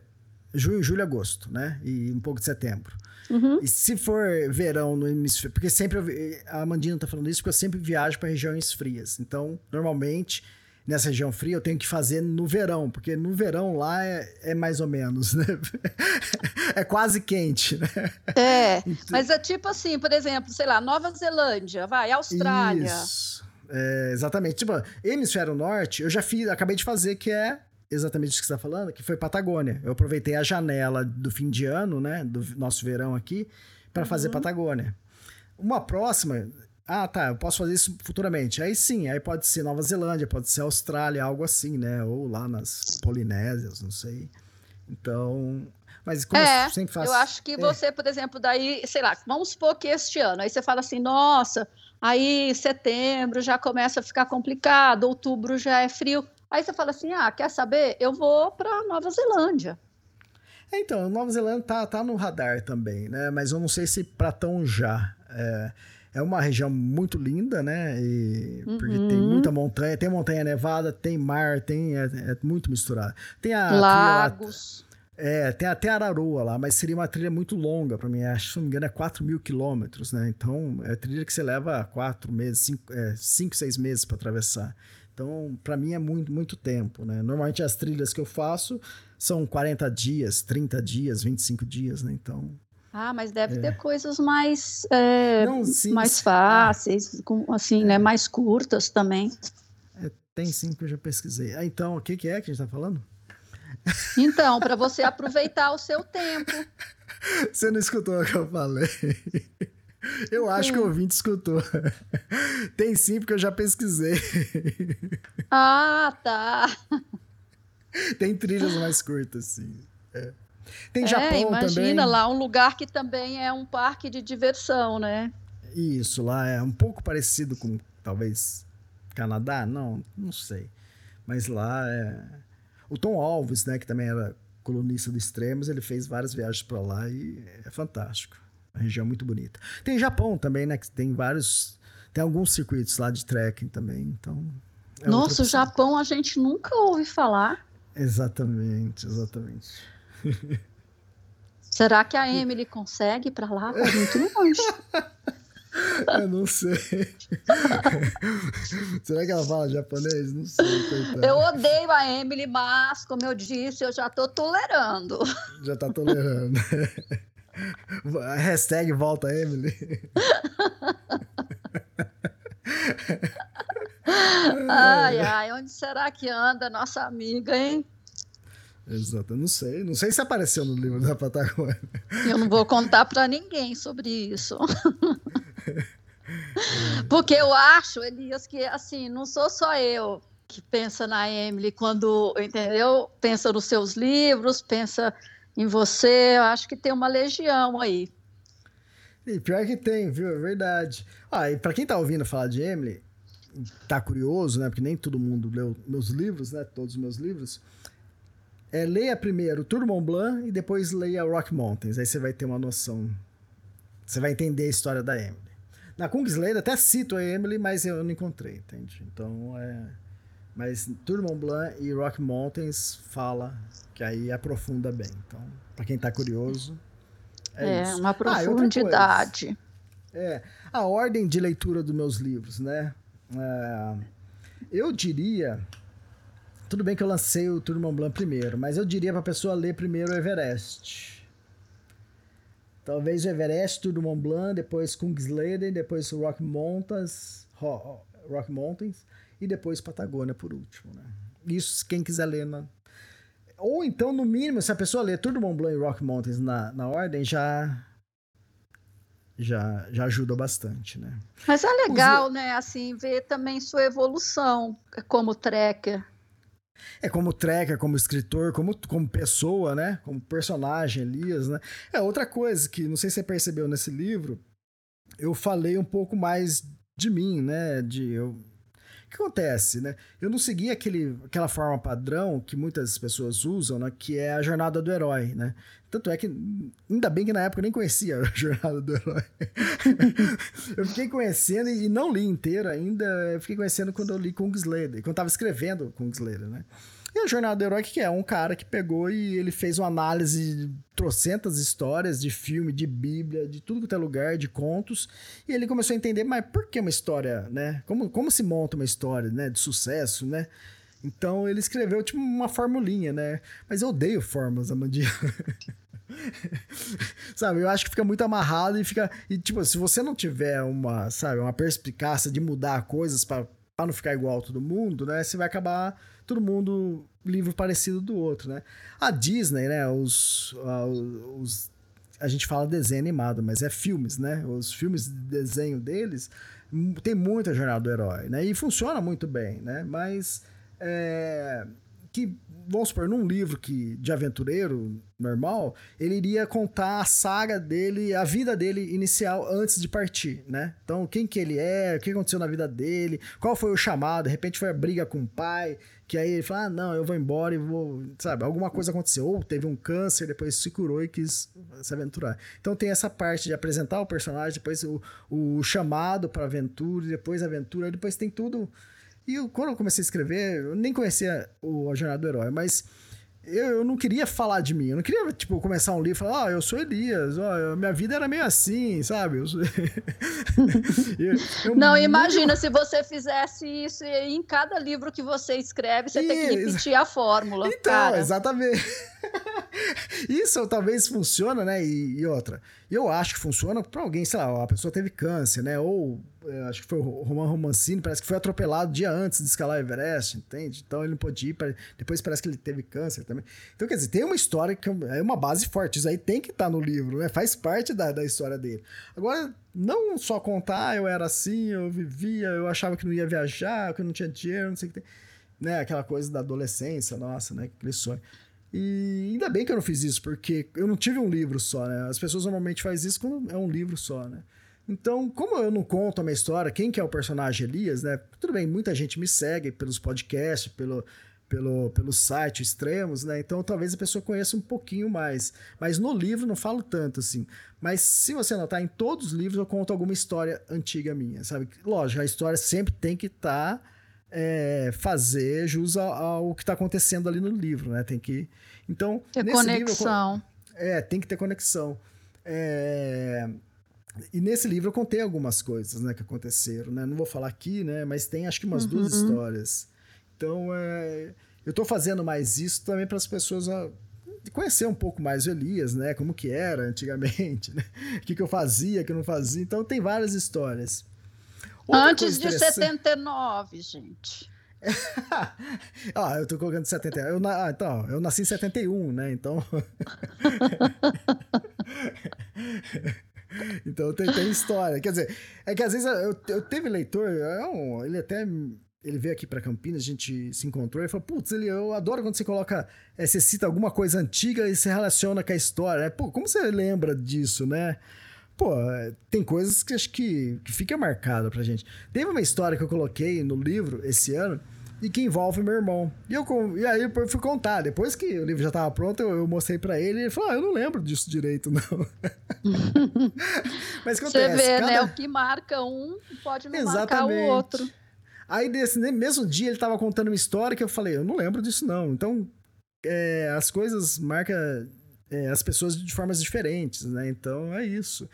junho, julho, agosto, né? E um pouco de setembro. Uhum. E se for verão no hemisfério. Porque sempre. Eu, a Mandina tá falando isso porque eu sempre viajo para regiões frias. Então, normalmente, nessa região fria, eu tenho que fazer no verão, porque no verão lá é, é mais ou menos, né? é quase quente, né? É. Então... Mas é tipo assim, por exemplo, sei lá, Nova Zelândia, vai, Austrália. Isso. É, exatamente. Tipo, hemisfério norte, eu já fiz, acabei de fazer, que é exatamente isso que você está falando, que foi Patagônia. Eu aproveitei a janela do fim de ano, né, do nosso verão aqui, para uhum. fazer Patagônia. Uma próxima, ah, tá, eu posso fazer isso futuramente. Aí sim, aí pode ser Nova Zelândia, pode ser Austrália, algo assim, né? Ou lá nas Polinésias, não sei. Então, mas como é, eu sempre faço. Eu acho que é. você, por exemplo, daí, sei lá, vamos supor que este ano, aí você fala assim, nossa, Aí setembro já começa a ficar complicado, outubro já é frio. Aí você fala assim: ah, quer saber? Eu vou para Nova Zelândia. É, então, Nova Zelândia tá, tá no radar também, né? Mas eu não sei se para tão já. É, é uma região muito linda, né? E, uhum. Porque tem uhum. muita montanha, tem montanha nevada, tem mar, tem é, é muito misturado. Tem a lagos. É, tem até Araroa lá, mas seria uma trilha muito longa para mim. Acho, se não me engano, é 4 mil quilômetros, né? Então, é trilha que você leva 4 meses, 5, é, 5 6 meses para atravessar. Então, para mim é muito, muito tempo, né? Normalmente as trilhas que eu faço são 40 dias, 30 dias, 25 dias, né? Então. Ah, mas deve é. ter coisas mais, é, Não, sim, mais sim. fáceis, com, assim, né? Mais curtas também. É, tem sim que eu já pesquisei. Ah, então, o que, que é que a gente está falando? Então, para você aproveitar o seu tempo. Você não escutou o que eu falei. Eu acho que o ouvinte escutou. Tem sim, porque eu já pesquisei. Ah, tá. Tem trilhas mais curtas, sim. É. Tem é, Japão imagina, também. Imagina lá um lugar que também é um parque de diversão, né? Isso, lá é um pouco parecido com talvez Canadá, não, não sei. Mas lá é o Tom Alves, né, que também era colunista do Extremos, ele fez várias viagens para lá e é fantástico. Uma região muito bonita. Tem Japão também, né, que tem vários, tem alguns circuitos lá de trekking também, então... É Nossa, o Japão a gente nunca ouve falar. Exatamente, exatamente. Será que a Emily consegue para lá? Tá muito longe. Eu não sei. Será que ela fala japonês? Não sei. Coitada. Eu odeio a Emily, mas, como eu disse, eu já tô tolerando. Já tá tolerando. Hashtag volta Emily. ai, ai, onde será que anda nossa amiga, hein? Exato, eu não sei. Não sei se apareceu no livro da Patagônia. Eu não vou contar para ninguém sobre isso. Porque eu acho, Elias, que assim, não sou só eu que pensa na Emily quando, entendeu? Pensa nos seus livros, pensa em você. Eu acho que tem uma legião aí. E pior que tem, viu? É verdade. Ah, e pra quem tá ouvindo falar de Emily, tá curioso, né? Porque nem todo mundo leu meus livros, né? Todos os meus livros é, leia primeiro Tour Mont Blanc e depois leia Rock Mountains. Aí você vai ter uma noção. Você vai entender a história da Emily. Na Kungsleden até cito a Emily, mas eu não encontrei, entende? Então é. Mas Tour Mont Blanc e Rock Mountains fala que aí aprofunda bem. Então, para quem tá curioso. É, é uma ah, profundidade. Ah, é, a ordem de leitura dos meus livros, né? É, eu diria tudo bem que eu lancei o Tour Mont Blanc primeiro, mas eu diria pra pessoa ler primeiro o Everest. Talvez o Everest, Tour Mont Blanc, depois Kungsleden, depois Rock Mountains, Rock Mountains e depois Patagônia por último, né? Isso quem quiser ler na... Ou então, no mínimo, se a pessoa ler Tour Mont Blanc e Rock Mountains na, na ordem, já já, já ajuda bastante, né? Mas é legal, Os... né, assim, ver também sua evolução como trekker. É como trekker, como escritor, como, como pessoa, né? Como personagem, Elias, né? É outra coisa que não sei se você percebeu nesse livro, eu falei um pouco mais de mim, né? De eu, que acontece, né? Eu não segui aquele, aquela forma padrão que muitas pessoas usam, né? Que é a jornada do herói, né? Tanto é que, ainda bem que na época eu nem conhecia a jornada do herói. eu fiquei conhecendo e não li inteiro ainda, eu fiquei conhecendo quando eu li Kungsleder, quando eu tava escrevendo Kungsleder, né? E a Jornada do Herói, que é um cara que pegou e ele fez uma análise de trocentas histórias de filme, de bíblia, de tudo que é lugar, de contos, e ele começou a entender, mas por que uma história, né? Como, como se monta uma história, né? De sucesso, né? Então ele escreveu tipo uma formulinha, né? Mas eu odeio formas, Amandinha. sabe, eu acho que fica muito amarrado e fica. E, tipo, se você não tiver uma, sabe, uma perspicácia de mudar coisas para não ficar igual a todo mundo, né? Você vai acabar todo mundo livro parecido do outro, né? A Disney, né? Os, os a gente fala desenho animado, mas é filmes, né? Os filmes de desenho deles tem muita jornada do herói, né? E funciona muito bem, né? Mas é, que vamos supor, num livro que de aventureiro normal, ele iria contar a saga dele, a vida dele inicial antes de partir, né? Então, quem que ele é, o que aconteceu na vida dele, qual foi o chamado, de repente foi a briga com o pai, que aí ele fala, ah, não, eu vou embora e vou, sabe, alguma coisa aconteceu, ou teve um câncer, depois se curou e quis se aventurar. Então tem essa parte de apresentar o personagem, depois o, o chamado para aventura, depois a aventura, depois tem tudo e eu, quando eu comecei a escrever, eu nem conhecia o A Jornada do Herói, mas eu, não queria falar de mim. Eu não queria, tipo, começar um livro e falar, ah, eu sou Elias, ó, minha vida era meio assim, sabe? Eu sou... eu, eu não, imagina se você fizesse isso e em cada livro que você escreve, você e... tem que repetir a fórmula. Então, cara. exatamente. isso talvez funciona, né? E, e outra, eu acho que funciona para alguém, sei lá, a pessoa teve câncer, né? Ou acho que foi o Roman Romancini, parece que foi atropelado dia antes de escalar o Everest, entende? Então ele não podia ir, depois parece que ele teve câncer também. Então, quer dizer, tem uma história que é uma base forte, isso aí tem que estar tá no livro, né? Faz parte da, da história dele. Agora, não só contar, ah, eu era assim, eu vivia, eu achava que não ia viajar, que eu não tinha dinheiro, não sei o que tem. Né? Aquela coisa da adolescência, nossa, né? Aquele sonho. E ainda bem que eu não fiz isso, porque eu não tive um livro só, né? As pessoas normalmente fazem isso quando é um livro só, né? Então, como eu não conto a minha história, quem que é o personagem Elias, né? Tudo bem, muita gente me segue pelos podcasts, pelo, pelo, pelo site Extremos, né? Então talvez a pessoa conheça um pouquinho mais. Mas no livro não falo tanto assim. Mas se você notar, em todos os livros eu conto alguma história antiga minha, sabe? Lógico, a história sempre tem que estar. Tá, é, fazer jus ao, ao que está acontecendo ali no livro, né? Tem que. Então. Ter conexão. Livro, é, tem que ter conexão. É, e nesse livro eu contei algumas coisas, né, que aconteceram, né? Não vou falar aqui, né, mas tem acho que umas uhum. duas histórias. Então, é, eu estou fazendo mais isso também para as pessoas a, conhecer um pouco mais o Elias, né? Como que era antigamente, né? O que, que eu fazia, o que eu não fazia. Então, tem várias histórias. Outra Antes de 79, gente. ah, eu tô colocando 70. Eu, ah, então, eu nasci em 71, né? Então. então tem, tem, história. Quer dizer, é que às vezes eu, eu teve leitor, é um, ele até ele veio aqui para Campinas, a gente se encontrou e falou: Putz, eu adoro quando você coloca, é, você cita alguma coisa antiga e se relaciona com a história. Né? Pô, como você lembra disso, né? Pô, tem coisas que acho que, que fica marcada pra gente. Teve uma história que eu coloquei no livro esse ano e que envolve meu irmão. E, eu, e aí eu fui contar. Depois que o livro já estava pronto, eu, eu mostrei para ele e ele falou: ah, eu não lembro disso direito, não. Mas acontece, Você vê, cada... né? O que marca um pode não Exatamente. marcar o outro. Aí, nesse mesmo dia, ele tava contando uma história que eu falei, eu não lembro disso, não. Então, é, as coisas marcam é, as pessoas de formas diferentes, né? Então, é isso.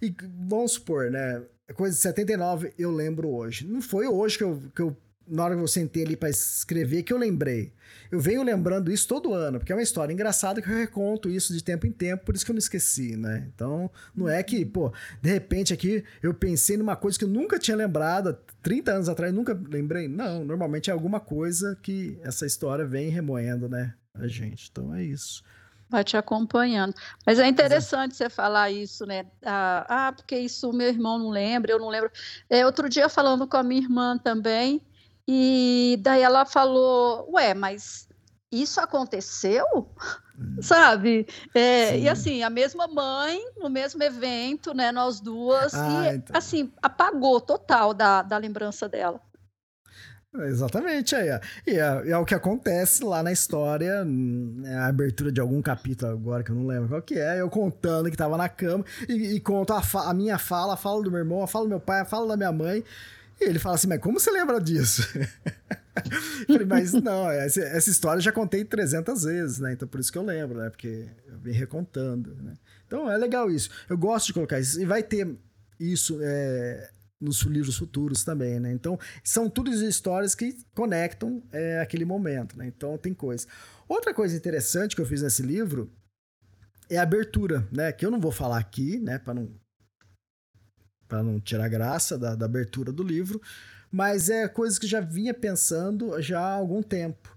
E vamos supor, né? Coisa de 79 eu lembro hoje. Não foi hoje que eu, que eu na hora que eu sentei ali para escrever, que eu lembrei. Eu venho lembrando isso todo ano, porque é uma história engraçada que eu reconto isso de tempo em tempo, por isso que eu não esqueci, né? Então, não é que, pô, de repente aqui eu pensei numa coisa que eu nunca tinha lembrado, 30 anos atrás, nunca lembrei. Não, normalmente é alguma coisa que essa história vem remoendo, né? A gente. Então é isso vai te acompanhando. Mas é interessante você falar isso, né? Ah, ah, porque isso meu irmão não lembra, eu não lembro. É, outro dia falando com a minha irmã também, e daí ela falou: Ué, mas isso aconteceu? Hum. Sabe? É, e assim, a mesma mãe, no mesmo evento, né? Nós duas, ah, e então. assim, apagou total da, da lembrança dela. Exatamente, aí, e é, é, o que acontece lá na história, né, a abertura de algum capítulo agora que eu não lembro qual que é, eu contando que tava na cama e, e conto a, a, minha fala, a fala do meu irmão, a fala do meu pai, a fala da minha mãe, e ele fala assim, mas como você lembra disso? falei, mas não, essa, essa, história eu já contei 300 vezes, né? Então por isso que eu lembro, né? Porque eu vim recontando, né? Então é legal isso. Eu gosto de colocar isso. E vai ter isso é, nos livros futuros também, né? Então são todas histórias que conectam é, aquele momento, né? Então tem coisa. Outra coisa interessante que eu fiz nesse livro é a abertura, né? Que eu não vou falar aqui, né? Para não para não tirar graça da, da abertura do livro, mas é coisas que já vinha pensando já há algum tempo.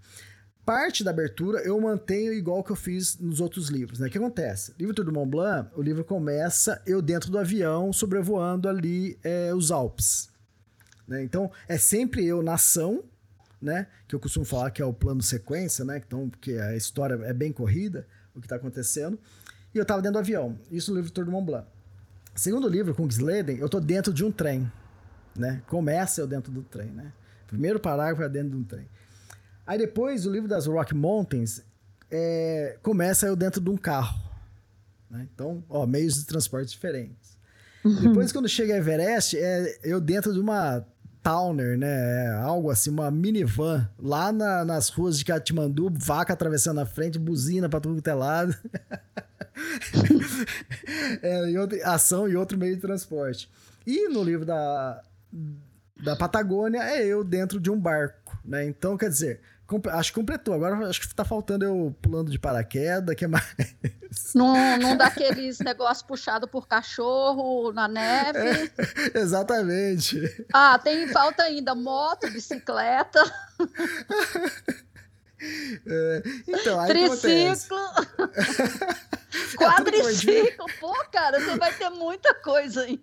Parte da abertura eu mantenho igual que eu fiz nos outros livros, né? O que acontece? Livro do Mont Blanc, o livro começa eu dentro do avião sobrevoando ali é, os Alpes. Né? Então é sempre eu na ação, né? Que eu costumo falar que é o plano sequência, né? Então, porque a história é bem corrida, o que está acontecendo. E eu estava dentro do avião. Isso no livro Tour do Mont Blanc. Segundo livro, Kungsleden, eu tô dentro de um trem, né? Começa eu dentro do trem, né? Primeiro parágrafo é dentro de um trem. Aí depois, o livro das Rock Mountains, é, começa eu dentro de um carro. Né? Então, ó, meios de transporte diferentes. Uhum. Depois, quando chega a Everest, é eu dentro de uma Towner, né? É algo assim, uma minivan, lá na, nas ruas de Katmandu, vaca atravessando a frente, buzina pra tudo que é lado. é, e ação e outro meio de transporte. E no livro da, da Patagônia é eu dentro de um barco, né? Então, quer dizer, acho que completou. Agora acho que tá faltando eu pulando de paraquedas, que mais? Não, não dá aqueles negócios puxado por cachorro na neve. É, exatamente. Ah, tem falta ainda moto, bicicleta. É, então, aí Triciclo. Quadriciclo. Pô, cara, você vai ter muita coisa aí.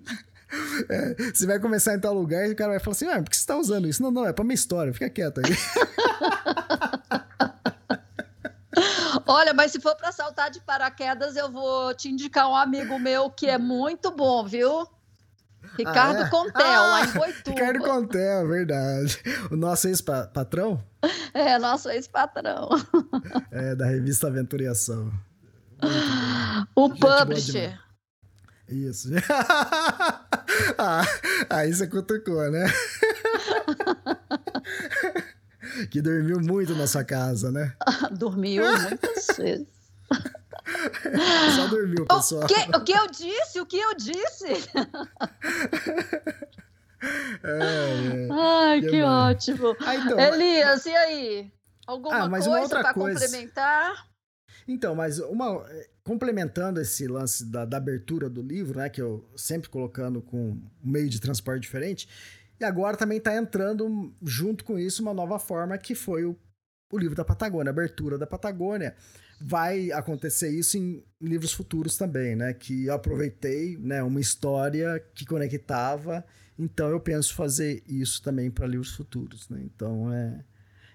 É, você vai começar em tal lugar e o cara vai falar assim: ah, por que você tá usando isso? Não, não, é pra minha história, fica quieto aí. Olha, mas se for para saltar de paraquedas, eu vou te indicar um amigo meu que é muito bom, viu? Ricardo ah, é? Contel, ah, lá em Boituva. Ricardo Contel, verdade. O nosso ex-patrão? É, nosso ex-patrão. É, da revista Aventuriação. O publisher. Isso. ah, aí você cutucou, né? que dormiu muito na sua casa, né? dormiu muitas vezes. Só dormiu, pessoal. O que, o que eu disse? O que eu disse? É, é. Ai, que, que ótimo. Ah, então, Elias, e aí? Alguma ah, coisa para complementar? Então, mas uma complementando esse lance da, da, abertura do livro, né, que eu sempre colocando com um meio de transporte diferente, e agora também está entrando junto com isso uma nova forma que foi o, o livro da Patagônia, a abertura da Patagônia. Vai acontecer isso em livros futuros também, né? Que eu aproveitei, né, uma história que conectava então eu penso fazer isso também para livros futuros, né? Então é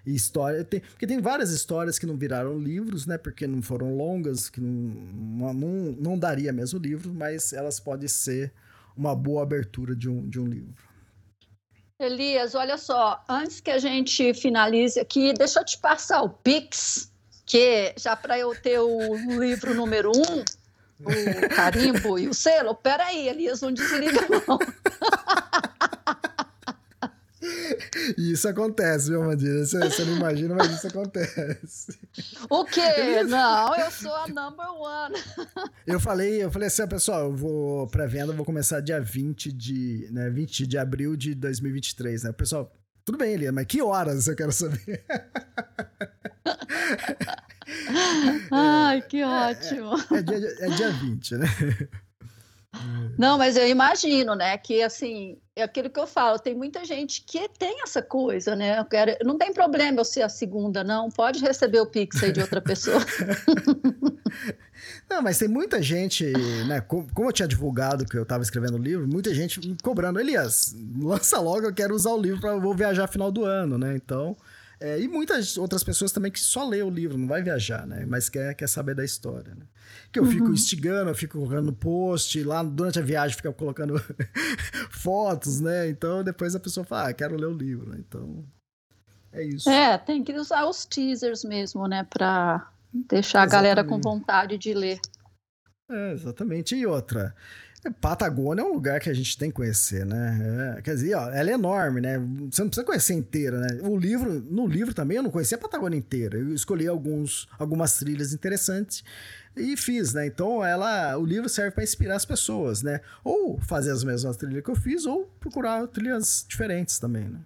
história tem, porque tem várias histórias que não viraram livros, né? Porque não foram longas, que não, não, não daria mesmo livro, mas elas podem ser uma boa abertura de um, de um livro. Elias, olha só, antes que a gente finalize aqui, deixa eu te passar o Pix, que já para eu ter o livro número um, o carimbo e o selo. Peraí, Elias, não desliga não. Isso acontece, viu, Mandira? Você, você, não imagina, mas isso acontece. O quê? Não, eu sou a number one. Eu falei, eu falei assim, pessoal, eu vou pré-venda, vou começar dia 20 de, né, 20 de abril de 2023, né? O pessoal, tudo bem, Elia, mas que horas eu quero saber? Ai, que ótimo. É, é, é, dia, é dia 20, né? Não, mas eu imagino, né, que assim, é aquilo que eu falo, tem muita gente que tem essa coisa, né? Eu quero, não tem problema eu ser a segunda, não. Pode receber o Pix aí de outra pessoa. Não, mas tem muita gente, né? Como eu tinha divulgado que eu estava escrevendo o livro, muita gente me cobrando, Elias, lança logo, eu quero usar o livro para vou viajar final do ano, né? Então, é, e muitas outras pessoas também que só lê o livro, não vai viajar, né? Mas quer, quer saber da história, né? Que eu fico uhum. instigando, eu fico colocando post, lá durante a viagem fica colocando fotos, né? Então depois a pessoa fala, ah, quero ler o livro, né? Então é isso. É, tem que usar os teasers mesmo, né? Pra deixar exatamente. a galera com vontade de ler. É, exatamente. E outra, Patagônia é um lugar que a gente tem que conhecer, né? É, quer dizer, ó, ela é enorme, né? Você não precisa conhecer inteira, né? O livro, no livro também eu não conhecia a Patagônia inteira. Eu escolhi alguns, algumas trilhas interessantes e fiz, né? Então ela, o livro serve para inspirar as pessoas, né? Ou fazer as mesmas trilhas que eu fiz, ou procurar trilhas diferentes também, né?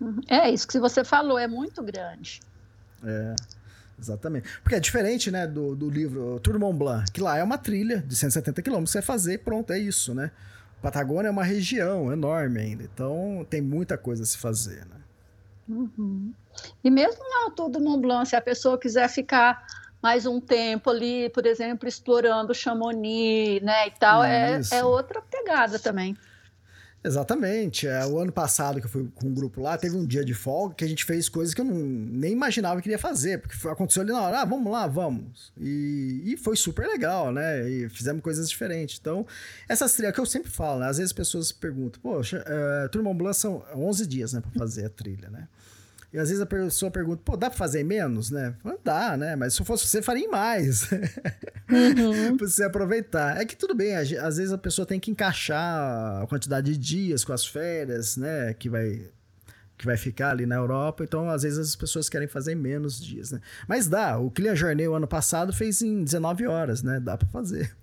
Uhum. É isso que você falou, é muito grande. É. Exatamente. Porque é diferente, né, do, do livro Tour Mont Blanc, que lá é uma trilha de 170 quilômetros, você vai fazer, pronto, é isso, né? Patagônia é uma região enorme ainda, então tem muita coisa a se fazer, né? Uhum. E mesmo na Tour do Mont Blanc, se a pessoa quiser ficar mais um tempo ali, por exemplo, explorando Chamonix, né, e tal, é, é outra pegada também. Exatamente. É, o ano passado que eu fui com um grupo lá, teve um dia de folga que a gente fez coisas que eu não, nem imaginava que iria fazer, porque foi, aconteceu ali na hora, ah, vamos lá, vamos. E, e foi super legal, né? E fizemos coisas diferentes. Então, essas trilhas que eu sempre falo, né? Às vezes as pessoas perguntam, poxa, uh, Turma Blanc são 11 dias, né, pra fazer a trilha, né? E às vezes a pessoa pergunta, pô, dá pra fazer menos, né? Dá, né? Mas se fosse você, faria mais. Uhum. pra você aproveitar. É que tudo bem, às vezes a pessoa tem que encaixar a quantidade de dias com as férias, né? Que vai que vai ficar ali na Europa, então às vezes as pessoas querem fazer menos dias, né? Mas dá, o Clean Journey o ano passado fez em 19 horas, né? Dá para fazer.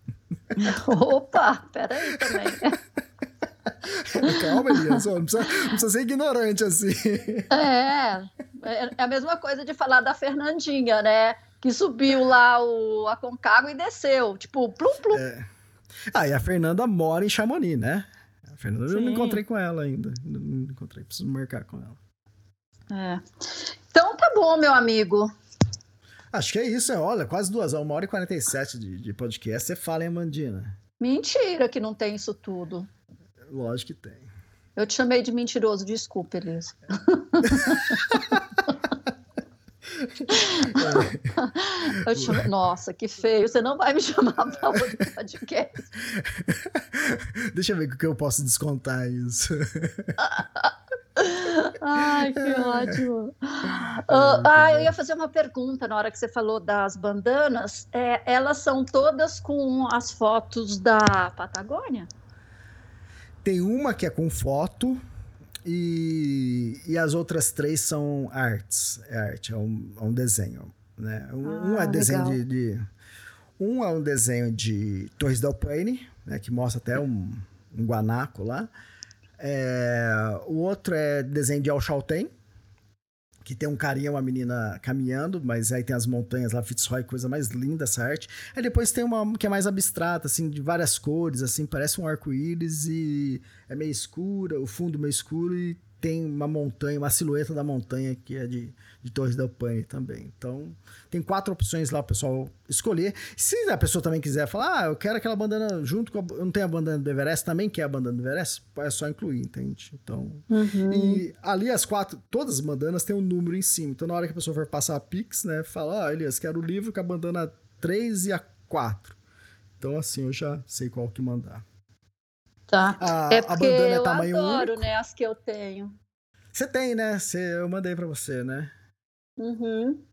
Opa, peraí também. Calma, Elias, não precisa, não precisa ser ignorante assim. É, é, é a mesma coisa de falar da Fernandinha, né? Que subiu lá o Aconcagua e desceu, tipo, plum, plum. É. Ah, e a Fernanda mora em Chamonix, né? A Fernanda Sim. eu não encontrei com ela ainda. Não encontrei, preciso marcar com ela. É. Então tá bom, meu amigo. Acho que é isso, é. Olha, quase duas horas, uma hora e quarenta e sete de, de podcast. Você fala, hein, Mandina? Mentira que não tem isso tudo. Lógico que tem. Eu te chamei de mentiroso, desculpa, Elisa. É. Nossa, que feio. Você não vai me chamar para outro podcast. Deixa eu ver o que eu posso descontar isso. Ai, que ótimo. Uh, ah, eu ia fazer uma pergunta na hora que você falou das bandanas. É, elas são todas com as fotos da Patagônia? Tem uma que é com foto e, e as outras três são artes. É arte, é um, é um desenho. Né? Um, ah, é desenho de, de, Um é um desenho de Torres del Paine, né, que mostra até um, um guanaco lá. É, o outro é desenho de Alchalten, que tem um carinha, uma menina caminhando, mas aí tem as montanhas lá, Fitzroy, coisa mais linda essa arte. Aí depois tem uma que é mais abstrata, assim, de várias cores, assim, parece um arco-íris e é meio escura, o fundo meio escuro e tem uma montanha, uma silhueta da montanha que é de, de Torres del Paine também. Então, tem quatro opções lá o pessoal escolher. Se a pessoa também quiser falar, ah, eu quero aquela bandana junto com a, eu não tenho a bandana do Everest, também quer a bandana do Everest, é só incluir, entende? Então, uhum. e ali as quatro, todas as bandanas têm um número em cima. Então, na hora que a pessoa for passar a Pix, né, fala, ah, Elias, quero o livro com a bandana 3 e a 4. Então, assim, eu já sei qual que mandar. Tá. A, é porque a eu tamanho adoro, único. né, as que eu tenho. Você tem, né? Você, eu mandei para você, né? Uhum.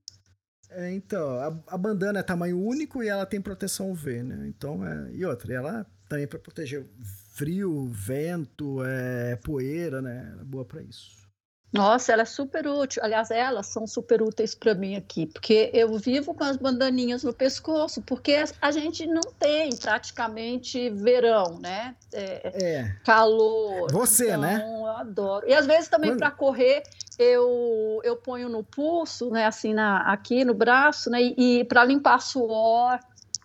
É, então, a, a, bandana é tamanho único e ela tem proteção UV, né? Então, é, e outra, ela também para proteger frio, vento, é, poeira, né? é boa para isso. Nossa, ela é super útil. Aliás, elas são super úteis para mim aqui, porque eu vivo com as bandaninhas no pescoço, porque a gente não tem praticamente verão, né? É, é. Calor. Você, então, né? Eu adoro. E às vezes também Quando... para correr eu, eu ponho no pulso, né? Assim, na, aqui no braço, né? E, e para limpar suor.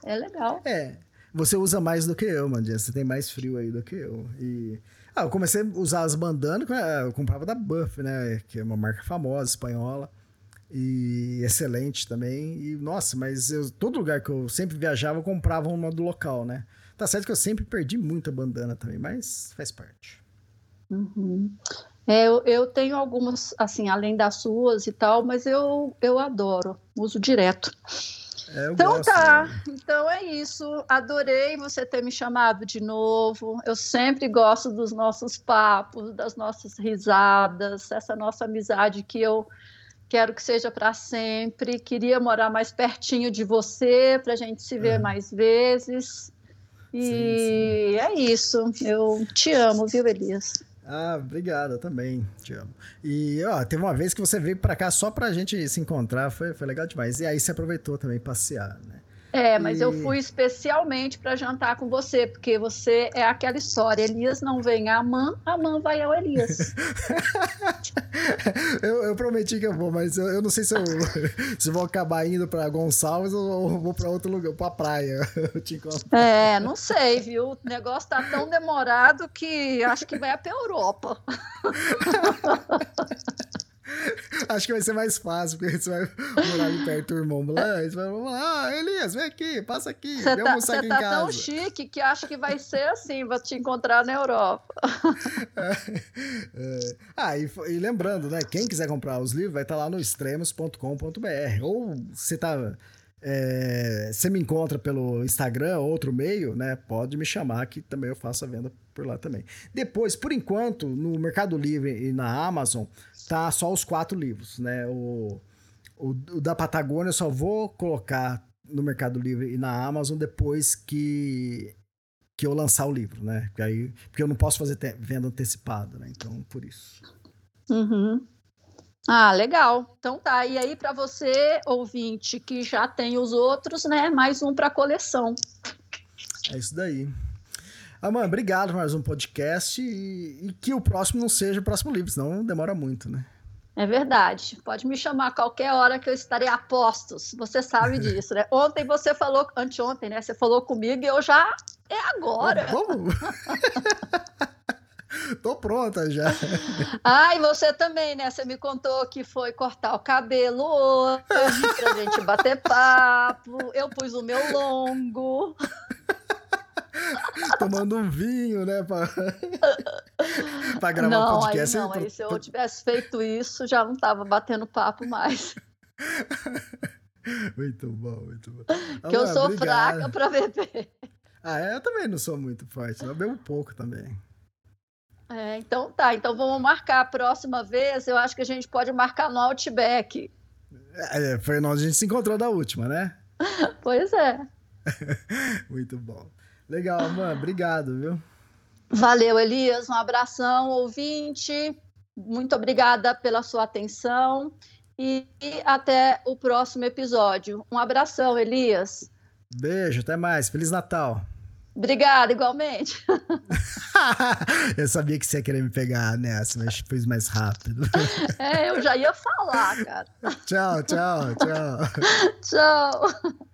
É legal. É. Você usa mais do que eu, Mandinha. Você tem mais frio aí do que eu. E ah, eu comecei a usar as bandanas, eu comprava da Buff, né? Que é uma marca famosa, espanhola. E excelente também. E, nossa, mas eu, todo lugar que eu sempre viajava, eu comprava uma do local, né? Tá certo que eu sempre perdi muita bandana também, mas faz parte. Uhum. É, eu, eu tenho algumas, assim, além das suas e tal, mas eu, eu adoro, uso direto. É, então gosto, tá, né? então é isso. Adorei você ter me chamado de novo. Eu sempre gosto dos nossos papos, das nossas risadas, essa nossa amizade que eu quero que seja para sempre. Queria morar mais pertinho de você para a gente se ver é. mais vezes. E sim, sim. é isso. Eu te amo, viu, Elias? Ah, obrigado, eu também te amo. E, ó, teve uma vez que você veio pra cá só pra gente se encontrar, foi, foi legal demais. E aí você aproveitou também passear, né? É, mas e... eu fui especialmente para jantar com você, porque você é aquela história. Elias não vem a Amã, a Amã vai ao Elias. eu, eu, prometi que eu vou, mas eu, eu não sei se eu, se vou acabar indo para Gonçalves ou vou para outro lugar, para praia. Eu te É, não sei, viu? O negócio tá tão demorado que acho que vai até a Europa. Acho que vai ser mais fácil, porque você vai morar ali perto do irmão. Você vai falar, ah, Elias, vem aqui, passa aqui. Você tá, você tá tão chique que acho que vai ser assim, vou te encontrar na Europa. É, é. Ah, e, e, lembrando, né? Quem quiser comprar os livros vai estar lá no extremos.com.br. Ou você tá. É, você me encontra pelo Instagram, outro meio, né? Pode me chamar que também eu faço a venda por lá também. Depois, por enquanto, no Mercado Livre e na Amazon, tá só os quatro livros, né? O, o, o da Patagônia eu só vou colocar no Mercado Livre e na Amazon depois que que eu lançar o livro, né? Porque, aí, porque eu não posso fazer venda antecipada, né? Então, por isso. Uhum. Ah, legal. Então tá. E aí, para você, ouvinte, que já tem os outros, né? Mais um para coleção. É isso daí. Amanda, obrigado por mais um podcast e, e, que o próximo não seja o próximo livro, senão demora muito, né? É verdade. Pode me chamar a qualquer hora que eu estarei a postos. Você sabe disso, né? Ontem você falou, anteontem, né? Você falou comigo e eu já. É agora. Vamos! Tô pronta já. Ai, você também, né? Você me contou que foi cortar o cabelo hoje, pra gente bater papo. Eu pus o meu longo. tomando um vinho, né? Pra, pra gravar não, podcast. Aí não, aí se eu tivesse feito isso, já não tava batendo papo mais. muito bom, muito bom. Que eu sou obrigado. fraca pra beber. Ah, é? eu também não sou muito forte, eu bebo pouco também. É, então tá, então vamos marcar a próxima vez, eu acho que a gente pode marcar no Outback. É, foi onde a gente se encontrou da última, né? Pois é. muito bom. Legal, mano. Obrigado, viu? Valeu, Elias. Um abração, ouvinte. Muito obrigada pela sua atenção e até o próximo episódio. Um abração, Elias. Beijo, até mais. Feliz Natal. Obrigada, igualmente. eu sabia que você ia querer me pegar nessa, mas fez mais rápido. é, eu já ia falar, cara. tchau, tchau, tchau. tchau.